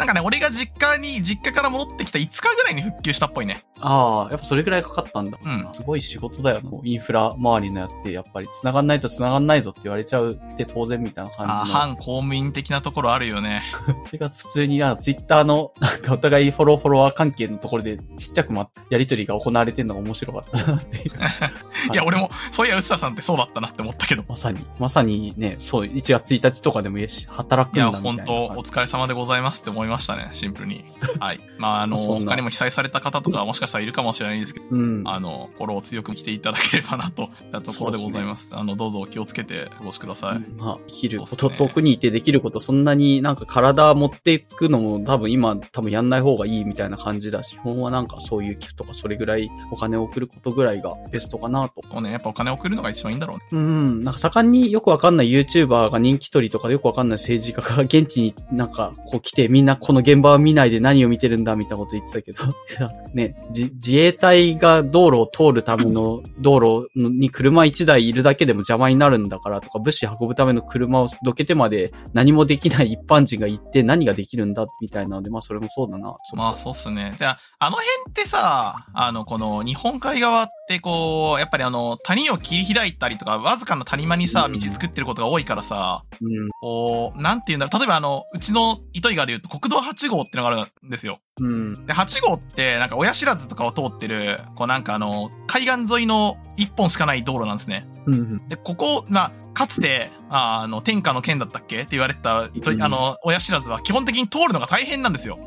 なんかね、俺が実家に、実家から戻ってきた5日ぐらいに復旧したっぽいね。ああ、やっぱそれぐらいかかったんだ。うん。すごい仕事だよな。もうインフラ周りのやつって、やっぱり繋がんないと繋がんないぞって言われちゃうって当然みたいなあ感じの。反公務員的なところあるよね。(laughs) それが普通に、あツイッターの、なんかお互いフォローフォロワー関係のところでちっちゃくま、やりとりが行われてるのが面白かったなっていう。いや、俺も、そういや、うっささんってそうだったなって思ったけど。まさに、まさにね、そう、1月1日とかでもいいし働くいや、んだみたいな。本当お疲れ様でございますって思いましたね、シンプルに。(laughs) はい。まあ、あの、他にも被災された方とかもしかしたらいるかもしれないですけど、うん。あの、心を強く来ていただければなと、いったところでございます。あの、どうぞお気をつけてお越しください。うんまあ、できること、ね遠くにいてできること、そんなになんか体持っていくのも多分今多分やんない方がいいみたいな感じだし、基本はなんかそういう寄付とかそれぐらいお金を送ることぐらいがベストかなと。ね、やっぱお金送るのが一番いいんだろうね。うん、なんか盛んによくわかんない YouTuber が人気取りとかよくわかんない政治家が現地になんかこう来てみんなこの現場を見ないで何を見てるんだみたいなこと言ってたけど、(laughs) ね、じ自衛隊が道路を通るための道路に車1台いるだけでも邪魔になるんだからとか、物資運ぶための車をどけてまで何もできない一般人が行って何ができるんだみたいなので、まあそれもそうだな。まあ、そうっすね。で、あの辺ってさ、あの、この日本海側ってこう、やっぱりあの、谷を切り開いたりとか、わずかな谷間にさ、うん道作ってることが多いからさ、うん。こう、なんて言うんだろう。例えばあの、うちの糸魚川で言うと国道8号ってのがあるんですよ。うん。で、8号って、なんか親知らずとかを通ってる、こうなんかあの、海岸沿いの一本しかない道路なんですね。うん。で、ここ、まあ、かつて、ああの、天下の剣だったっけ？って言われてた、あの、親知らずは基本的に通るのが大変なんですよ。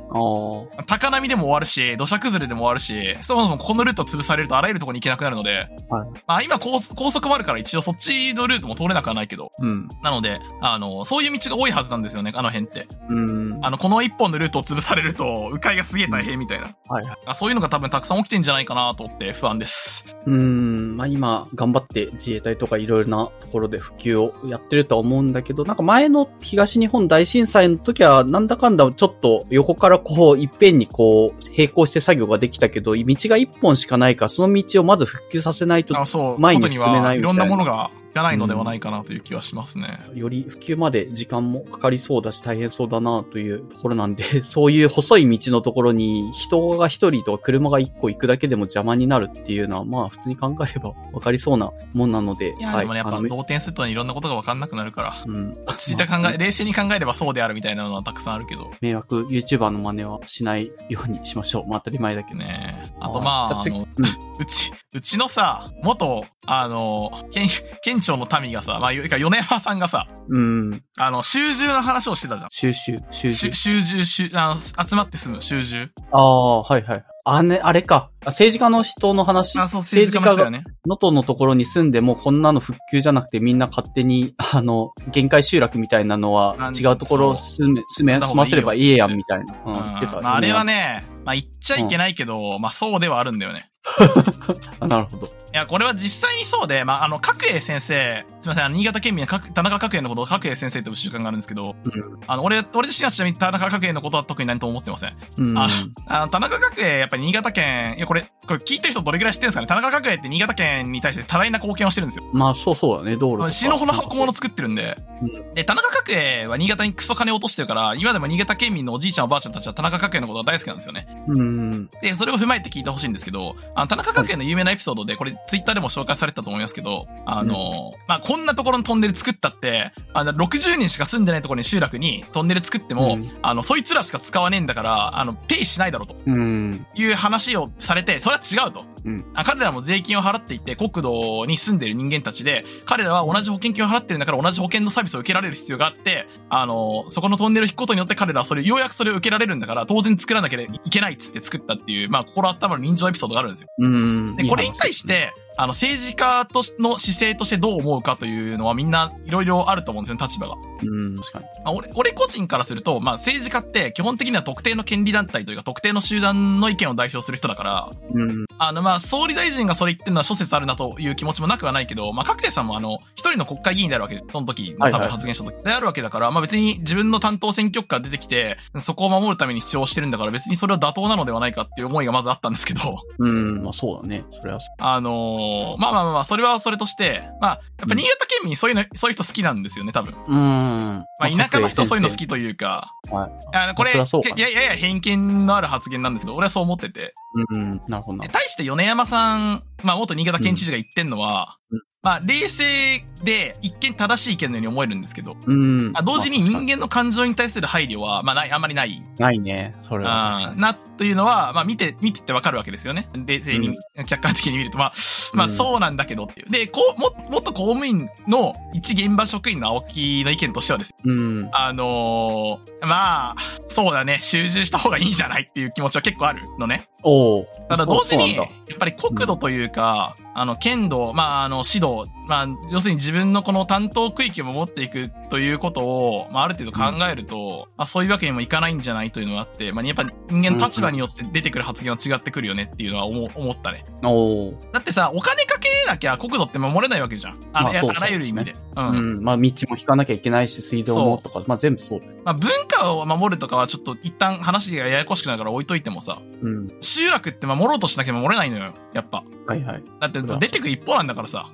高波でも終わるし、土砂崩れでも終わるし、そもそもこのルート潰されるとあらゆるところに行けなくなるので、はいまあ今高高速もあるから一応そっちのルートも通れなくはないけど、うん。なので、あの、そういう道が多いはずなんですよね、あの辺って。うん。あの、この一本のルートを潰されると、迂回がすげえ大変みたいな。はいはい。あそういうのが多分たくさん起きてんじゃないかなと思って不安です。うーん、まあ今、頑張って自衛隊とかいろいろなところで普及をやってるとは思うんだけど、なんか前の東日本大震災の時は、なんだかんだちょっと横からこう、いっぺんにこう、並行して作業ができたけど、道が一本しかないから、その道をまず復旧させないとあ、そう、前に進めないみたいないろんなものがいらないのではないかなという気はしますね。より普及まで時間もかかりそうだし大変そうだなというところなんで、(laughs) そういう細い道のところに人が一人とか車が一個行くだけでも邪魔になるっていうのは、まあ普通に考えればわかりそうなもんなので、いや、でもね、やっぱあの動転するといろんなことがわかんなくなるから、うん。落ち着いた考え、冷静に考えればそうであるみたいなのはたくさんあるけど、迷惑 YouTuber の真似はしないようにしましょう。まあ当たり前だけど。ねあとまあ、あの、うん。うち、うちのさ、元、あの、県、県庁の民がさ、まあ、いうか、米山さんがさ、うん。あの、集中の話をしてたじゃん。収集、収集集。集中、集、あの、集まって住む、集中。ああ、はいはい。あね、あれか。あ政治家の人の話？あ、そう、政治家の人だよね。能登のところに住んでもこんなの復旧じゃなくてみんな勝手に、あの、限界集落みたいなのはあ違うところを住め、住め、住ませればいいやんみたいな。ううんん、言ってた。まあ、あれは。ね、まあ、言っちゃいけないけど、まあ、そうではあるんだよね。(laughs) あなるほど。いや、これは実際にそうで、まあ、あの、角栄先生、すみません、あの新潟県民は角田中角栄のことを角栄先生という習慣があるんですけど、うんあの、俺、俺自身はちなみに田中角栄のことは特に何とも思ってません？うん。ああの、田中角栄、やっぱり新潟県、いや、これ、これ聞いてる人どれぐらい知ってるんですかね？田中角栄って新潟県に対して多大な貢献をしてるんですよ。まあ、そうそうだね、道路。死のほの箱物作ってるんで。うで、田中角栄は新潟にクソ金を落としてるから、今でも新潟県民のおじいちゃんおばあちゃんたちは田中角栄のことが大好きなんですよね。うん。で、それを踏まえて聞いてほしいんですけど、あの、田中角栄の有名なエピソードで、これ、ツイッターでも紹介されてたと思いますけど、あの、まあ、こんなところのトンネル作ったって、あの、60人しか住んでないところに集落にトンネル作っても、うんあの、そいつらしか使わねえんだから、あの、ペイしないだろうとうん。いう話をされて、それは違うと。うんあ彼らも税金を払っていて、国土に住んでる人間たちで、彼らは同じ保険金を払ってるんだから同じ保険のサービスを受けられる必要があって、あの、そこのトンネルを引くことによって彼らはそれ、ようやくそれを受けられるんだから、当然作らなきゃいけないっつって作ったっていう、まあ、心温まる人情エピソードがあるんですよ。うん。で、これに対し、て、あの、政治家としの姿勢としてどう思うかというのはみんないろいろあると思うんですよね、立場が。うん、確かに。まあ、俺、俺個人からすると、まあ、政治家って基本的には特定の権利団体というか特定の集団の意見を代表する人だから、うん。あの、まあ、総理大臣がそれ言ってるのは諸説あるなという気持ちもなくはないけど、まあ、角栄さんもあの、一人の国会議員であるわけです。その時、多分発言した時であるわけだから、まあ別に自分の担当選挙区から出てきて、そこを守るために主張してるんだから別にそれは妥当なのではないかっていう思いがまずあったんですけど、うん、まあそうだね。それはそあのーまあまあまあまあ、それはそれとして、まあ、やっぱ新潟県民そういうの、そういう人好きなんですよね、多分。う。うん。ままあ、田舎の人そういうの好きというか、はい。あの、これ、そりゃそうかなけややや偏見のある発言なんですけど、俺はそう思ってて。うん、なるほど。対して米山さん、まあ、元新潟県知事が言ってんのは、うんまあ、冷静で一見正しい意見のように思えるんですけど、うん。あ同時に人間の感情に対する配慮は、まあ、ない、あんまりない。ないね。それはな、というのは、まあ、見て、見てってわかるわけですよね。冷静に、客観的に見ると、まあ、まあ、うんそうなんだけどっていう。で、こう、も、元公務員の一現場職員の青木の意見としてはですねうん。あのーまあ、そうだね、集中した方がいいんじゃないっていう気持ちは結構あるのね。おお。ただ同時に、やっぱり国土というか、あの、県道、まあ、あの、指導、まあ、要するに自分のこの担当区域を守っていくということを、まあ、ある程度考えると、まあ、そういうわけにもいかないんじゃないというのがあって、まあ、やっぱ人間の立場によって出てくる発言は違ってくるよねっていうのは思思ったね。おお。だってさ、お金かけなきゃ国土って守れないわけじゃん。あの、まああらゆる意味で。うん。うん。まあ道も引かなきゃいけないし、水道もとか、まあ全部そうだよ。まあ、文化を守るとかはちょっと一旦話がややこしくなるから置いといてもさ、うん。集落って守ろうとしなきゃ守れないのよ。やっぱ。はいはい。だって出てく一方なんだからさ。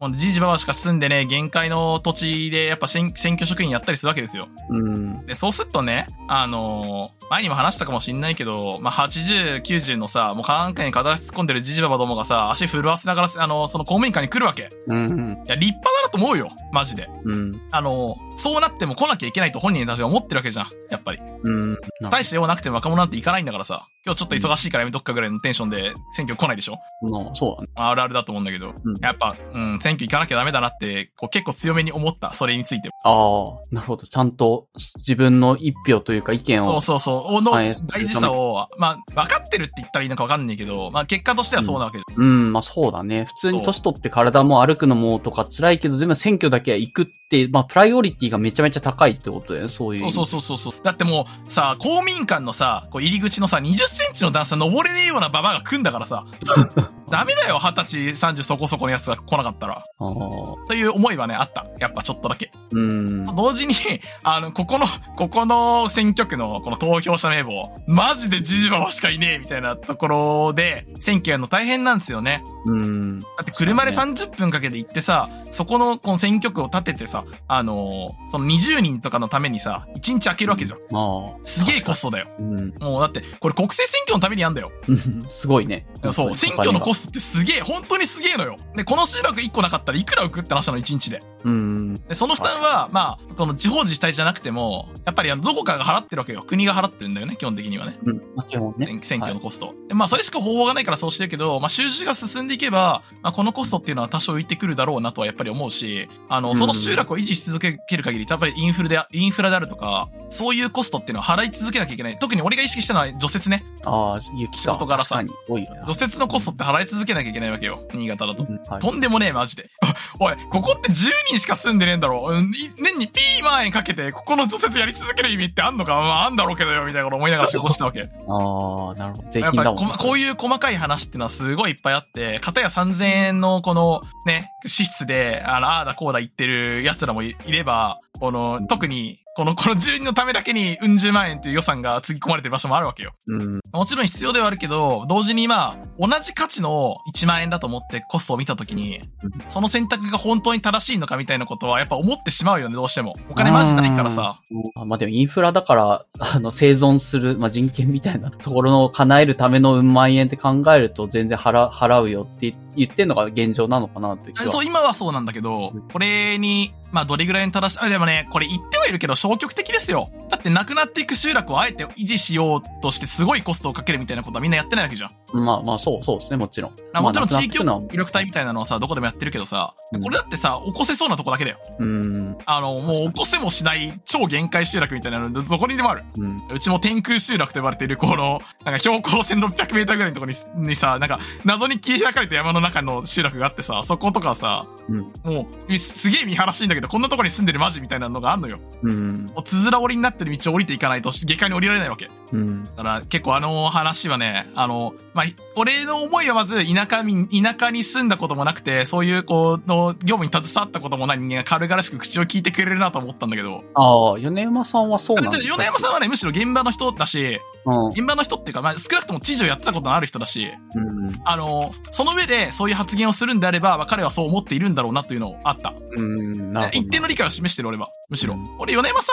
うん。じじばばしか住んでね、限界の土地でやっぱ選選挙職員やったりするわけですよ。うん。で、そうするとね、あのー前にも話したかもしんないけど、まあ、80、90のさ、もう科学館に片足突っ込んでるじじばばどもがさ、足震わせながら、あのーその公務員館に来るわけ。いうん。や、立派だなと思うよ。マジで。うん。あのーそうなっても来なきゃいけないと本人たちが思ってるわけじゃん。やっぱり。うん。な大して用なくても若者なんて行かないんだからさ。今日ちょっと忙しいからやめとくかぐらいのテンションで選挙来ないでしょまあ、そうだね。あるあるだと思うんだけど。うんやっぱ、うん、選挙行かなきゃダメだなって、こう結構強めに思った。それについて。ああ、なるほど。ちゃんと自分の一票というか意見を。そうそうそう。のはい大事さを、まあ、分かってるって言ったらいいのか分かんないけど、まあ結果としてはそうなわけじゃん。うん、まあそうだね。普通に年取って体も歩くのもとか辛いけど、でも選挙だけは行くって、まあプライオリティがめちゃめちゃ高いってことだよね。そういう。そうそうそうそうそう。だってもう、さ、公務員館のさ、こう入り口のさ、20センチの段差登れねえようなババアが来んだからさ。(laughs) ダメだよ、二十歳、30そこそこのやつが来なかったら。ああ。という思いはね、あった。やっぱちょっとだけ。うん。同時に、あの、ここの、ここの選挙区のこの投票者名簿、マジでジジババしかいねえみたいなところで、選挙やるの大変なんですよね。うん。だって車で30分かけて行ってさ、そこのこの選挙区を立ててさ、あのーその20人とかのためにさ、1日空けるわけじゃん。まあ。すげえコストだよ。うん。もうだって、これ国政選挙のためにやんだよ。(laughs) すごいね。そう、選挙のコスストってすげえ、本当にすげえのよ。で、この集落1個なかったらいくら浮くって話なの、1日で。ト。うん。で、その負担は、まあ、この地方自治体じゃなくても、やっぱりあの、どこかが払ってるわけよ。国が払ってるんだよね、基本的にはね。うん。まあ基本ね。選選挙のコスト。でまあ、それしか方法がないからそうしてるけど、まあ、収支が進んでいけば、まあ、このコストっていうのは多少浮いてくるだろうなとはやっぱり思うし、あの、その集落を維持し続ける限り、やっぱりインフルで、インフラであるとか、そういうコストっていうのは払い続けなきゃいけない。特に俺が意識したのは除雪ね。ああ、雪仕か。事柄さ。多い。除雪のコストって払い続けなきゃいけないわけよ。新潟だと。うんはいとんでもねえ、マジで。(laughs) おい、ここって10人しか住んでねえんだろ？年にピー万円かけて、ここの除雪やり続ける意味ってあんのか？まあ、あんだろうけどよ、みたいなこと思いながら仕事したわけ。(laughs) ああ、なるほど。税やっぱ金だもんね。ここういう細かい話っていうのはすごいいっぱいあって、片や3000円のこのね、支出で、あの、ああだこうだ言ってる奴らもいいれば、この、特に、この、(laughs) この住人のためだけに、うん十万円という予算がつぎ込まれてる場所もあるわけよ。うん。もちろん必要ではあるけど、同時にまあ、同じ価値の1万円だと思ってコストを見たときに、その選択が本当に正しいのかみたいなことはやっぱ思ってしまうよね、どうしても。お金マジないからさ。うん。まあでもインフラだから、あの、生存する、まあ人権みたいなところの叶えるためのうん万円って考えると全然払、払うよって言っ言ってんのが現状なのかなって気は。そう、今はそうなんだけどうん、これに、まあ、どれぐらいに正し、あ、でもね、これ言ってはいるけど消極的ですよ。だって、なくなっていく集落をあえて維持しようとして、すごいコストをかけるみたいなことはみんなやってないわけじゃん。まあまあ、そう、そうですね、もちろん。あもちろんまあ地域協力隊みたいなのはさ、どこでもやってるけどさ、うん俺だってさ、起こせそうなとこだけだよ。うん。あの、もう起こせもしない超限界集落みたいなの、どこにでもある。うん。うちも天空集落と呼ばれている、この、なんか標高1600メーターぐらいのところににさ、なんか、謎に切り開かれた山の中の集落があってさ、そことかさ、うん。もう、すげえ見晴らしいんだけど、こんなところに住んでるマジみたいなのがあんのよ。うん。もう、つづら折りになってる道を降りていかないと、下界に降りられないわけ。だうん。から、結構あの話はね、あの、まあ、俺の思いはまず、田舎民、田舎に住んだこともなくて、そういう、こう、の、業務に携わったこともない人間が軽々しく口を聞いてくれるなと思ったんだけど、ああ、米山さんはそうな米山さんはね、むしろ現場の人だし、うん。現場の人っていうか、まあ、少なくとも知事をやってたことのある人だし、うん。あの、その上でそういう発言をするんであれば、まあ、彼はそう思っているんだろうなというのあった。うん。なるほど。一定の理解を示してる俺は。むしろ。うん俺、米山さ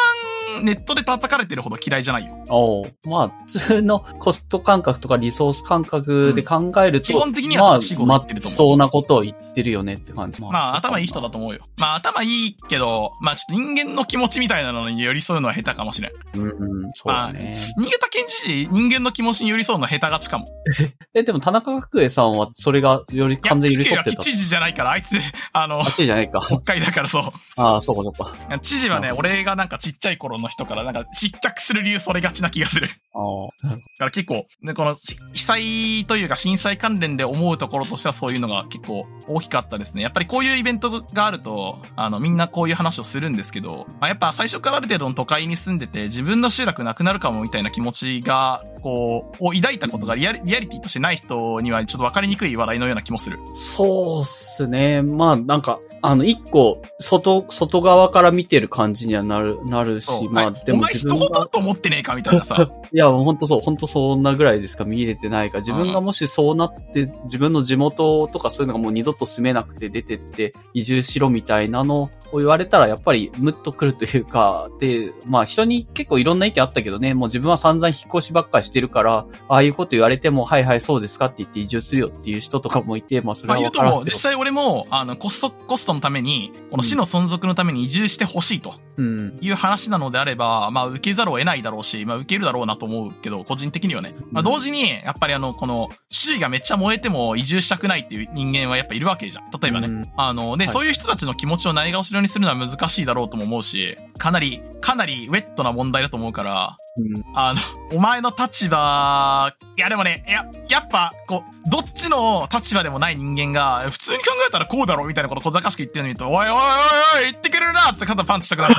ん、ネットで叩かれてるほど嫌いじゃないよ。おうまあ、普通のコスト感覚とかリソース感覚で考えると、基本的には正しいこと言ってると思うなことを言ってるよねって感じ。まあ、頭いい人だと思うよ。まあ、頭いいけど、まあ、ちょっと人間の気持ちみたいなのに寄り添うのは下手かもしれん。うん、うん、そうだね。新潟県知事、人間の気持ちに寄り添うのは下手がちかも。(laughs) え、でも田中角栄さんはそれがより完全に寄り添ってた。知事じゃないから、あいつ、あのあ、、知事じゃないか。北海だからそう。ああ、そうかそうか。知事はね、俺がなんかちっちゃい頃の人から、なんか失脚する理由それがちな気がする。ああ、だから結構、ね、このし被災というか震災関連で思うところとしてはそういうのが結構大きかったですね。やっぱりこういうイベントがあると、あの、みんなこういう話をするんですけど、まあ、やっぱ最初からある程度の都会に住んでて自分の集落なくなるかもみたいな気持ちが、こう、を抱いたことがリアリリアリティとしてない人にはちょっとわかりにくい話題のような気もする。そうっすね。まあ、なんか、あの、一個、外、外側から見てる感じにはなる、なるし。まあ、はいでもお前人自分が、事だと思ってねえかみたいなさ。(laughs) いや、本当そう、本当そんなぐらいでしか見れてないから、自分がもしそうなって、自分の地元とかそういうのがもう二度と住めなくて出てって移住しろみたいなのを言われたら、やっぱりムッとくるというか、で、まあ人に結構いろんな意見あったけどね、もう自分は散々引っ越しばっかりしてるから、ああいうこと言われても、はいはいそうですかって言って移住するよっていう人とかもいて、まあそれまあは言うとも。実際俺も、あの、コスト、コストのために、この市の存続のために移住してほしいと。うん。いう話なのであれば、まあ受けざるを得ないだろうし、まあ受けるだろうなと思うけど、個人的にはね。まあうん同時に、やっぱりあの、この、周囲がめっちゃ燃えても移住したくないっていう人間はやっぱいるわけじゃん。例えばね。うんあの、で、はいそういう人たちの気持ちをないがしろにするのは難しいだろうとも思うし、かなり、かなりウェットな問題だと思うから、うん。あの、お前の立場、いやでもね、いや、やっぱ、こう、どっちの立場でもない人間が、普通に考えたらこうだろみたいなこと小賢しく言ってるの見ると、おいおいおいおい、言ってくれるなって肩パンチしたくなる。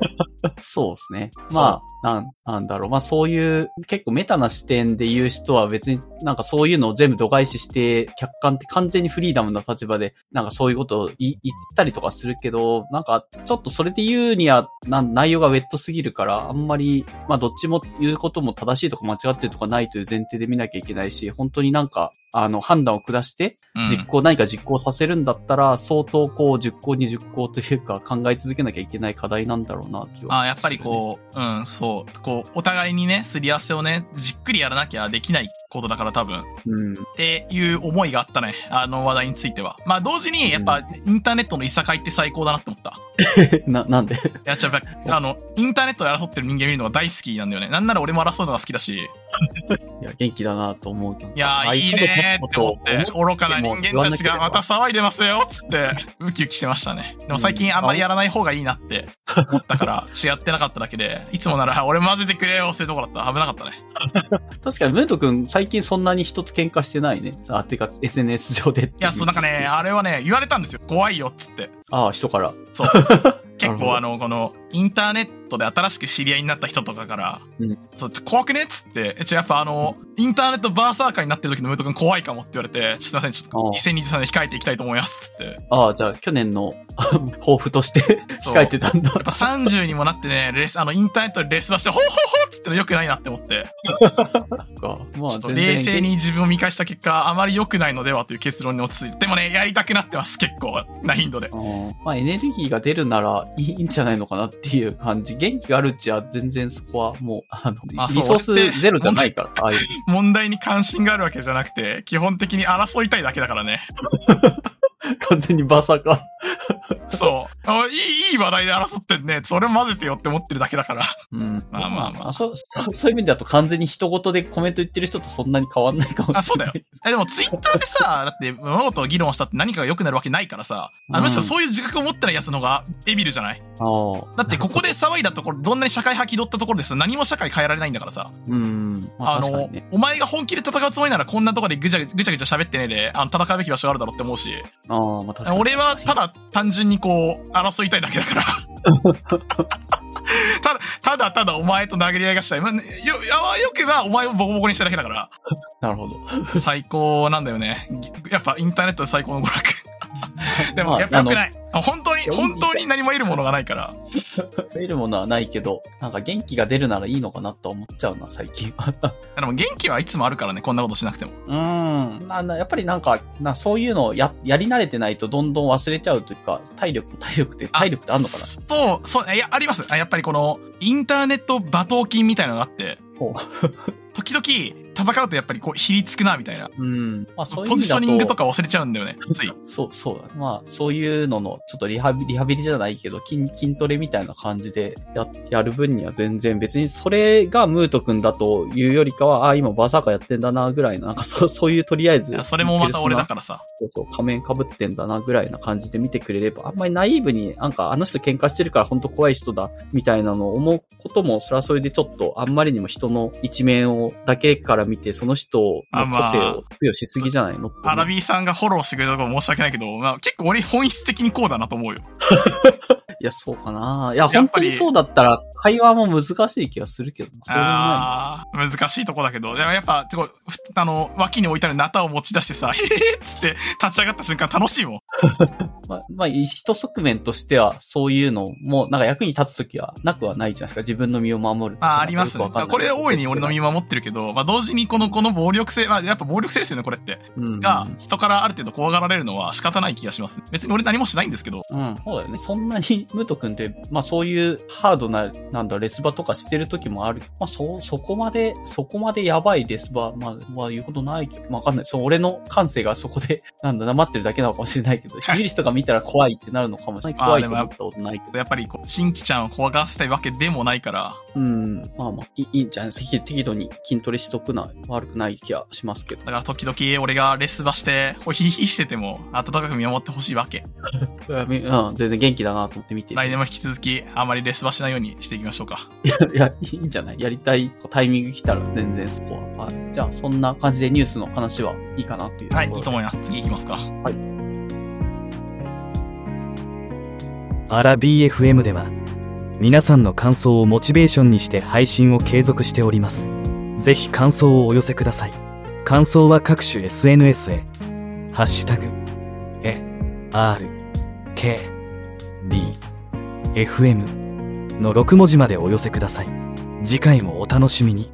(laughs) そうですね。まあ、なん、なんだろう。まあそういう、結構メタな視点で言う人は別になんかそういうのを全部度外視して、客観って完全にフリーダムな立場で、なんかそういうことを言言ったりとかするけど、なんかちょっとそれで言うには、なん内容がウェットすぎるから、あんまり、まあどっちも言うことも正しいとか間違ってるとかないという前提で見なきゃいけないし、本当になんか、あの、判断を下して、うん。実行、何か実行させるんだったら、相当こう、10行20行というか考え続けなきゃいけない課題なんだろうな、あやっぱりこう、うん、そう、こう、お互いにね、すり合わせをね、じっくりやらなきゃできないことだから多分、っうん。ていう思いがあったね、あの話題については。まあ同時に、やっぱ、インターネットのいさかいって最高だなって思った。(laughs) な、なんで？いや、ちょあの、インターネットで争ってる人間見るのが大好きなんだよね。なんなら俺も争うのが好きだし、(laughs) いや、元気だなと思うけど。いやー、いいねーって思って、愚かな人間たちがまた騒いでますよつって、ウキウキしてましたね。でも最近あんまりやらない方がいいなって思ったから、(laughs) 違ってなかっただけで、いつもなら、俺混ぜてくれよそういうとこだった。危なかったね。(laughs) 確かに、ムート君、最近そんなに人と喧嘩してないね。あ、てか、SNS 上でってう。いや、そう、なんかね、あれはね、言われたんですよ。怖いよ、っつって。ああ、人から。そう。(laughs) 結構あの、この、インターネットで新しく知り合いになった人とかから、うんそう、ちょ怖くねっつって、え、ちょ、やっぱあの、インターネットバーサーカーになってる時のムート君怖いかもって言われて、すいません、ちょっとああ2023年控えていきたいと思います、つって。ああ、じゃあ、去年の (laughs) 抱負として (laughs) 控えてたんだ。やっぱ30にもなってね、レース、あの、インターネットでレース出して、ほうほうほうっつっての良くないなって思って、か。まあ、ちょっと冷静に自分を見返した結果、あまり良くないのではという結論に落ち着いて、でもね、やりたくなってます、結構な頻度で。うんまあ、エネルギーが出るならいいんじゃないのかなってっていう感じ。元気があるうちは全然そこはもう、あの、あリソースゼロじゃないから、ああいう。問題に関心があるわけじゃなくて、基本的に争いたいだけだからね。(laughs) (laughs) 完全にバサか。(laughs) そう。あいい、いい話題で争ってんね。それ混ぜてよって思ってるだけだから。うん。まあまあまあそう、そうそういう意味だと完全に人事でコメント言ってる人とそんなに変わんないかもしれない。あそうだよえ、でもツイッターでさ、(laughs) だって物事を議論したって何かが良くなるわけないからさ、あむしろそういう自覚を持ってない奴の方がエビルじゃない？ああ。だってここで騒いだところ、どんなに社会派気取ったところでさ、何も社会変えられないんだからさ。うん。まああの、ね。お前が本気で戦うつもりならこんなところでぐちゃぐちゃぐちゃ喋ってねえで、あの、戦うべき場所があるだろうって思うし、ああ、まあ確かに。俺はただ単純にこう、争いたいだけだから。(laughs) ただ、ただただお前と殴り合いがしたい。まあねよ、やわよくばお前をボコボコにしただけだから。なるほど。最高なんだよね。やっぱインターネットで最高の娯楽。(laughs) でも、まあやっぱ良くない。本当に、本当に何も得るものがないから。(laughs) 得るものはないけど、なんか元気が出るならいいのかなと思っちゃうな、最近は。(laughs) でも元気はいつもあるからね、こんなことしなくても。うん。ななやっぱりなんか、なそういうのをや、やり慣れてないとどんどん忘れちゃうというか、体力、体力って、体力ってあんのかな？そう、そう、いや、あります。あやっぱりこの、インターネット馬頭筋みたいなのがあって、(laughs) 時々、戦うとやっぱりこう、ひりつくな、みたいな。うん。まあそういう意ポジショニングとか忘れちゃうんだよね、つい。そう、そうだ。まあ、そういうのの、ちょっとリハビリ、リハビリじゃないけど、筋、筋トレみたいな感じでや、やる分には全然別に、それがムート君だというよりかは、あ、今バサカやってんだな、ぐらいな、なんかそう、そういうとりあえず。いや、それもまた俺だからさ。そうそう、仮面被ってんだな、ぐらいな感じで見てくれれば、あんまりナイーブになんか、あの人喧嘩してるから本当怖い人だ、みたいなのを思うことも、それはそれでちょっと、あんまりにも人の一面を、だけから見て、その人のあまあ個性を付与しすぎじゃないのって思うアラビーさんがフォローしてくれたとこ申し訳ないけど、まあ、結構俺本質的にこうだなと思うよ。いや、そうかな。いや、本当にそうだったら、会話も難しい気がするけど、そうでもな難しいとこだけど、でもやっぱ、あの、脇に置いてあるナタを持ち出してさ、(laughs) へへへっつって立ち上がった瞬間楽しいもん。い。(laughs) まあ、まあ、一側面としては、そういうのも、なんか役に立つときはなくはないじゃないですか。自分の身を守る。ああ、ありますね。これ大いに俺の身守ってるけど、まあ同時にこの、この暴力性、まあやっぱ暴力性ですよね、これって。うん。が、人からある程度怖がられるのは仕方ない気がします。別に俺何もしないんですけど、うん、そうだよね。そんなに、ムート君って、まあそういうハードな、なんだ、レスバとかしてる時もある。まあそ、そこまで、そこまでやばいレスバ、まあ、まあ言うことないけど、まあわかんない。そう、俺の感性がそこで、なんだ、黙ってるだけなのかもしれないけど、見る人が見たら怖いってなるのかもしれない。怖いと思ったことないけど。やっぱりこう、新規ちゃんを怖がらせたいわけでもないから、うん、まあまあ、いいんじゃない適適度に筋トレしとくな、悪くない気がしますけど。だから時々俺がレスバして、ほひひしてても、温かく見守ってほしいわけ。(laughs) うん、全然元気だなと思って見てる。来年も引き続き、あまりレスバしないようにしていきましょうか。いや、いや、いいんじゃない？やりたいタイミング来たら全然そこは。はい。じゃあ、そんな感じでニュースの話はいいかなっていうはい、で。いいと思います。次行きますか？アラ BFM では皆さんの感想をモチベーションにして配信を継続しております。ぜひ感想をお寄せください。感想は各種 SNS へ。ハッシュタグえ R K B FM の6文字までお寄せください。次回もお楽しみに